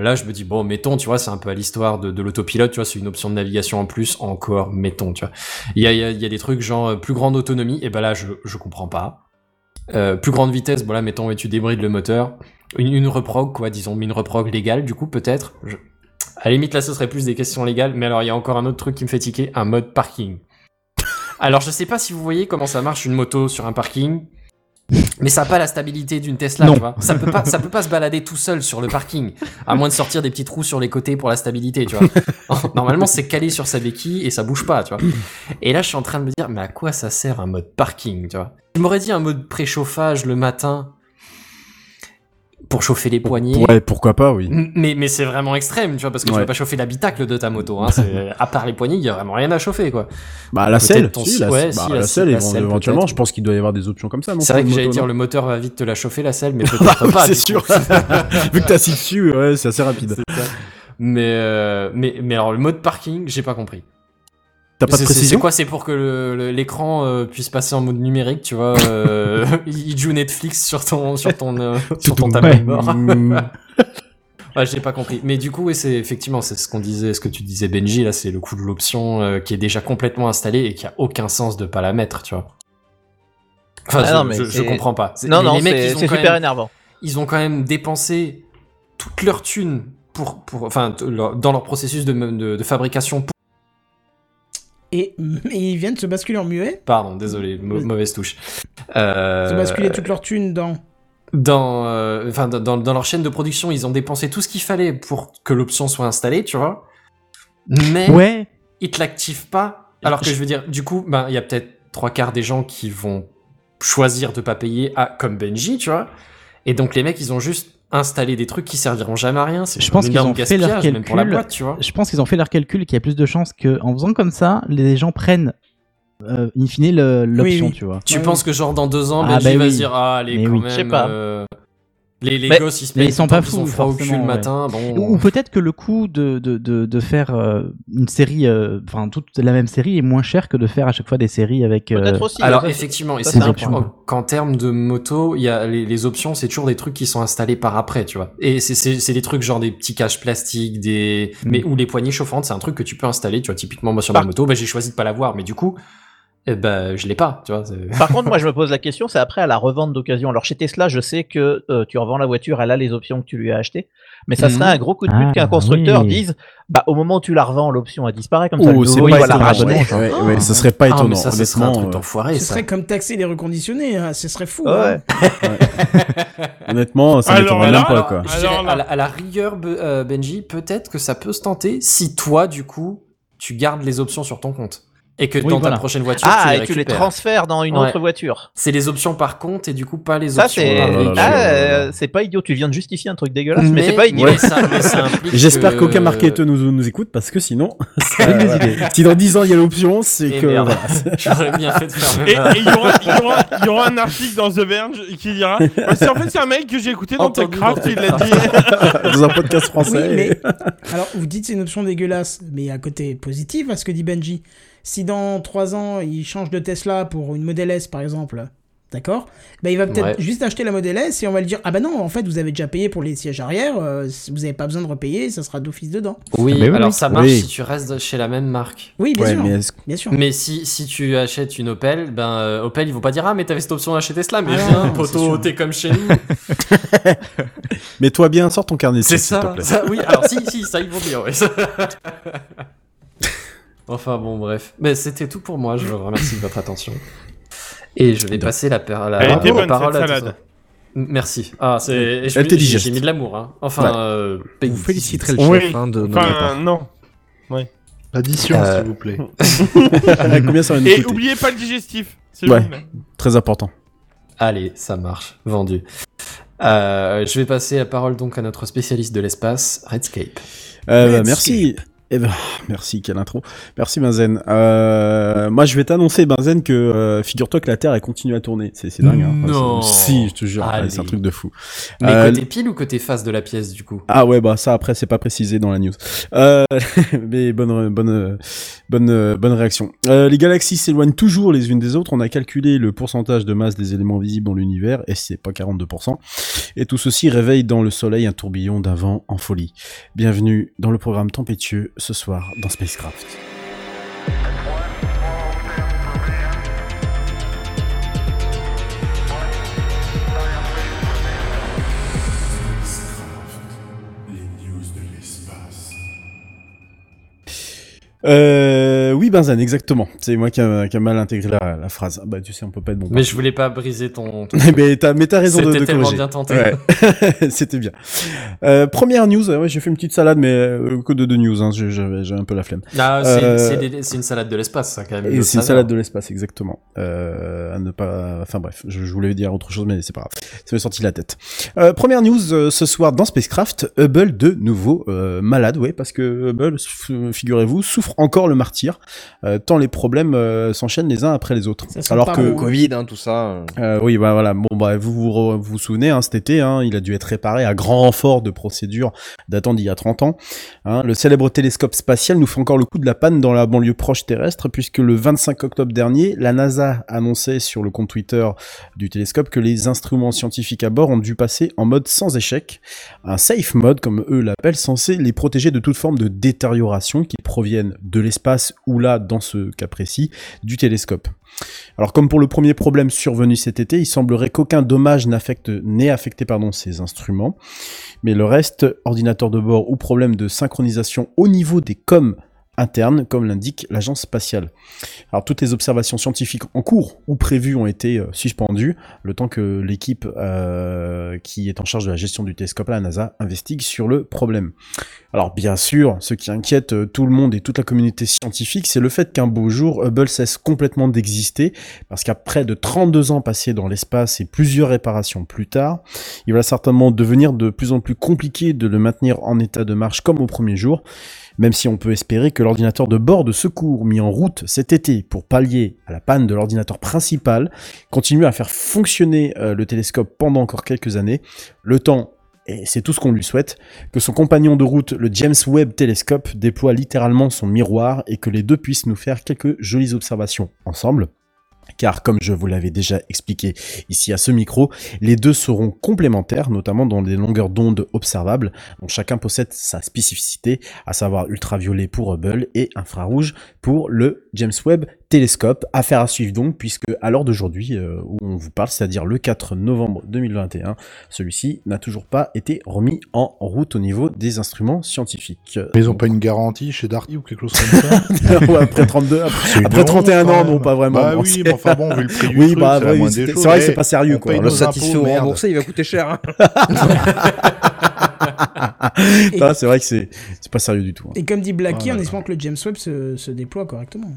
Là, je me dis, bon, mettons, tu vois, c'est un peu à l'histoire de, l'autopilote, tu vois, c'est une option de navigation en plus, encore, mettons, tu vois. Il y a, des trucs genre euh, plus grande autonomie, et ben là, je, je comprends pas. Euh, plus grande vitesse, bon là, mettons, tu débrides le moteur. Une, une reprog, quoi, disons, une reprog légale, du coup, peut-être. À la limite, là, ce serait plus des questions légales, mais alors, il y a encore un autre truc qui me fait tiquer, un mode parking. Alors, je sais pas si vous voyez comment ça marche une moto sur un parking, mais ça n'a pas la stabilité d'une Tesla, Non. tu vois. Ça peut pas, ça peut pas se balader tout seul sur le parking, à moins de sortir des petits trous sur les côtés pour la stabilité, tu vois. Normalement, c'est calé sur sa béquille et ça bouge pas, tu vois. Et là, je suis en train de me dire, mais à quoi ça sert un mode parking, tu vois? Je m'aurais dit un mode préchauffage le matin. Pour chauffer les poignets. Ouais, pourquoi pas, oui. Mais, mais c'est vraiment extrême, tu vois, parce que tu Ouais. vas pas chauffer l'habitacle de ta moto. Hein. c'est- à part les poignées, il y a vraiment rien à chauffer, quoi. Bah, la selle, ton si, la, ouais, bah, si, la la- selle, éventuellement, je pense qu'il doit y avoir des options comme ça. non, C'est vrai que j'allais dire le moteur va vite te la chauffer la selle, mais peut-être pas. c'est sûr. Vu que t'as assis dessus, ouais, c'est assez rapide. Mais, euh, mais, mais alors le mode parking, j'ai pas compris. T'as pas de C'est- c'est- précision C'est quoi C'est pour que l'écran euh, puisse passer en mode numérique, tu vois euh, Il joue Netflix sur ton sur ton euh, sur ton tableau de bord. Ouais, j'ai pas compris. Mais du coup, ouais, c'est effectivement c'est ce qu'on disait, ce que tu disais Benji là, c'est le coup de l'option euh, qui est déjà complètement installée et qui a aucun sens de pas la mettre, tu vois. Enfin, Ah je, non, mais je- comprends pas. Non, non, les mecs, c'est super même- énervant. ils ont quand même dépensé toute leur thune pour, pour enfin, dans leur processus de, de, de fabrication. pour- Et, et ils viennent se basculer en muet, Pardon, désolé, mau- mauvaise touche. Euh, se basculer toute leur thune dans. dans, euh, enfin, dans, dans- dans leur chaîne de production, ils ont dépensé tout ce qu'il fallait pour que l'option soit installée, tu vois. Mais Ouais. ils te l'activent pas. Alors que je veux dire, du coup, ben, il y a peut-être trois quarts des gens qui vont choisir de pas payer à, comme Benji, tu vois. Et donc les mecs, ils ont juste installé des trucs qui serviront jamais à rien. C'est Je pense qu'ils ont fait leur calcul. même pour la boîte, tu vois. Je pense qu'ils ont fait leur calcul et qu'il y a plus de chances qu'en faisant comme ça, les gens prennent euh, in fine l'option, oui. tu vois. Tu penses que genre dans deux ans, Ah, Benji bah va dire ah allez Mais quand oui. même. Je sais pas. euh, les les Mais- gosses ils se ils sont pas fous, froid au cul le forcément, matin. Bon. Ou, ou peut-être que le coût de, de, de, de faire euh, une série, euh, enfin toute la même série est moins cher que de faire à chaque fois des séries avec. euh, Peut-être aussi. Alors effectivement, et c'est qu'en- termes de moto, il y a les, les options, c'est toujours des trucs qui sont installés par après, tu vois. Et c'est- c'est c'est des trucs genre des petits caches plastiques, des Mm. mais ou les poignées chauffantes, c'est un truc que tu peux installer, tu vois. Typiquement moi sur ma moto, bah, j'ai choisi de pas l'avoir, mais du coup, eh ben je l'ai pas, tu vois. Par contre, moi, je me pose la question, c'est après à la revente d'occasion. Alors, chez Tesla, je sais que euh, tu revends la voiture, elle a les options que tu lui as achetées. Mais ça Mhm. serait un gros coup de pute Ah, qu'un constructeur oui. dise, bah, au moment où tu la revends, l'option, elle disparaît comme ça. Oh, le c'est nouveau, il va la racheter. Ouais, ouais, ouais, ce serait pas Ah, mais étonnant. ça, ce serait un honnêtement, truc euh, d'enfoiré, Ce ça. serait comme taxer les reconditionnés, hein, ce serait fou. Ouais. hein. honnêtement, ça Alors m'étonnerait même pas, Alors, quoi. Alors là- à, la, à la rigueur, Be- euh, Benji, peut-être que ça peut se tenter si toi, du coup, tu gardes les options sur ton compte. Et que Oui, dans voilà. ta prochaine voiture, Ah, tu les et tu les transfères dans une Ouais. autre voiture. C'est les options par compte et du coup pas les Ça, options c'est là ah, euh, c'est pas idiot. Tu viens de justifier un truc dégueulasse, mais, c'est pas idiot. J'espère qu'aucun marketeur nous, nous écoute parce que sinon, des idées. si dans 10 ans il y a l'option, c'est que merde. voilà. J'aurais bien fait de faire Et il y, aura, y y un article dans The Verge qui dira. Bah, c'est en fait c'est un mec que j'ai écouté dans TechCraft, dans il l'a dit. dans un podcast français. Alors vous dites c'est une option dégueulasse, mais il y a un côté positif à ce que dit Benji. Si dans 3 ans il change de Tesla pour une Model S par exemple, d'accord? Bah, Il va peut-être Ouais. juste acheter la Model S et on va lui dire Ah bah non, en fait vous avez déjà payé pour les sièges arrière, euh, vous n'avez pas besoin de repayer, ça sera d'office dedans. Oui, Mais oui, alors oui. ça marche Oui. si tu restes chez la même marque. Oui, bien Ouais, sûr. mais est-ce- Bien sûr. Mais si, si tu achètes une Opel, ben euh, Opel ils vont pas dire ah mais t'avais cette option d'acheter Tesla, mais Ah viens non, sûr. t'es comme chez nous. Mets-toi bien, sors ton carnet C'est chèques, s'il te ça, plaît. ça, oui. Alors si, si, ça ils vont dire. Ouais. enfin bon, bref. Mais c'était tout pour moi. Je vous remercie de votre attention. Et je vais passer la, per- la, Elle était la bonne, parole cette à salade. Merci. Ah, c'est. J'ai digeste. j'ai mis de l'amour. Hein. Enfin, Ouais. euh, Vous féliciterez le Oui. chef hein, de notre Enfin, part. non. Addition, Euh, s'il vous plaît. Combien ça va nous Et coûter oubliez pas le digestif. C'est Ouais. Très important. Allez, ça marche. Vendu. Euh, je vais passer la parole donc à notre spécialiste de l'espace, Redscape. Euh, Let's merci. Eh ben, merci, quelle intro. Merci Benzen. Euh, moi, je vais t'annoncer, Benzen, que euh, figure-toi que la Terre, elle continue à tourner. C'est dingue. Hein. Non. Si, je te jure, c'est un truc de fou. Mais Euh, côté pile ou côté face de la pièce du coup? Ah ouais, bah ça après, c'est pas précisé dans la news. Mais bonne, bonne, bonne, bonne réaction. Les galaxies s'éloignent toujours les unes des autres. On a calculé le pourcentage de masse des éléments visibles dans l'univers, et c'est pas 42%. Et tout ceci réveille dans le Soleil un tourbillon d'un vent en folie. Bienvenue dans le programme tempétueux ce soir dans Spacecraft. Euh, oui, Benzen, exactement. C'est moi qui a, qui a mal intégré la, la phrase. Ah Bah, tu sais, on peut pas être bon. Mais je voulais pas briser ton. ton- mais t'as, mais t'as raison de, C'était de tellement corriger. bien tenté. Ouais. C'était bien. Euh, première news. Ouais, j'ai fait une petite salade, mais euh, que de deux news. Hein, j'ai, j'avais- un peu la flemme. Ah, c'est Euh, une salade de l'espace, ça, quand même. Et c'est une salade de l'espace, exactement. Euh, à ne pas. Enfin bref, je, je voulais dire autre chose, mais c'est pas grave. Ça m'est sorti de la tête. Euh, première news euh, ce soir dans Spacecraft, Hubble de nouveau euh, malade, ouais, parce que Hubble, figurez-vous, souffre encore le martyr, euh, tant les problèmes euh, s'enchaînent les uns après les autres. Ça Alors que. Covid, hein, tout ça. euh. oui, bah voilà. Bon, bah, vous vous, vous, vous souvenez, hein, cet été, hein, il a dû être réparé à grand renfort de procédures datant d'il y a 30 ans. Hein, le célèbre télescope spatial nous fait encore le coup de la panne dans la banlieue proche terrestre, puisque le 25 octobre dernier, la NASA annonçait sur le compte Twitter du télescope que les instruments scientifiques à bord ont dû passer en mode sans échec, un safe mode, comme eux l'appellent, censé les protéger de toute forme de détérioration qui proviennent de l'espace ou là, dans ce cas précis, du télescope. Alors comme pour le premier problème survenu cet été, il semblerait qu'aucun dommage n'ait affecté pardon, ces instruments, mais le reste, ordinateur de bord ou problème de synchronisation au niveau des coms internes, comme l'indique l'agence spatiale. Alors toutes les observations scientifiques en cours ou prévues ont été euh, suspendues, le temps que l'équipe euh, qui est en charge de la gestion du télescope à la NASA investigue sur le problème. Alors bien sûr, ce qui inquiète euh, tout le monde et toute la communauté scientifique, c'est le fait qu'un beau jour, Hubble cesse complètement d'exister, parce qu'après de 32 ans passés dans l'espace et plusieurs réparations plus tard, il va certainement devenir de plus en plus compliqué de le maintenir en état de marche comme au premier jour, même si on peut espérer que l'ordinateur de bord de secours mis en route cet été pour pallier à la panne de l'ordinateur principal continue à faire fonctionner euh, le télescope pendant encore quelques années, le temps, et c'est tout ce qu'on lui souhaite, que son compagnon de route, le James Webb Telescope, déploie littéralement son miroir et que les deux puissent nous faire quelques jolies observations ensemble. Car comme je vous l'avais déjà expliqué ici à ce micro, les deux seront complémentaires, notamment dans des longueurs d'onde observables, dont chacun possède sa spécificité, à savoir ultraviolet pour Hubble et infrarouge pour le James Webb Télescope. Affaire à suivre donc, puisque à l'heure d'aujourd'hui, euh, où on vous parle, c'est-à-dire le 4 novembre 2021, celui-ci n'a toujours pas été remis en route au niveau des instruments scientifiques. Mais ils ont pas une garantie chez Darty ou quelque chose comme ça Ouais, après 32, après, après honte, 31 quand ans, non, pas vraiment. Bah oui, mais enfin bon, vu le prix du oui, truc, bah, c'est oui, vrai que c'est pas sérieux, On quoi. Le satisfait ou remboursé, il va coûter cher. hein. Non, c'est vrai que c'est c'est pas sérieux du tout. hein. Et comme dit Blacky, Oh là en espérant que le James Webb se, se déploie correctement.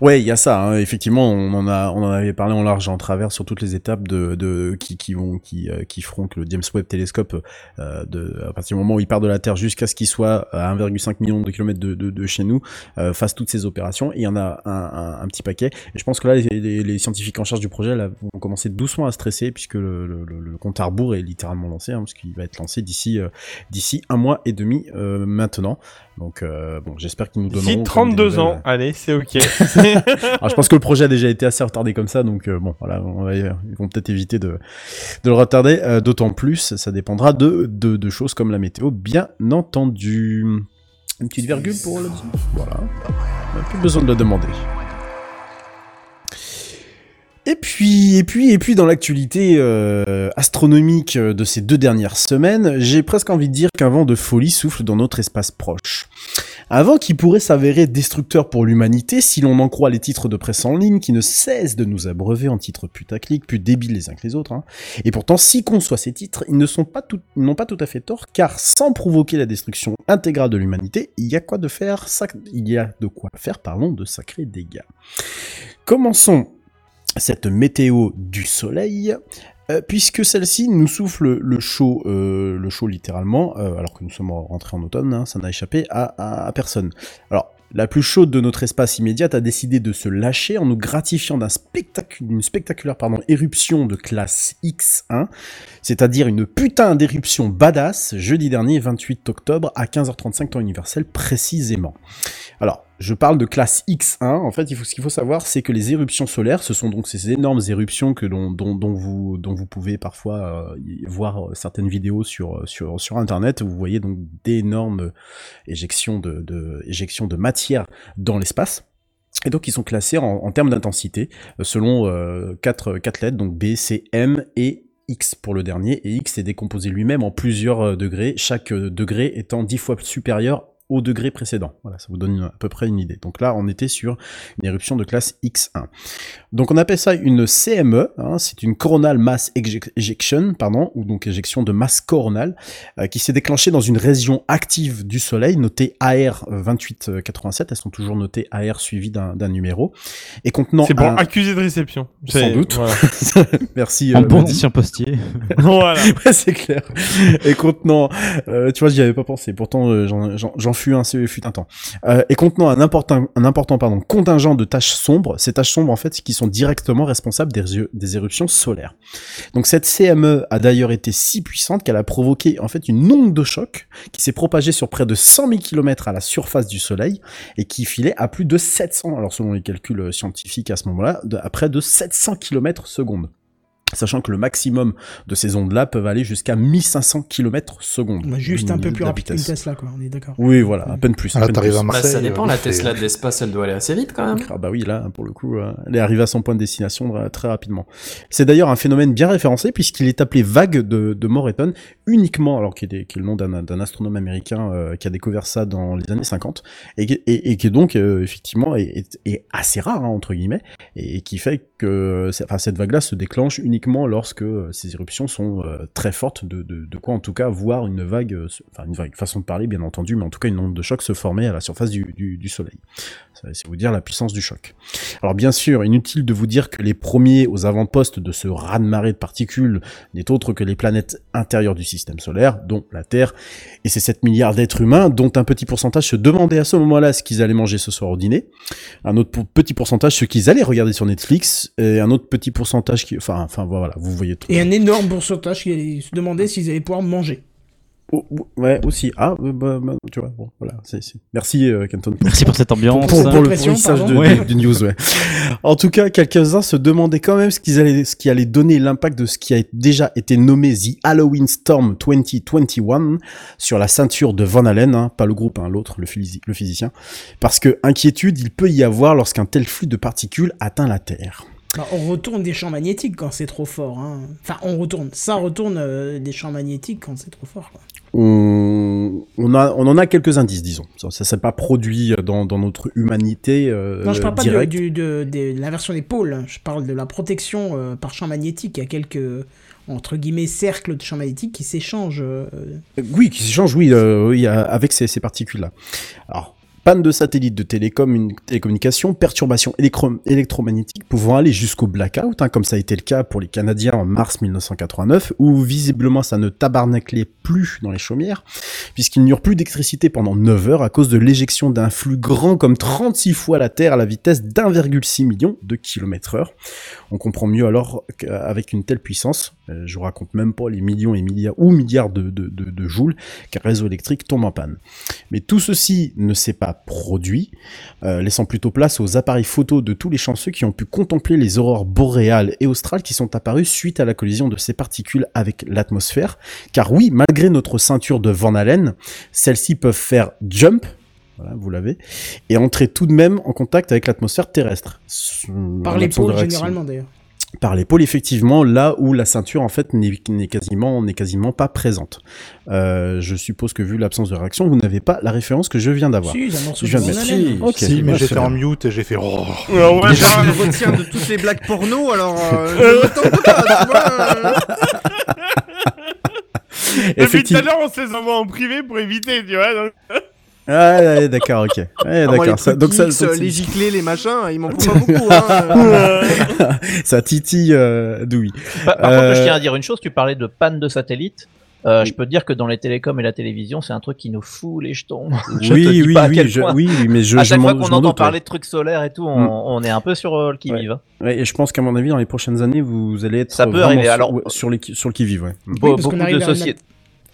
Ouais, il y a ça. hein. Effectivement, on en a, on en avait parlé en large en travers sur toutes les étapes de, de qui, qui vont, qui, euh, qui feront que le James Webb Télescope, euh, de, à partir du moment où il part de la Terre jusqu'à ce qu'il soit à 1,5 million de kilomètres de, de, de chez nous, euh, fasse toutes ces opérations. Il y en a un, un, petit paquet. Et je pense que là, les, les, les scientifiques en charge du projet là, vont commencer doucement à stresser puisque le, le, le, le compte à rebours est littéralement lancé, hein, parce qu'il va être lancé d'ici, euh, d'ici un mois et demi euh, maintenant. Donc, euh, bon, j'espère qu'ils nous donneront. Des 32 nouvelles, ans, allez, c'est ok. alors, je pense que le projet a déjà été assez retardé comme ça, donc euh, bon, voilà, on va, ils vont peut-être éviter de, de le retarder. euh, D'autant plus, ça dépendra de, de, de choses comme la météo, bien entendu. Une petite virgule pour le Voilà, on n'a plus besoin de le demander. Et puis, et puis, et puis, dans l'actualité euh, astronomique de ces deux dernières semaines, j'ai presque envie de dire qu'un vent de folie souffle dans notre espace proche. Un vent qui pourrait s'avérer destructeur pour l'humanité si l'on en croit les titres de presse en ligne qui ne cessent de nous abreuver en titres putaclic, plus débiles les uns que les autres. hein. Et pourtant, si qu'on soit ces titres, ils ne sont pas tout, n'ont pas tout à fait tort, car sans provoquer la destruction intégrale de l'humanité, il y a quoi de faire, il y a de quoi faire, pardon, de sacrés dégâts. Commençons cette météo du soleil, euh, puisque celle-ci nous souffle le chaud, euh, le chaud littéralement, euh, alors que nous sommes rentrés en automne, hein, ça n'a échappé à, à- à personne. Alors, la plus chaude de notre espace immédiat a décidé de se lâcher en nous gratifiant d'un spectacu- d'une spectaculaire pardon, éruption de classe X1, c'est-à-dire une putain d'éruption badass, jeudi dernier 28 octobre à 15h35 temps universel précisément. Alors, je parle de classe X1. En fait, il faut, ce qu'il faut savoir, c'est que les éruptions solaires, ce sont donc ces énormes éruptions que l'on- dont, dont vous, dont vous pouvez parfois euh, voir euh, certaines vidéos sur, sur, sur Internet. Vous voyez donc d'énormes éjections de, de, éjections de matière dans l'espace. Et donc, ils sont classés en, en termes d'intensité, euh, selon euh, quatre, quatre lettres, donc B, C, M et X pour le dernier. Et X est décomposé lui-même en plusieurs euh, degrés, chaque euh, degré étant dix fois supérieur au degré précédent. Voilà, ça vous donne à peu près une idée. Donc là, on était sur une éruption de classe X1. Donc on appelle ça une CME, hein, c'est une coronal mass ejec- ejection, pardon, ou donc éjection de masse coronale, euh, qui s'est déclenchée dans une région active du Soleil, notée AR 2887, elles sont toujours notées AR suivi d'un d'un numéro, et contenant C'est pour un- accusé de réception. sans C'est- doute. voilà. Merci. En euh, bon sur postier. Voilà. ouais, c'est clair. Et contenant, euh, tu vois, j'y avais pas pensé. Pourtant, euh, j'en- fus un, fut un temps. Euh, et contenant un important, un important, pardon, contingent de taches sombres. Ces taches sombres, en fait, qui sont directement responsables des, des éruptions solaires. Donc, cette CME a d'ailleurs été si puissante qu'elle a provoqué, en fait, une onde de choc qui s'est propagée sur près de 100 000 km à la surface du Soleil et qui filait à plus de 700, alors selon les calculs scientifiques à ce moment-là, à près de 700 km secondes. Sachant que le maximum de ces ondes-là peuvent aller jusqu'à 1500 km secondes. Bah, juste un peu plus rapide qu'une. Tesla, quoi, on est d'accord. Oui, voilà, à peine plus. à là, peine plus. à Bah, Marseille. ça dépend, la Tesla de l'espace, elle doit aller assez vite quand même. Ah bah oui, là, pour le coup, euh, elle est arrivée à son point de destination très rapidement. C'est d'ailleurs un phénomène bien référencé puisqu'il est appelé vague de, de Moreton uniquement, alors qui est, qui est le nom d'un d'un astronome américain euh, qui a découvert ça dans les années 50 et, qui- et, et qui donc euh, effectivement est, est- est assez rare hein, entre guillemets et, qui fait que enfin, cette vague-là se déclenche uniquement lorsque euh, ces éruptions sont euh, très fortes, de, quoi en tout cas voir une vague, euh, enfin une vague façon de parler bien entendu, mais en tout cas une onde de choc se former à la surface du, du, du Soleil. C'est vous dire la puissance du choc. Alors bien sûr, inutile de vous dire que les premiers aux avant-postes de ce raz-de-marée de particules n'est autre que les planètes intérieures du système solaire, dont la Terre, et ces 7 milliards d'êtres humains, dont un petit pourcentage se demandait à ce moment-là ce qu'ils allaient manger ce soir au dîner, un autre petit pourcentage ce qu'ils allaient regarder sur Netflix, et un autre petit pourcentage qui... Enfin, enfin voilà, vous voyez tout. Et un énorme pourcentage qui allait se demander s'ils allaient pouvoir manger. Oh, ouais, aussi. Ah, euh, bah, bah, tu vois, bon, voilà. c'est c'est- Merci, euh, Kenton. Pour, Merci pour cette ambiance. pour, pour le Pression, pourrissage de, pardon. de- du news, ouais. En tout cas, quelques-uns se demandaient quand même ce, qu'ils allaient, ce qui allait donner l'impact de ce qui a déjà été nommé The Halloween Storm 2021 sur la ceinture de Van Allen, hein, pas le groupe, hein, l'autre, le, le physicien. Parce que inquiétude, il peut y avoir lorsqu'un tel flux de particules atteint la Terre. Bah, on retourne des champs magnétiques quand c'est trop fort. Hein. Enfin, on retourne. Ça retourne euh, des champs magnétiques quand c'est trop fort. Quoi. On, on, a, on en a quelques indices, disons. Ça, ça s'est pas produit dans, dans notre humanité. Euh, non, je parle pas de, directe. du- de, de l'inversion des pôles. hein. Je parle de la protection euh, par champ magnétique. Il y a quelques entre guillemets cercles de champs magnétiques qui s'échangent. Oui, qui s'échange, oui, oui, avec ces, ces particules-là. Alors, panne de satellite de télécom, une télécommunication, perturbations électro- électromagnétiques pouvant aller jusqu'au blackout, hein, comme ça a été le cas pour les Canadiens en mars 1989, où visiblement ça ne tabarnaclait plus dans les chaumières, puisqu'il n'y aura plus d'électricité pendant 9 heures à cause de l'éjection d'un flux grand comme 36 fois la Terre à la vitesse d'1,6 million de kilomètres heure. On comprend mieux alors qu'avec une telle puissance, euh, je vous raconte même pas les millions et milliards ou milliards de, de, de, de joules qu'un réseau électrique tombe en panne. Mais tout ceci ne s'est pas produit, euh, laissant plutôt place aux appareils photo de tous les chanceux qui ont pu contempler les aurores boréales et australes qui sont apparues suite à la collision de ces particules avec l'atmosphère. Car oui, malgré notre ceinture de Van Allen, celles-ci peuvent faire jump, voilà, vous l'avez, et entrer tout de même en contact avec l'atmosphère terrestre. par les pôles généralement d'ailleurs. Par les pôles, effectivement, là où la ceinture en fait n'est quasiment n'est quasiment pas présente. Euh, je suppose que vu l'absence de réaction, vous n'avez pas la référence que je viens d'avoir. Si, un Je viens de mettre. Allen. Ok, Si, mais j'étais en mute et j'ai fait. Oh. Ouais, ouais, Déjà, bah, je retiens de toutes les blagues porno, alors. Euh, tu vois, euh. Depuis tout à Effectivement. l'heure, on se les envoie en privé pour éviter, tu vois. donc- Ah, ouais, d'accord, ok. Ouais, Ah, d'accord. Ça- donc ça, donc, les giclés, les machins, ils m'en font pas beaucoup. Hein. ça titille euh, Dewey. Par, par Euh, contre, je tiens à dire une chose, tu parlais de panne de satellite. Euh, Je peux te dire que dans les télécoms et la télévision, c'est un truc qui nous fout les jetons. Je oui, te dis oui, pas à oui, quel je, point. oui, oui, mais je, à je chaque m'en- fois je qu'on entend doute, parler ouais. de trucs solaires et tout, on, Mm. on est un peu sur euh, le qui-vive. hein. Ouais, et je pense qu'à mon avis, dans les prochaines années, vous allez être Ça peut arriver, sur, alors- ouais, sur, les, sur le qui-vive, ouais. Be- beaucoup de sociétés.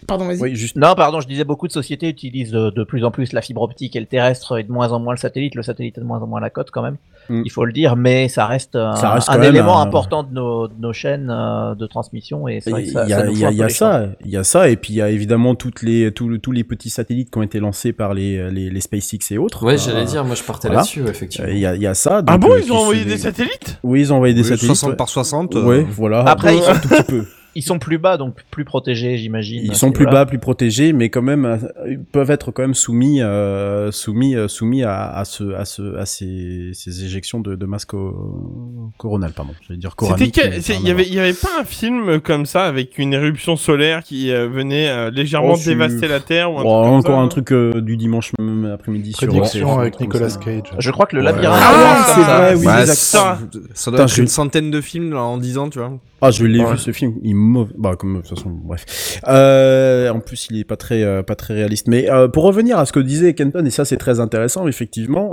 Pardon, vas-y. Oui, juste. Non, pardon, je disais beaucoup de sociétés utilisent de, de plus en plus la fibre optique et le terrestre et de moins en moins le satellite. Le satellite est de moins en moins la cote quand même, Mm. il faut le dire, mais ça reste un, Ça reste un quand même élément un- important de nos, de nos chaînes euh, de transmission et Il ça, y a, ça il y a- y ça, il y a ça, et puis il y a évidemment toutes les, tous, le- tous les petits satellites qui ont été lancés par les, les, les SpaceX et autres. Ouais, Euh, j'allais dire, moi je partais voilà. là-dessus, effectivement. Euh, Il y a, il y a ça. Ah bon, euh, ils ont envoyé des satellites? Oui, ils ont envoyé des Oui, satellites. 60 ouais. par 60. euh, Ouais, voilà. Après, ils un sont- tout petit peu. Ils sont plus bas, donc plus protégés, j'imagine. Ils sont plus bas, plus protégés, mais quand même euh, ils peuvent être quand même soumis, euh, soumis, euh, soumis à, à ce, à ce, à ces, ces éjections de, de masse co- coronale, pardon. Je vais dire C'était coranique. Il y avait, il y avait pas un film comme ça avec une éruption solaire qui euh, venait euh, légèrement Oh, dévaster la Terre ou un Bon, truc comme encore ça, un non truc euh, du dimanche même après-midi sur Prédiction avec Nicolas. Cage. Je crois que le Ouais. labyrinthe. Ah, c'est vrai, oui, Bah, ça, ça doit être une centaine de films là, en 10 ans, tu vois. Ah, je l'ai Ouais. vu ce film, il est mauvais. Bah, comme de toute façon, bref. Euh, en plus, il est pas très, euh, pas très réaliste. Mais euh, pour revenir à ce que disait Kenton, et ça c'est très intéressant, effectivement.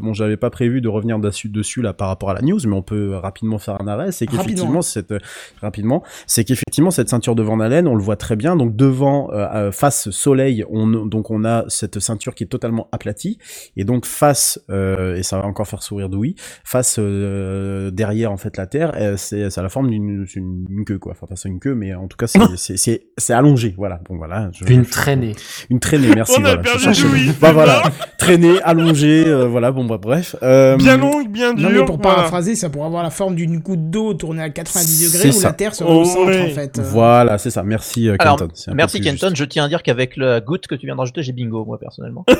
Bon, j'avais pas prévu de revenir dessus, dessus là par rapport à la news, mais on peut rapidement faire un arrêt. C'est qu'effectivement, cette rapidement, c'est qu'effectivement cette ceinture de Van Allen, on le voit très bien. Donc devant, face soleil, on donc on a cette ceinture qui est totalement aplatie, et donc face, et ça va encore faire sourire Dewey, face derrière en fait la Terre, c'est ça a la forme d'une c'est une, une queue quoi. Enfin pas ça une queue, mais en tout cas c'est allongé. Voilà. Bon voilà. je- Une je- traînée. Une traînée. Merci. On voilà, perdu Bah voilà. Traînée, allongée. euh, voilà. Bon bah bref. Euh, Bien longue, bien dure. Non, mais pour voilà. paraphraser, ça pourrait avoir la forme d'une goutte d'eau tournée à 90 C'est degrés où ça. la Terre serait Oh, au centre, en fait. Euh, Voilà, c'est ça. Merci euh, Alors, Kenton. Merci Kenton, juste. je tiens à dire qu'avec la goutte que tu viens de rajouter, j'ai bingo, moi personnellement.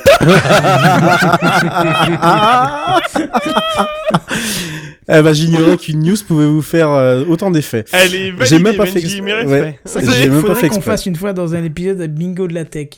Eh ben, j'ignorais qu'une news pouvait vous faire euh, autant d'effets. Elle est validée, J'ai même pas fait exprès. Ouais. J'ai il même pas faudrait fait qu'on fasse une fois dans un épisode de bingo de la tech.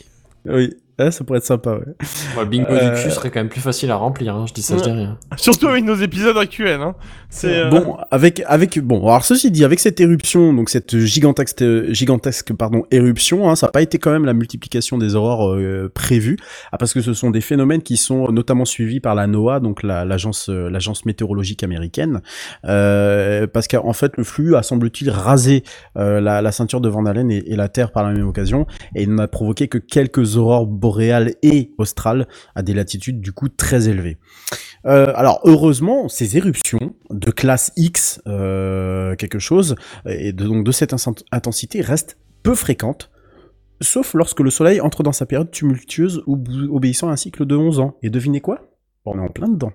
Oui, Ah, ça pourrait être sympa. Ouais. Moi, le bingo Euh, du cul serait quand même plus facile à remplir, hein. je dis ça, je dis rien. Surtout avec nos épisodes actuels. Hein. C'est euh, Bon, avec avec bon, alors ceci dit, avec cette éruption, donc cette gigantesque gigantesque pardon éruption, hein, ça n'a pas été quand même la multiplication des aurores euh, prévues, ah, parce que ce sont des phénomènes qui sont notamment suivis par la NOAA, donc la- l'agence euh, l'agence météorologique américaine, euh, parce qu'en fait le flux a semble-t-il rasé euh, la, la ceinture de Van Allen et, et la Terre par la même occasion, et il n'a provoqué que quelques aurores boréales et australes à des latitudes du coup très élevées. Euh, alors heureusement, ces éruptions de classe X, euh, quelque chose, et donc de cette intensité restent peu fréquentes, sauf lorsque le Soleil entre dans sa période tumultueuse ob- obéissant à un cycle de 11 ans. Et devinez quoi? On est en plein dedans.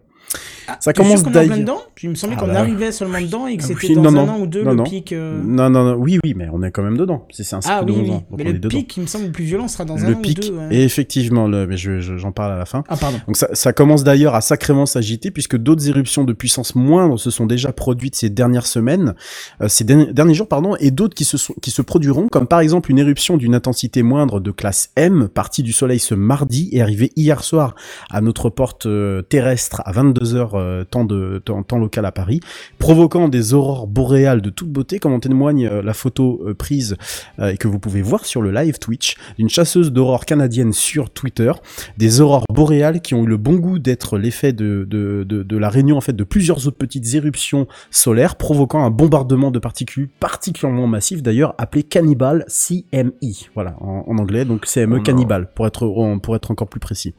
Ça T'es sûr commence d'ailleurs. dedans? Il me semblait Ah qu'on là. arrivait seulement dedans et que Ah c'était oui, dans non, un non, an ou deux non, le pic. euh, Non, non, non, oui, oui, mais on est quand même dedans. C'est c'est un Ah de oui, 11 oui. ans. donc Mais on est le dedans. pic, il me semble, le plus violent sera dans un le an pic, ou deux. ouais. et effectivement, le, mais je- je- j'en parle à la fin. Ah, pardon. Donc ça, ça commence d'ailleurs à sacrément s'agiter puisque d'autres éruptions de puissance moindre se sont déjà produites ces dernières semaines, euh, ces derniers, derniers jours pardon, et d'autres qui se sont, qui se produiront, comme par exemple une éruption d'une intensité moindre de classe M, partie du Soleil ce mardi et arrivée hier soir à notre porte euh, terrestre à 22 heures euh, temps de temps, temps local à Paris, provoquant des aurores boréales de toute beauté, comme en témoigne euh, la photo euh, prise et que vous pouvez voir sur le live Twitch d'une chasseuse d'aurore canadienne sur Twitter. Des aurores boréales qui ont eu le bon goût d'être l'effet de, de, de, de la réunion en fait de plusieurs autres petites éruptions solaires provoquant un bombardement de particules particulièrement massif d'ailleurs appelé Cannibal CME voilà en, en anglais donc CME Oh. Cannibal pour être pour être encore plus précis.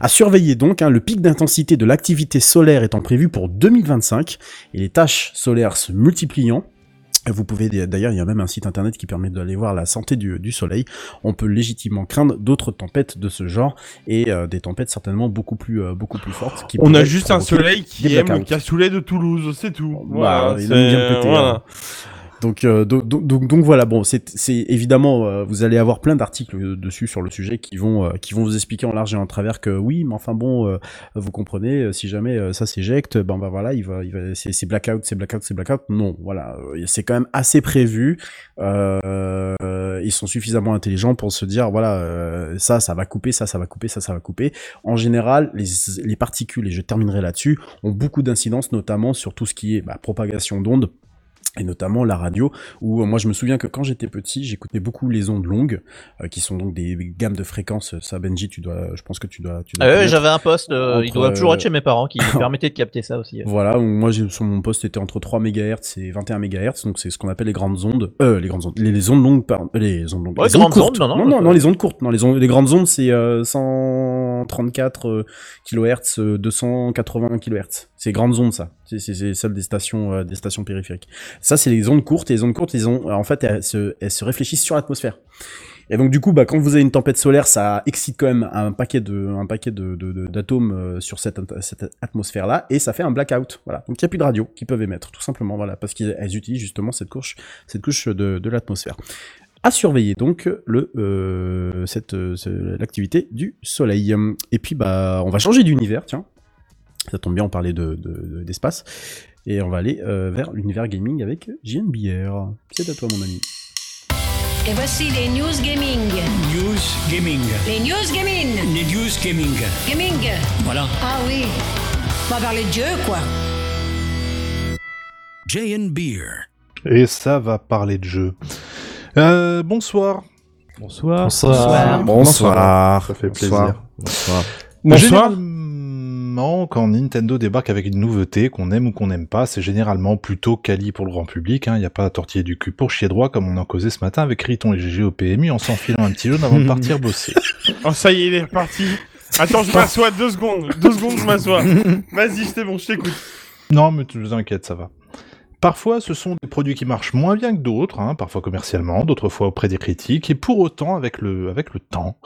À surveiller donc hein, le pic d'intensité de l'activité solaire étant prévu pour 2025 et les tâches solaires se multipliant vous pouvez d'ailleurs, il y a même un site internet qui permet d'aller voir la santé du, du soleil. On peut légitimement craindre d'autres tempêtes de ce genre et euh, des tempêtes certainement beaucoup plus euh, beaucoup plus fortes. Qui On a juste un soleil qui aime le cassoulet de Toulouse, c'est tout. Bah, Voilà, il c'est- aime bien péter, voilà. hein. Donc, euh, donc, donc, donc, voilà, bon, c'est évidemment, euh, vous allez avoir plein d'articles euh, dessus sur le sujet qui vont, euh, qui vont vous expliquer en large et en travers que oui, mais enfin bon, euh, vous comprenez, euh, si jamais ça s'éjecte, ben bah voilà, il va, il va, c'est blackout, c'est blackout, c'est blackout. Non, voilà, c'est quand même assez prévu. Ils sont suffisamment intelligents pour se dire, voilà, ça, ça va couper, ça, ça va couper, ça, ça va couper. En général, les, les particules, et je terminerai là-dessus, ont beaucoup d'incidences, notamment sur tout ce qui est bah, propagation d'ondes et notamment la radio, où euh, moi je me souviens que quand j'étais petit, j'écoutais beaucoup les ondes longues, euh, qui sont donc des gammes de fréquences. Ça, Benji, tu dois, je pense que tu dois. Tu dois Ah j'avais un poste, euh, il doit toujours être chez mes parents qui me permettait de capter ça aussi. Voilà, moi sur mon poste était entre 3 MHz et 21 MHz, donc c'est ce qu'on appelle les grandes ondes, euh, les grandes ondes, les, les ondes longues, pardon, les ondes longues, Ouais, les ondes grandes courtes. ondes, non, non, non, non, les ondes courtes, non, les ondes, les grandes ondes c'est euh, 134 euh, kHz, euh, 280 kHz. C'est grandes ondes ça, c'est stations, euh, des stations périphériques. Ça c'est les ondes courtes, et les ondes courtes, en fait, elles se, réfléchissent sur l'atmosphère. Et donc du coup, bah, quand vous avez une tempête solaire, ça excite quand même un paquet de, un paquet de, d'atomes euh, sur cette, atmosphère-là, et ça fait un blackout. Voilà. Donc il n'y a plus de radio qui peuvent émettre, tout simplement, voilà, parce qu'elles utilisent justement cette couche, cette couche de, l'atmosphère. À surveiller donc le, euh, cette, ce- l'activité du Soleil. Et puis bah, on va changer d'univers, tiens. Ça tombe bien, on parlait de, de- de- d'espace. Et on va aller euh, vers l'univers gaming avec JNBR. C'est à toi, mon ami. Et voici les news gaming. News Gaming. Les news gaming. Les News Gaming. Gaming. Voilà. Ah oui. On va parler de Dieu, quoi. JN Beer. Et ça va parler de jeu. Euh, bonsoir. Bonsoir. Bonsoir. Bonsoir. Ça fait plaisir. Bonsoir. Bonsoir. Généralement, quand Nintendo débarque avec une nouveauté, qu'on aime ou qu'on n'aime pas, c'est généralement plutôt quali pour le grand public. Il n'y a pas à tortiller du cul pour chier droit, comme on en causait ce matin avec Riton et GG au PMU en s'enfilant un petit jaune avant de partir bosser. Oh, ça y est, il est reparti. Attends, je m'assois deux secondes. Deux secondes, je m'assois. Vas-y, c'est bon, je t'écoute. Non, mais tu vous inquiète, ça va. Parfois, ce sont des produits qui marchent moins bien que d'autres, hein, parfois commercialement, d'autres fois auprès des critiques, et pour autant, avec le, avec le temps,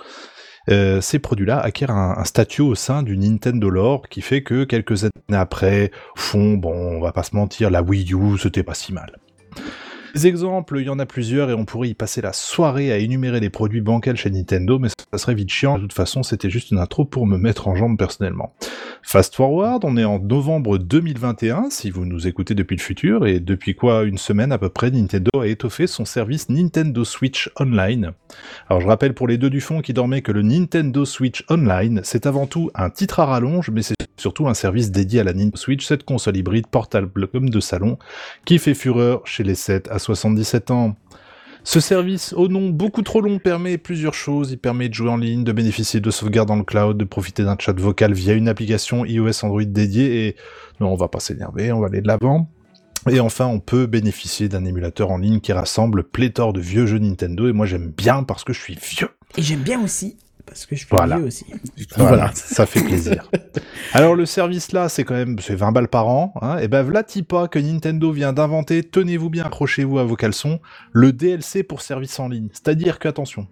euh, ces produits-là acquièrent un, statut au sein du Nintendo lore qui fait que quelques années après, font, bon, on va pas se mentir, la Wii U, c'était pas si mal. Des exemples, il y en a plusieurs et on pourrait y passer la soirée à énumérer les produits bancals chez Nintendo, mais ça serait vite chiant. De toute façon, c'était juste une intro pour me mettre en jambe personnellement. Fast forward, on est en novembre 2021, si vous nous écoutez depuis le futur, et depuis quoi une semaine à peu près, Nintendo a étoffé son service Nintendo Switch Online. Alors je rappelle pour les deux du fond qui dormaient que le Nintendo Switch Online, c'est avant tout un titre à rallonge, mais c'est surtout un service dédié à la Nintendo Switch, cette console hybride portable comme de salon, qui fait fureur chez les 7 à 77 ans. Ce service, au nom beaucoup trop long, permet plusieurs choses. Il permet de jouer en ligne, de bénéficier de sauvegarde dans le cloud, de profiter d'un chat vocal via une application iOS Android dédiée et non, on va pas s'énerver, on va aller de l'avant. Et enfin, on peut bénéficier d'un émulateur en ligne qui rassemble pléthore de vieux jeux Nintendo et moi j'aime bien parce que je suis vieux. Et j'aime bien aussi, parce que je suis Voilà. aussi. Voilà, ça fait plaisir. Alors le service là, c'est quand même c'est 20 balles par an. Hein, et ben pas que Nintendo vient d'inventer, tenez-vous bien, accrochez-vous à vos caleçons, le DLC pour service en ligne. C'est-à-dire que, attention,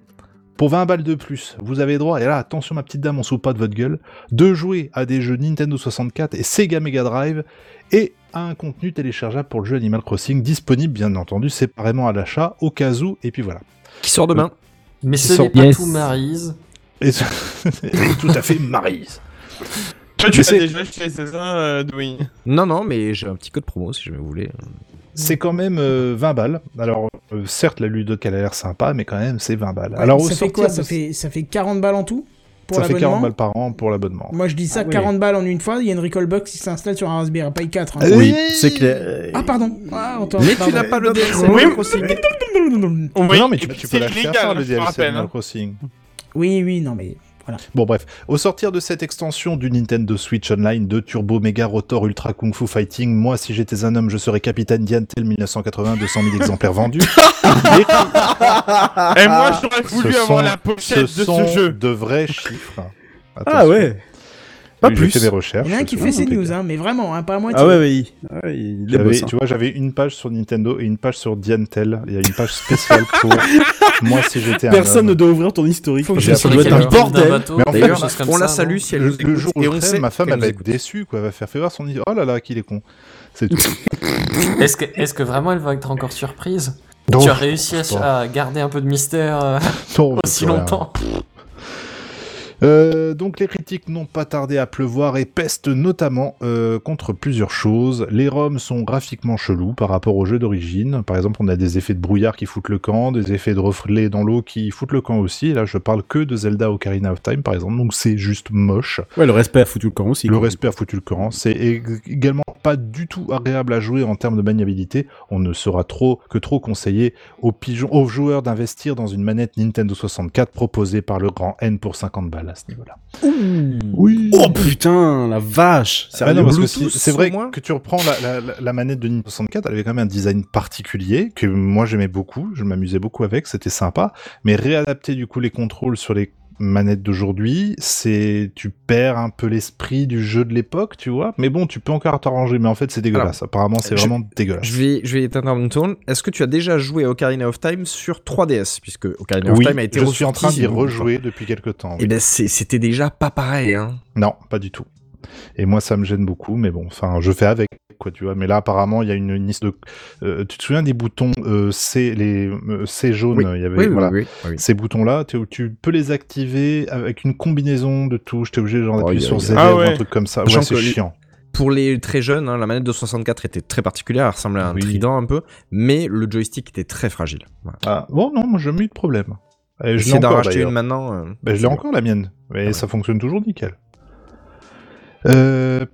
pour 20 balles de plus, vous avez droit, et là attention ma petite dame, on soupe pas de votre gueule, de jouer à des jeux Nintendo 64 et Sega Mega Drive, et à un contenu téléchargeable pour le jeu Animal Crossing, disponible bien entendu séparément à l'achat, au cas où, et puis voilà. Qui sort demain Mais Qui ce n'est pas Yes. tout Maryse. Et tout à fait Maryse. Toi, tu c'est- déjà acheté, c'est ça, euh, Dewey Non, non, mais j'ai un petit code promo si jamais vous voulez. C'est quand même euh, 20 balles. Alors, euh, certes, la ludothèque elle a l'air sympa, mais quand même, c'est 20 balles. Alors, au ça fait quoi de- ça fait, ça fait 40 balles en tout pour ça fait 40 l'abonnement balles par an pour l'abonnement. Moi je dis ça, Ah oui. 40 balles en une fois, il y a une Recall Box qui s'installe sur un Raspberry Pi 4. hein. Oui, c'est clair. Ah pardon. Ah, Mais tu n'as pas le DLC Oui. Crossing. Oui, non, mais tu, tu c'est peux l'acheter le DLC Animal hein. Crossing. Oui, oui, non mais voilà. Bon, bref. Au sortir de cette extension du Nintendo Switch Online de Turbo Mega Rotor Ultra Kung Fu Fighting, moi, si j'étais un homme, je serais capitaine Diantel 1980, 200 000 exemplaires vendus. Et- Et moi, j'aurais voulu Ce avoir sont- la pochette ce de sont ce jeu. de vrais chiffres. Ah ouais. Pas Oui, plus. J'ai fait des recherches. Il y en a un qui fait ses news, hein, mais vraiment, hein, pas à moitié. Ah ouais, oui. Ouais, il hein. Tu vois, j'avais une page sur Nintendo et une page sur Diantel. Il y a une page spéciale pour moi si j'étais un Personne ne doit ouvrir ton historique. Faut que ça doit être un bordel. Mais en fait, on la salue si elle Le, jour où ma femme elle va être déçue, quoi. Elle va faire faire voir son idée. Oh là là, qu'il est con. C'est tout. Est-ce que, est-ce que vraiment elle va être encore surprise? Non, Tu as réussi à, garder un peu de mystère euh, Non, aussi rien. Euh, donc les critiques n'ont pas tardé à pleuvoir et pestent notamment euh, contre plusieurs choses. Les ROM sont graphiquement chelous par rapport au jeu d'origine. Par exemple, on a des effets de brouillard qui foutent le camp, des effets de reflets dans l'eau qui foutent le camp aussi. Et là, je parle que de Zelda Ocarina of Time, par exemple. Donc c'est juste moche. Ouais, le respect a foutu le camp aussi. Le respect a foutu le camp. C'est ég- également pas du tout agréable à jouer en termes de maniabilité. On ne sera trop que trop conseillé aux pigeons, aux joueurs d'investir dans une manette Nintendo 64 proposée par le grand N pour 50 balles à ce niveau-là. Oui. Oh putain, la vache. Ah c'est vrai moins que tu reprends la, la- la manette de Nintendo 64, elle avait quand même un design particulier que moi j'aimais beaucoup, je m'amusais beaucoup avec, c'était sympa, mais réadapter du coup les contrôles sur les manettes d'aujourd'hui, c'est tu perds un peu l'esprit du jeu de l'époque, tu vois. Mais bon, tu peux encore t'arranger. Mais en fait, c'est dégueulasse. Apparemment, c'est je- vraiment dégueulasse. Je vais, je vais t'interrompre. Est-ce que tu as déjà joué à Ocarina of Time sur 3DS Puisque Ocarina oui, of Time a été je suis en train d'y rejouer depuis quelques temps. Et oui. ben c'était déjà pas pareil. Hein. Non, pas du tout. Et moi, ça me gêne beaucoup, mais bon, enfin, je fais avec, quoi, tu vois. Mais là, apparemment, il y a une, une liste de. euh, tu te souviens des boutons euh, C, les euh, C jaunes Oui. Il y avait, Oui, voilà. oui, oui. Ces boutons-là, tu, tu peux les activer avec une combinaison de touches. T'es obligé genre Oh, d'appuyer a- sur Z Ah ou ouais. un truc comme ça. Ouais, c'est chiant. Pour les très jeunes, hein, la manette de 64 était très particulière, elle ressemblait à un Oui. trident un peu, mais le joystick était très fragile. Voilà. Ah, bon, non, moi, j'ai jamais eu de problème. Et je l'ai encore, racheter d'ailleurs. une maintenant. euh, Ben, je l'ai encore la mienne, mais Ah ça fonctionne toujours nickel. Euh.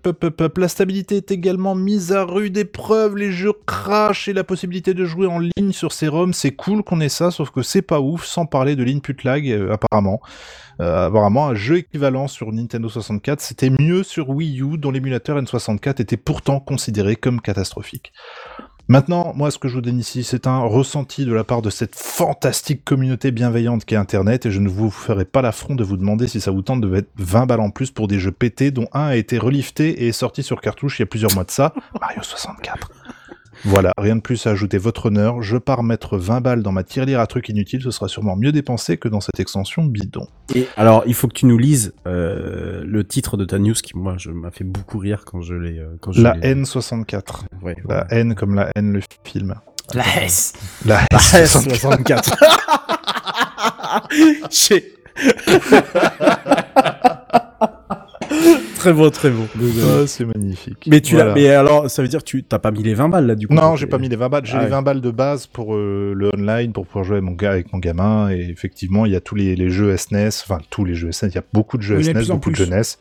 La stabilité est également mise à rude épreuve, les jeux crashent et la possibilité de jouer en ligne sur ces c'est cool qu'on ait ça, sauf que c'est pas ouf, sans parler de l'input lag, euh, apparemment. Euh, apparemment, un jeu équivalent sur Nintendo 64, c'était mieux sur Wii U, dont l'émulateur N64 était pourtant considéré comme catastrophique. Maintenant, moi, ce que je vous donne ici, c'est un ressenti de la part de cette fantastique communauté bienveillante qu'est Internet, et je ne vous ferai pas l'affront de vous demander si ça vous tente de mettre 20 balles en plus pour des jeux pétés, dont un a été relifté et est sorti sur cartouche il y a plusieurs mois de ça, Mario 64. Voilà, rien de plus à ajouter votre honneur, je pars mettre 20 balles dans ma tirelire à trucs inutiles, ce sera sûrement mieux dépensé que dans cette extension bidon. Et alors, il faut que tu nous lises euh, le titre de ta news qui, moi, je m'a fait beaucoup rire quand je l'ai. euh, quand je La l'ai- N64. Ouais, La N comme la N, le film. La S. La La S64. S64. J'ai- très beau, très beau. Ah, c'est magnifique. Mais tu Voilà. l'as. Mais alors, ça veut dire que tu t'as pas mis les 20 balles là du coup Non, j'ai pas mis les 20 balles. J'ai Ah les ouais. 20 balles de base pour euh, le online, pour pouvoir jouer avec mon, gars, avec mon gamin. Et effectivement, il y a tous les, les jeux SNES, enfin tous les jeux SNES. Il y a beaucoup de jeux Oui, SNES, en beaucoup de jeunesse.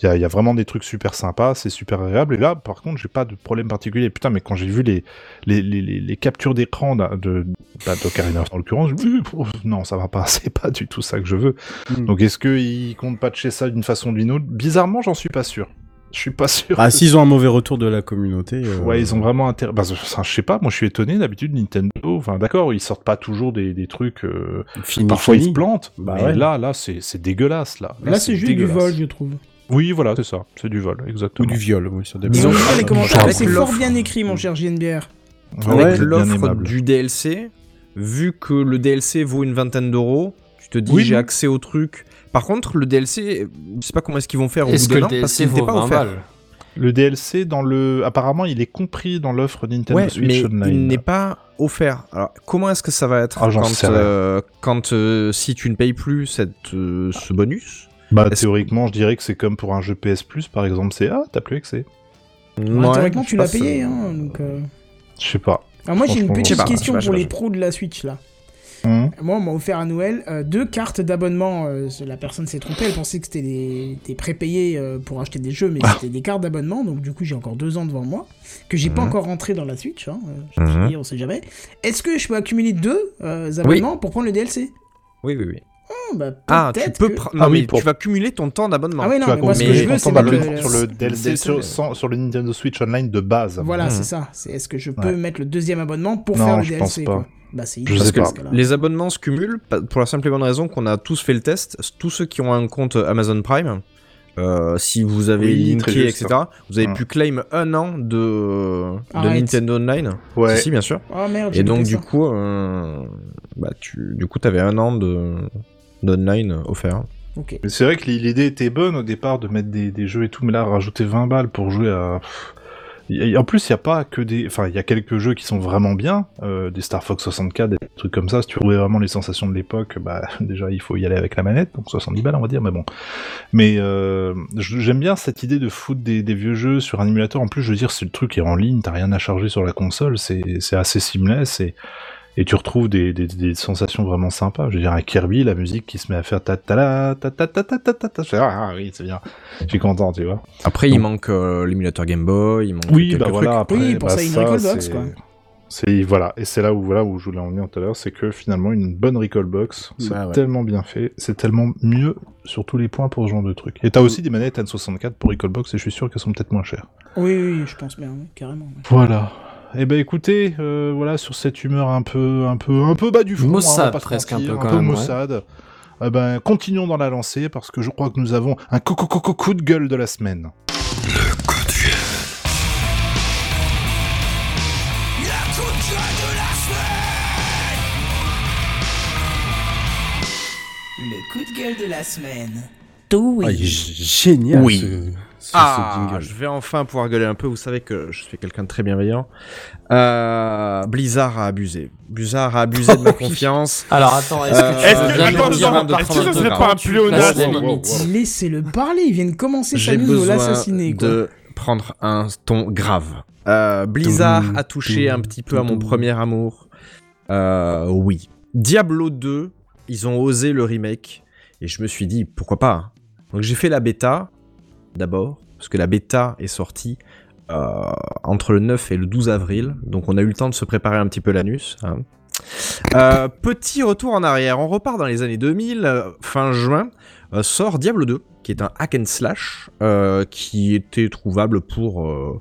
Il y, a, il y a vraiment des trucs super sympas, c'est super agréable. Et là, par contre, j'ai pas de problème particulier. Putain, mais quand j'ai vu les, les, les, les, les captures d'écran de, de, bah, d'Ocarina en l'occurrence, je me dis, Pff, non, ça va pas, c'est pas du tout ça que je veux. Mm. Donc est-ce qu'ils comptent patcher ça d'une façon ou d'une autre? Bizarrement, j'en suis pas sûr. Je suis pas sûr. Ah, que s'ils ont un mauvais retour de la communauté. euh, Ouais, ils ont vraiment intérêt. Bah, je sais pas, moi je suis étonné d'habitude Nintendo. Enfin, d'accord, ils sortent pas toujours des, des trucs. euh, Fini, parfois fini. ils se plantent. Bah mais ouais. là, là, c'est c'est dégueulasse là. Là, c'est juste du vol, je trouve. Oui, voilà, c'est ça, c'est du vol, Ou exactement. du viol, oui, ça dépend. Ils ont Disons- dans les commentaires, avec c'est fort l'offre- bien écrit, mon cher JNBR. Ouais, Avec l'offre du DLC, vu que le DLC vaut une vingtaine d'euros, tu te dis Oui, j'ai accès au truc. Par contre, le DLC, je sais pas comment est-ce qu'ils vont faire au bout que d'un le an, parce DLC qu'il n'était pas 20 offert. Le DLC dans le, apparemment, il est compris dans l'offre Nintendo Ouais, Switch mais Online. il n'est pas offert. Alors, comment est-ce que ça va être Ah, quand, euh, quand euh, si tu ne payes plus cette, euh, ce bonus? Bah théoriquement, je dirais que c'est comme pour un jeu PS Plus, par exemple, c'est ah, t'as plus accès. Ouais, Ouais, théoriquement, tu l'as payé. euh, Hein, donc, euh. Je sais pas. Alors moi, j'ai une petite pas, question pas, pour les pros de la Switch là. Hum. Moi, on m'a offert à Noël euh, deux cartes d'abonnement. euh, la personne s'est trompée, elle pensait que c'était des, des prépayés euh, pour acheter des jeux, mais Ah. c'était des cartes d'abonnement. Donc, du coup, j'ai encore deux ans devant moi, que j'ai pas Mhm. encore rentré dans la Switch. Hein, euh, Mhm. dit, on sait jamais. Est-ce que je peux accumuler deux euh, abonnements pour prendre le DLC Oui, oui, oui. Oh, bah, Ah, tu peux. que- Ah Non, oui, mais pour- tu vas cumuler ton temps d'abonnement. Ah oui, non, tu vas mais moi, ce que je veux, c'est le- sur le DLC, DLC, sur, mais- sans- sur le Nintendo Switch Online de base. Voilà, Mhm. c'est ça. C'est est-ce que je peux Ouais. mettre le deuxième abonnement pour Non, faire le je DLC pense pas. quoi Bah, c'est Je idiot, sais pas. Les abonnements se cumulent pour la simple et bonne raison qu'on a tous fait le test. Tous ceux qui ont un compte Amazon Prime, euh, si vous avez Oui, linké, juste, etc., vous avez pu claim un an de, de. Nintendo Online. Ouais. Si, si, bien sûr. Oh merde, Et donc du ça. coup, euh, bah tu, du coup, t'avais un an de d'online offert. Ok. Mais C'est vrai que l'idée était bonne au départ de mettre des, des jeux et tout, mais là, rajouter 20 balles pour jouer à. En plus, il y a pas que des. Enfin, il y a quelques jeux qui sont vraiment bien, euh, des Star Fox 64, des trucs comme ça. Si tu veux vraiment les sensations de l'époque, bah déjà il faut y aller avec la manette, donc 70 balles, on va dire, mais bon. Mais euh, j'aime bien cette idée de foutre des, des vieux jeux sur un émulateur. En plus, je veux dire, si le truc est en ligne, t'as rien à charger sur la console, c'est c'est assez seamless et. Et tu retrouves des, des, des sensations vraiment sympas. Je veux dire, un Kirby, la musique qui se met à faire ta ta la ta ta ta ta ta Ah oui, c'est bien. Je suis content, tu vois. Après, il Donc- manque euh, l'émulateur Game Boy, il manque Oui, quelques bah trucs. voilà. Après, Oui, pour bah, ça, une Recall Box, c'est- quoi. C'est voilà, et c'est là où voilà où je voulais en venir tout à l'heure, c'est que finalement une bonne recall box, c'est Bah ouais. tellement bien fait, c'est tellement mieux sur tous les points pour ce genre de truc. Et t'as aussi des manettes N64 pour recall box, et je suis sûr qu'elles sont peut-être moins chères. Oui, oui, je pense bien, oui, carrément. ouais. Voilà. Eh ben écoutez, euh, voilà sur cette humeur un peu, un peu, un peu bas du fond, hein, un peu, quand même, ouais. maussade. Eh ben, continuons dans la lancée parce que je crois que nous avons un coup, coup, coup, coup, coup de gueule de la semaine. Le coup de gueule de la semaine. Tout Ah, g- génial Oui. ce, Ah, je vais enfin pouvoir gueuler un peu. Vous savez que je suis quelqu'un de très bienveillant. Euh, Blizzard a abusé. Blizzard a abusé de ma confiance. Alors attends, est-ce que Euh, tu Est-ce veux que- attends, attends, est-ce ça serait pas un pléonasme. Laissez-le parler, il vient de commencer sa news, besoin l'assassiner de prendre un ton grave. Euh, Blizzard a touché un petit peu à mon premier amour. Euh, oui. Diablo 2, ils ont osé le remake. Et je me suis dit, pourquoi pas hein. Donc j'ai fait la bêta, d'abord. Parce que la bêta est sortie euh, entre le 9 et le 12 avril. Donc on a eu le temps de se préparer un petit peu l'anus. hein. Euh, petit retour en arrière. On repart dans les années 2000, euh, fin juin. sort Diablo 2, qui est un hack and slash, qui était trouvable pour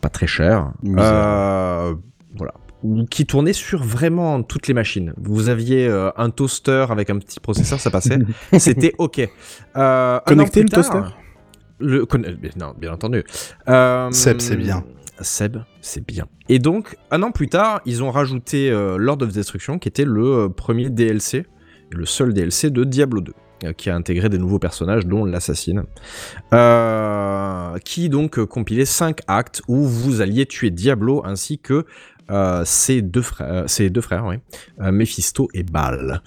pas très cher. Voilà. Ou qui tournait sur vraiment toutes les machines. Vous aviez un toaster avec un petit processeur, ça passait. C'était ok. Plus le tard- toaster? Le, euh, Non, bien entendu. Euh, Seb, c'est bien. Seb, c'est bien. Et donc, un an plus tard, ils ont rajouté euh, Lord of Destruction, qui était le premier DLC, le seul DLC de Diablo 2, euh, qui a intégré des nouveaux personnages, dont l'assassine, euh, qui donc compilait 5 actes où vous alliez tuer Diablo ainsi que euh, ses deux frères, ses deux frères, oui, Mephisto et Baal.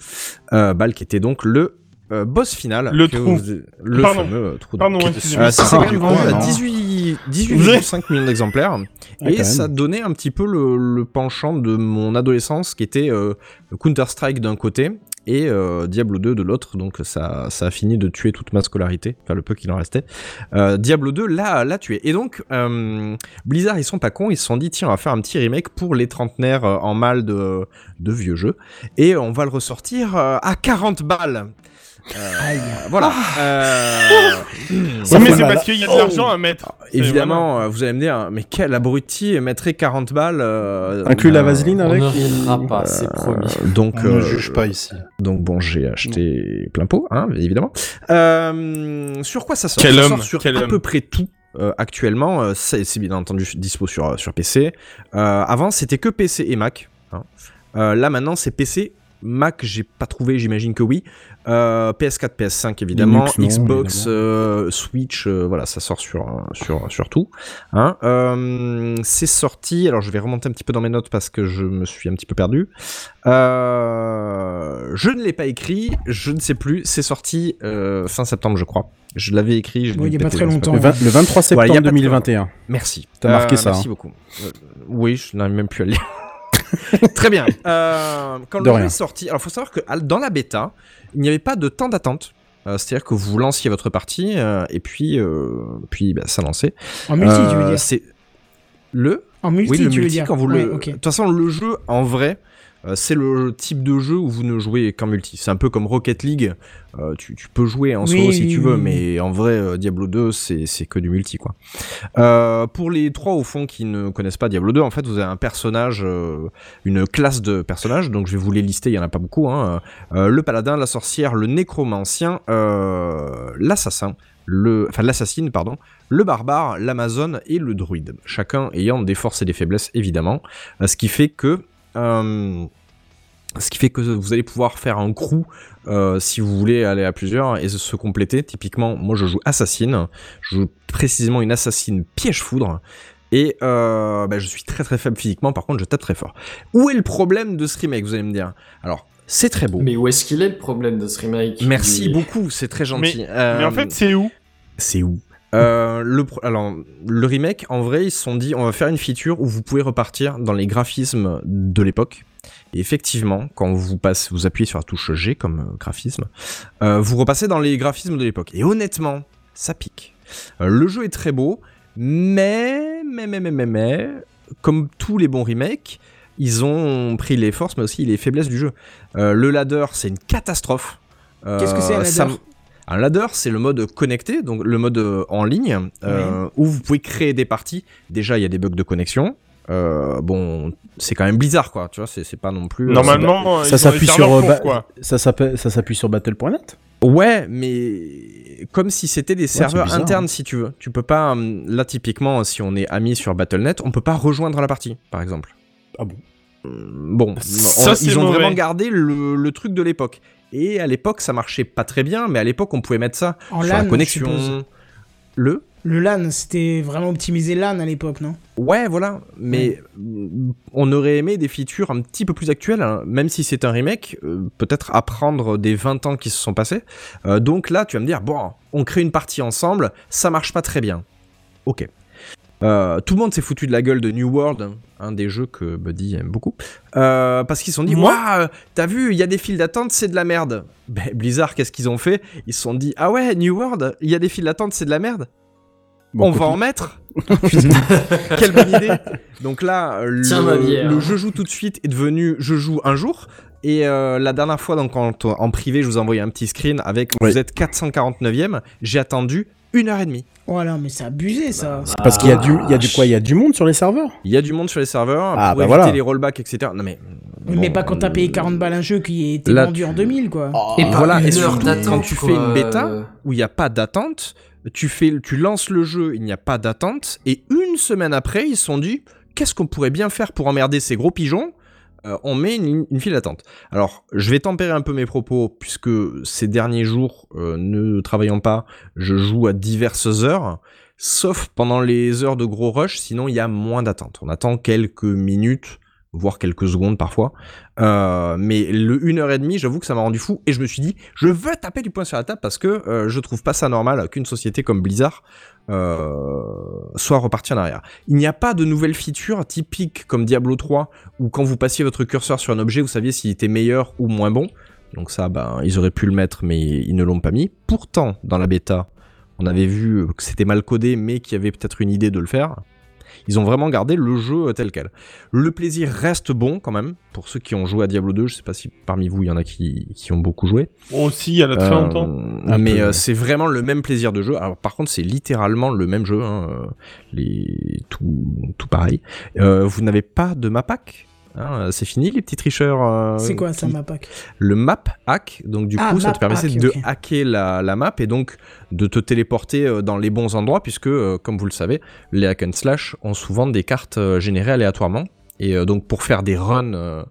Euh, Baal qui était donc le euh, boss final. Le trou. vous- le Pardon. fameux euh, trou. Pardon, excusez-moi. euh, Ah, quand même du vendu coup, à non. 18 Vous avez- 18,5 millions d'exemplaires. Ah, et ça même. donnait un petit peu le, le penchant de mon adolescence qui était euh, Counter-Strike d'un côté et euh, Diablo 2 de l'autre. Donc ça, ça a fini de tuer toute ma scolarité, enfin le peu qu'il en restait. Euh, Diablo 2 l'a, l'a tué. Et donc euh, Blizzard, ils sont pas cons, ils se sont dit tiens, on va faire un petit remake pour les trentenaires euh, en mal de, de vieux jeux. Et on va le ressortir euh, à 40 balles. Euh, voilà. Euh, Oui, Ça mais fait c'est mal. parce qu'il y a de l'argent à mettre. C'est Évidemment, euh, vous allez me dire, mais quel abruti mettrait 40 balles euh, Inclus la vaseline On avec ne rira pas, c'est promis. Donc, On ne euh, juge pas ici. donc bon, j'ai acheté plein pot, hein, évidemment. Euh, sur quoi ça sort? Quel Ça homme, sort sur quel à homme. peu près tout. euh, actuellement, euh, c'est bien entendu dispo sur, sur PC. Euh, avant, c'était que PC et Mac. hein. Euh, là, maintenant, c'est PC. Mac, j'ai pas trouvé, j'imagine que oui. Euh, PS4, PS5 évidemment, Linux, non, Xbox, évidemment. euh, Switch, euh, voilà, ça sort sur euh, sur sur tout. Hein. Euh, c'est sorti. Alors, je vais remonter un petit peu dans mes notes parce que je me suis un petit peu perdu. Euh, je ne l'ai pas écrit, je ne sais plus. C'est sorti euh, fin septembre, je crois. Je l'avais écrit. je l'ai il y a pas très longtemps. le, vingt- le 23 septembre Voilà, y a pas de 2021. Merci. T'as marqué Euh, ça, Merci hein. beaucoup. Euh, oui, je n'arrive même plus à le lire. Très bien. Euh, quand De le jeu rien. est sorti, alors faut savoir que dans la bêta, il n'y avait pas de temps d'attente. Euh, C'est-à-dire que vous lanciez votre partie euh, et puis, euh, puis bah, ça lançait. En multi, tu veux dire C'est le En multi, oui, le tu veux multi, dire quand vous Ouais, le. ok. De toute façon, le jeu, en vrai, euh, c'est le type de jeu où vous ne jouez qu'en multi. C'est un peu comme Rocket League. Euh, tu, tu peux jouer en Oui, solo si tu veux, mais en vrai, euh, Diablo 2, c'est que du multi, quoi. Euh, pour les trois, au fond, qui ne connaissent pas Diablo 2, en fait, vous avez un personnage, euh, une classe de personnages, donc je vais vous les lister, il y en a pas beaucoup. Hein. Euh, le paladin, la sorcière, le nécromancien, euh, l'assassin, le, enfin l'assassine, pardon, le barbare, l'amazone et le druide. Chacun ayant des forces et des faiblesses, évidemment. Euh, ce qui fait que... euh, ce qui fait que vous allez pouvoir faire un crew euh, si vous voulez aller à plusieurs et se- se compléter. Typiquement, moi je joue assassine, je joue précisément une assassine piège foudre. Et euh, bah, je suis très très faible physiquement, par contre je tape très fort. Où est le problème de ce remake, vous allez me dire? Alors, c'est très beau. Mais où est-ce qu'il est le problème de ce remake? Merci beaucoup, c'est très gentil. Mais, Euh, mais en fait, c'est où? c'est où? Euh, le, alors, le remake, en vrai, ils se sont dit, on va faire une feature où vous pouvez repartir dans les graphismes de l'époque. Et effectivement, quand vous passez, vous appuyez sur la touche G comme euh, graphisme, euh, vous repassez dans les graphismes de l'époque. Et honnêtement, ça pique. Euh, le jeu est très beau, mais, mais, mais, mais, mais, mais, comme tous les bons remakes, ils ont pris les forces, mais aussi les faiblesses du jeu. Le ladder, c'est une catastrophe. Qu'est-ce que c'est, un ladder? Un ladder, c'est le mode connecté, donc le mode euh, en ligne, euh, où vous pouvez créer des parties. Déjà, il y a des bugs de connexion. euh, bon, c'est quand même Blizzard, quoi. Tu vois, c'est pas non plus. euh, Normalement, Ça ont des s'appuie sur, euh, pour, quoi. ça ça s'appuie sur Battle.net. Ouais, mais comme si c'était des serveurs bizarre, internes, hein. si tu veux. Tu peux pas. hum, Là, typiquement, si on est amis sur Battle.net, on peut pas rejoindre la partie, par exemple. Ah bon? Bon, Ça, on- ils ont mauvais. vraiment gardé le, le truc de l'époque. Et à l'époque, ça marchait pas très bien, mais à l'époque, on pouvait mettre ça En sur LAN, la connexion. Le Le LAN, c'était vraiment optimisé LAN à l'époque, non? Ouais, voilà. Mais mm, on aurait aimé des features un petit peu plus actuelles, hein, même si c'est un remake, euh, peut-être apprendre des 20 ans qui se sont passés. Euh, donc là, tu vas me dire, bon, on crée une partie ensemble, ça marche pas très bien. Ok. Euh, tout le monde s'est foutu de la gueule de New World, hein, un des jeux que Buddy aime beaucoup, euh, parce qu'ils se sont dit, Moi waouh, t'as vu, il y a des files d'attente, c'est de la merde. Ben, Blizzard, qu'est-ce qu'ils ont fait? Ils se sont dit, ah ouais, New World, il y a des files d'attente, c'est de la merde. Bon, on va en mettre Quelle bonne idée Donc là, le, Tiens, le je joue tout de suite est devenu je joue un jour. Et euh, la dernière fois, donc en, en privé, je vous ai envoyé un petit screen avec vous êtes 449e. J'ai attendu une heure et demie. Voilà, mais c'est abusé ça. C'est parce qu'il y a du, il y a du quoi? Il y a du monde sur les serveurs? Il y a du monde sur les serveurs Ah, pour bah éviter voilà. les rollbacks, etc. Non mais mais pas quand t'as payé 40 balles un jeu qui était Là, vendu en tu- 2000, quoi. Et Et pas voilà, une et heure surtout, d'attente, quand tu quoi, fais une bêta euh, où il n'y a pas d'attente, tu fais, tu lances le jeu, il n'y a pas d'attente, et une semaine après, ils se sont dit, qu'est-ce qu'on pourrait bien faire pour emmerder ces gros pigeons? Euh, On met une, file d'attente. Alors, je vais tempérer un peu mes propos, puisque ces derniers jours, euh, ne travaillant pas, je joue à diverses heures, sauf pendant les heures de gros rush, sinon il y a moins d'attente. On attend quelques minutes, voire quelques secondes parfois. Euh, mais le 1 heure et demie, j'avoue que ça m'a rendu fou et je me suis dit, je veux taper du poing sur la table parce que je trouve pas ça normal qu'une société comme Blizzard soit repartie en arrière. Il n'y a pas de nouvelles features typiques comme Diablo 3 où quand vous passiez votre curseur sur un objet, vous saviez s'il était meilleur ou moins bon. Donc ça, ben, ils auraient pu le mettre, mais ils ne l'ont pas mis. Pourtant, dans la bêta, on avait vu que c'était mal codé, mais qu'il y avait peut-être une idée de le faire. Ils ont vraiment gardé le jeu euh, tel quel. Le plaisir reste bon quand même, pour ceux qui ont joué à Diablo 2, je sais pas si parmi vous il y en a qui, qui ont beaucoup joué. Aussi, il y en a très Euh, longtemps. Un mais euh, c'est vraiment le même plaisir de jeu. Alors par contre c'est littéralement le même jeu, hein, euh, les... tout, tout pareil. Euh, vous n'avez pas de map hack hein, c'est fini les petits tricheurs. euh, C'est quoi ça, qui- ma pack le map hack. Donc du Ah, coup, ça map te permettait hack, de hacker la, la map et donc de te téléporter euh, dans les bons endroits puisque, euh, comme vous le savez, les hack and slash ont souvent des cartes générées aléatoirement. Et donc pour faire des runs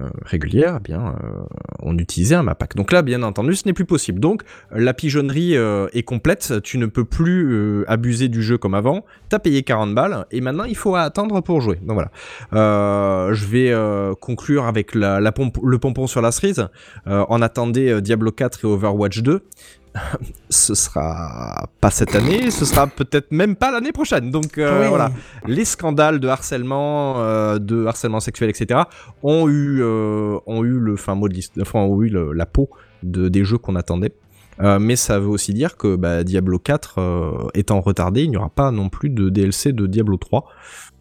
euh, régulières, eh bien, euh, on utilisait un map hack. Donc là, bien entendu, ce n'est plus possible. Donc la pigeonnerie euh, est complète. Tu ne peux plus abuser du jeu comme avant. T'as payé 40 balles et maintenant il faut attendre pour jouer. Donc voilà. Je vais conclure avec le pompon sur la cerise. On attendait Diablo 4 et Overwatch 2. ce sera pas cette année, ce sera peut-être même pas l'année prochaine. Donc euh, Oui. voilà, les scandales de harcèlement, euh, de harcèlement sexuel, etc. ont eu, euh, ont eu le fin mot de enfin, ont eu le- la peau de, des jeux qu'on attendait. Mais ça veut aussi dire que bah, Diablo 4 euh, étant retardé, il n'y aura pas non plus de DLC de Diablo 3.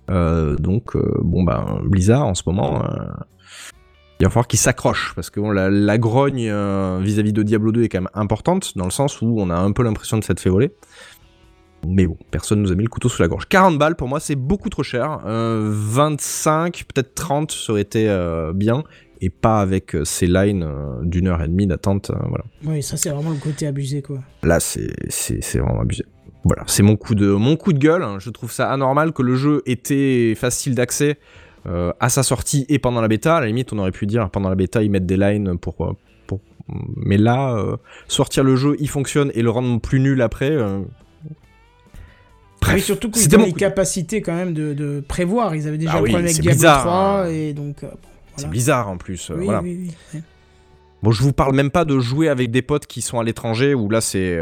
Euh, donc bon bah Blizzard en ce moment, il va falloir qu'ils s'accrochent parce que bon, la, la grogne euh, vis-à-vis de Diablo 2 est quand même importante dans le sens où on a un peu l'impression de s'être fait voler. Mais bon, personne nous a mis le couteau sous la gorge. 40 balles pour moi c'est beaucoup trop cher. Euh, 25, peut-être 30 ça aurait été euh, bien et pas avec euh, ces lines euh, d'une heure et demie d'attente. euh, voilà. Oui, ça c'est vraiment le côté abusé, quoi. Là, c'est c'est- c'est vraiment abusé. Voilà, c'est mon coup de mon coup de gueule. Je trouve ça anormal que le jeu était facile d'accès euh, à sa sortie et pendant la bêta. À la limite, on aurait pu dire pendant la bêta ils mettent des lines pour euh, pour. Mais là, euh, sortir le jeu, il fonctionne et le rendre plus nul après. euh, Bref, surtout qu'ils mon les capacités quand même de, de prévoir. Ils avaient déjà Ah le oui, problème avec Diablo bizarre, 3 hein. et donc. C'est bizarre en plus. Oui, voilà. oui. Bon, je vous parle même pas de jouer avec des potes qui sont à l'étranger où là c'est.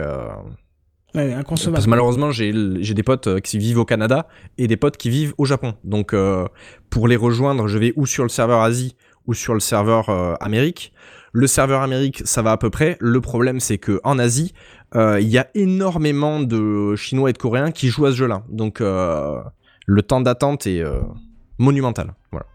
Malheureusement, j'ai des potes euh, qui vivent au Canada et des potes qui vivent au Japon. Donc, euh, pour les rejoindre, je vais ou sur le serveur Asie ou sur le serveur euh, Amérique. Le serveur Amérique, ça va à peu près. Le problème, c'est que en Asie, il y a énormément de Chinois et de Coréens qui jouent à ce jeu-là. Donc, le temps d'attente est monumental. Voilà.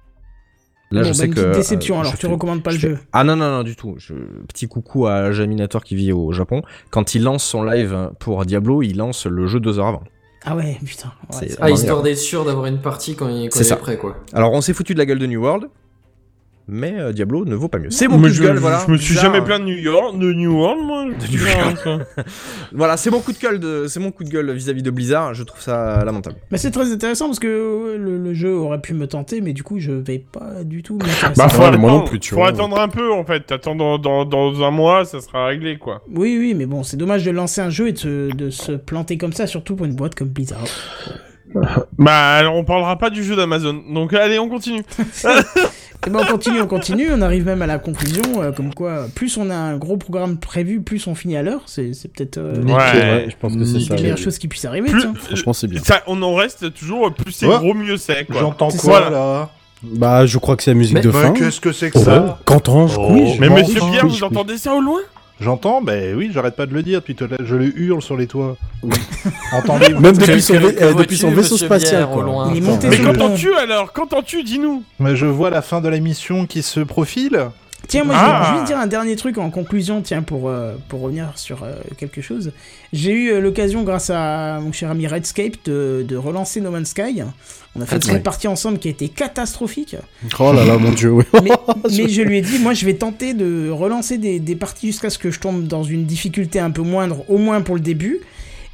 Là, Bon, je bah, sais une que. petite déception, euh, alors, je tu fais- recommandes pas je le fais- jeu Ah non, non, non, du tout. Je- Petit coucou à Jaminator qui vit au Japon. Quand il lance son live pour Diablo, il lance le jeu deux heures avant. Ah ouais, putain. ouais, Ah, histoire d'être sûr d'avoir une partie quand il, quand C'est il est prêt, quoi. Alors, on s'est foutu de la gueule de New World, mais euh, Diablo ne vaut pas mieux. C'est mon Mais coup de je, gueule, je- voilà. Je me suis Bizarre. jamais plaint de New York, de New World, moi. New York. Voilà, c'est mon coup de gueule, de... c'est mon coup de gueule vis-à-vis de Blizzard. Je trouve ça lamentable. Mais c'est très intéressant parce que le, le jeu aurait pu me tenter, mais du coup, je vais pas du tout. Bah, faut, Ouais, moi non attendre, plus, tu faut vois. attendre un peu, en fait. T'attends dans, dans, dans un mois, ça sera réglé, quoi. Oui, oui, mais bon, c'est dommage de lancer un jeu et de se, de se planter comme ça, surtout pour une boîte comme Blizzard. Bah, alors, on parlera pas du jeu d'Amazon. Donc, allez, on continue. Et ben on continue, on continue, on arrive même à la conclusion, euh, comme quoi, plus on a un gros programme prévu, plus on finit à l'heure. C'est c'est peut-être euh, Ouais. Ouais, je pense que c'est la ça. meilleure chose qui puisse arriver. Plus- tiens. Franchement, c'est bien. Ça, on en reste toujours, plus c'est Ouais. gros, mieux c'est, quoi. J'entends C'est quoi ça. là Bah, je crois que c'est la musique Mais- de Mais fin. qu'est-ce que c'est que Oh, ça Qu'entends-je Oh. Oui, je Mais m'en monsieur Pierre, vous entendez ça au loin J'entends, ben oui, j'arrête pas de le dire depuis tout à l'heure. Je le hurle sur les toits. Entendez-vous Même depuis son, euh, depuis vaisseau spatial, quoi. loin? Il est monté Mais sur le pont. qu'entends-tu alors? Qu'entends-tu Dis-nous. Mais je vois la fin de la mission qui se profile. Tiens, moi, je vais Ah. juste dire un dernier truc en conclusion, tiens, pour, euh, pour revenir sur euh, quelque chose. J'ai eu euh, l'occasion, grâce à mon cher ami Redscape, de, de relancer No Man's Sky. On a fait Ah, une ouais. partie ensemble qui a été catastrophique. Oh là là, mon dieu, oui. mais, mais je lui ai dit, moi je vais tenter de relancer des, des parties jusqu'à ce que je tombe dans une difficulté un peu moindre, au moins pour le début.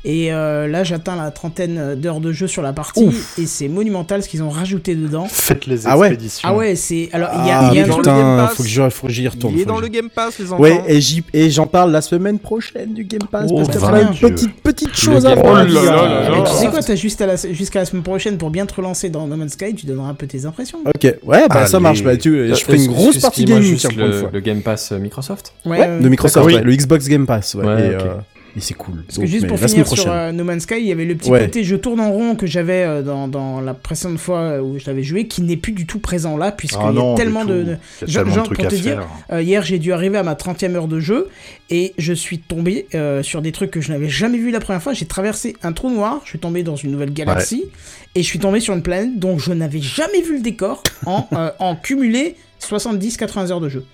Et euh, là, j'atteins la trentaine d'heures de jeu sur la partie, Ouf. et c'est monumental ce qu'ils ont rajouté dedans. Faites les Ah ouais. expéditions. Ah ouais, c'est. Alors, il y a, Ah il y a un dans truc. le Game putain, Pass. faut que je- faut que j'y retourne. Il est dans que le Game Pass, les enfants. Ouais, et j'y- et j'en parle la semaine prochaine du Game Pass, Oh, parce y bah, bien. une petite, petite chose Le à Game faire. Oh là dire. là là Mais là. tu sais quoi, t'as juste à la- jusqu'à la semaine prochaine pour bien te relancer dans No Man's Sky, tu donneras un peu tes impressions. Ok, ouais, bah ça Allez. marche. Bah, tu, je ferai une grosse partie gaming, le, le Game Pass euh, Microsoft? Ouais, de Microsoft, le Xbox Game Pass, ouais. Et, euh, c'est cool. Parce que Donc, juste pour finir sur euh, No Man's Sky, il y avait le petit Ouais. côté je tourne en rond que j'avais euh, dans, dans la précédente fois où je l'avais joué, qui n'est plus du tout présent là, puisqu'il Ah y a tellement de... de- y a Genre- tellement genre, de trucs pour à te dire. Euh, hier, j'ai dû arriver à ma 30e heure de jeu et je suis tombé euh, sur des trucs que je n'avais jamais vu la première fois. J'ai traversé un trou noir, je suis tombé dans une nouvelle galaxie et je suis tombé sur une planète dont je n'avais jamais vu le décor en, euh, en cumulé 70-80 heures de jeu.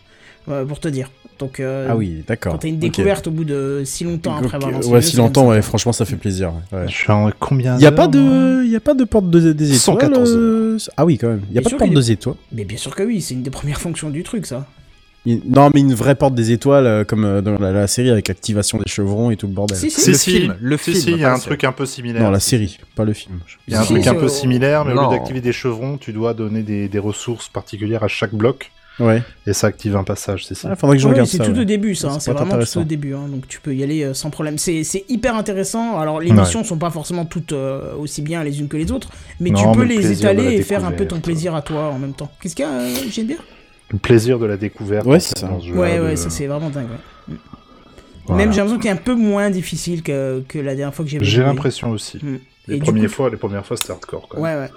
Euh, pour te dire. Donc, euh, Ah oui, d'accord. quand t'as une découverte au bout de si longtemps après avoir lancé Ouais, le si longtemps, ouais, franchement, ça fait plaisir. ouais. Je suis en combien Il y a pas de, il y a pas de porte de, des étoiles. 114 euh, Ah oui, quand même. Il y a Bien pas de porte des étoiles. Mais bien sûr que oui, c'est une des premières fonctions du truc, ça. Non, mais une vraie porte des étoiles, comme dans la, la série avec activation des chevrons et tout le bordel. Si, si. Si, Le si, film, le si, film, si, il y a un truc un peu similaire. Non, la série, pas le film. Il y a un Si, truc un peu similaire, mais au lieu d'activer des chevrons, tu dois donner des, des ressources particulières à chaque bloc, Ouais. et ça active un passage, c'est ça. Ah, faudrait que je Ouais, regarde c'est ça. tout ouais. au début, ça. hein, C'est être vraiment tout au début. hein, donc tu peux y aller euh, sans problème. C'est c'est hyper intéressant. Alors les missions sont pas forcément toutes euh, aussi bien les unes que les autres, mais Non, tu peux mais les étaler et faire un peu ton plaisir à toi en même temps. Qu'est-ce qu'il y a, euh, Geneviève Le plaisir de la découverte. Ouais, c'est ça. Ouais, de- ouais, ça c'est vraiment dingue. ouais. Voilà. Même j'ai l'impression qu'il est un peu moins difficile que, que la dernière fois que j'ai J'ai l'impression aussi. Mm. Les premières coup- fois, les premières fois, c'était hardcore. Quand même. Ouais, ouais.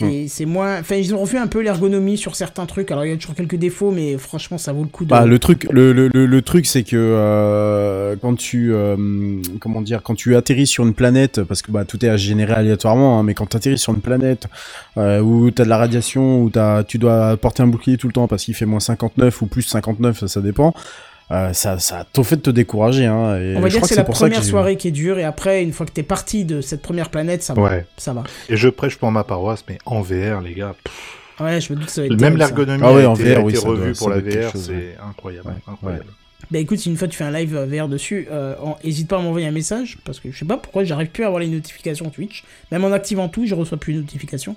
Et c'est moins. Enfin, ils ont refait un peu l'ergonomie sur certains trucs. Alors, il y a toujours quelques défauts, mais franchement, ça vaut le coup de. Bah, le truc, le, le, le, le truc, c'est que euh, quand tu, euh, comment dire, quand tu atterris sur une planète, parce que bah tout est à générer aléatoirement, hein, mais quand tu atterris sur une planète euh, où t'as de la radiation, où t'as, tu dois porter un bouclier tout le temps parce qu'il fait moins 59 ou plus 59, ça, ça dépend. Euh, ça, ça a tout fait de te décourager. Hein, et On va je dire crois que c'est la que première soirée qui est dure, et après, une fois que t'es parti de cette première planète, ça va. Ouais. Ça va. Et je prêche pour ma paroisse, mais en VR, les gars. pff, Ouais, je me doute que ça va être Même l'ergonomie Ah ouais, a été, a VR, oui, été ça doit- revue pour la VR, c'est incroyable. Ouais, incroyable. Bah écoute, si une fois tu fais un live euh, VR dessus, euh, en- hésite pas à m'envoyer un message, parce que je sais pas pourquoi j'arrive plus à avoir les notifications Twitch. Même en activant tout, je reçois plus de notifications.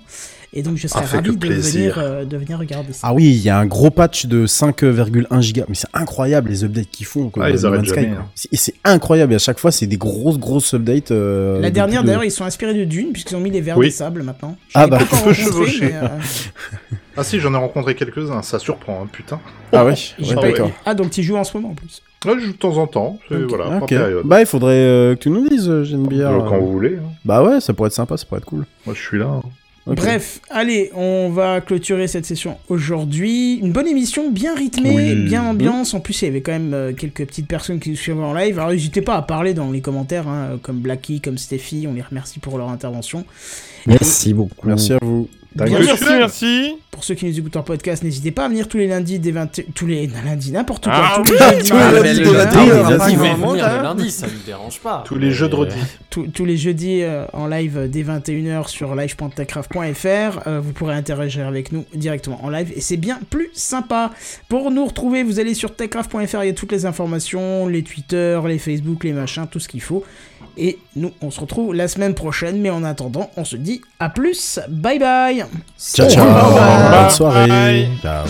Et donc je serais Ah, ravi de venir, euh, de venir regarder ça. Ah oui, il y a un gros patch de 5,1 gigas. Mais c'est incroyable les updates qu'ils font. quoi, Ah, ils arrêtent Sky, hein. C'est- Et c'est incroyable. Et à chaque fois, c'est des grosses, grosses updates. euh, La dernière, de- d'ailleurs, ils sont inspirés de Dune, puisqu'ils ont mis les vers Oui. des sables maintenant. Ah l'ai bah, pas encore un Ah si, j'en ai rencontré quelques-uns, ça surprend, hein, putain. Ah ouais, j'ai ouais, pas- d'accord. Ah, donc tu joues en ce moment en plus. Ouais, je joue de temps en temps, c'est- Ok. voilà, par Ok. période. Bah, il faudrait euh, que tu nous dises, euh, j'ai une bière. Euh, Quand euh. vous voulez. hein. Bah ouais, ça pourrait être sympa, ça pourrait être cool. Moi, je suis là. hein. Bref, allez, on va clôturer cette session aujourd'hui. Une bonne émission, bien rythmée, Oui. bien ambiance. En plus, il y avait quand même euh, quelques petites personnes qui nous suivaient en live. Alors, n'hésitez pas à parler dans les commentaires, hein, comme Blacky, comme Steffi. On les remercie pour leur intervention. Merci beaucoup. Merci à vous. Bien Merci, sûr. merci. Pour ceux qui nous écoutent en podcast, n'hésitez pas à venir tous les lundis dès 20 tous les lundis n'importe quoi, Ah tous oui, les jeudis. tous les à lundis, 21 tous les heures. lundis, Il on va va pas venir vraiment, le lundi, ça me dérange pas. Tous les jeux de Mais- redis. Tous- tous les jeudis euh, en live euh, dès 21h sur live.techcraft.fr. Euh, vous pourrez interagir avec nous directement en live et c'est bien plus sympa. Pour nous retrouver, vous allez sur techcraft.fr, il y a toutes les informations, les Twitter, les Facebook, les machins, tout ce qu'il faut. Et nous, on se retrouve la semaine prochaine, mais en attendant, on se dit à plus. Bye bye Ciao, ciao. Bye. Bonne soirée. Bye. Ciao.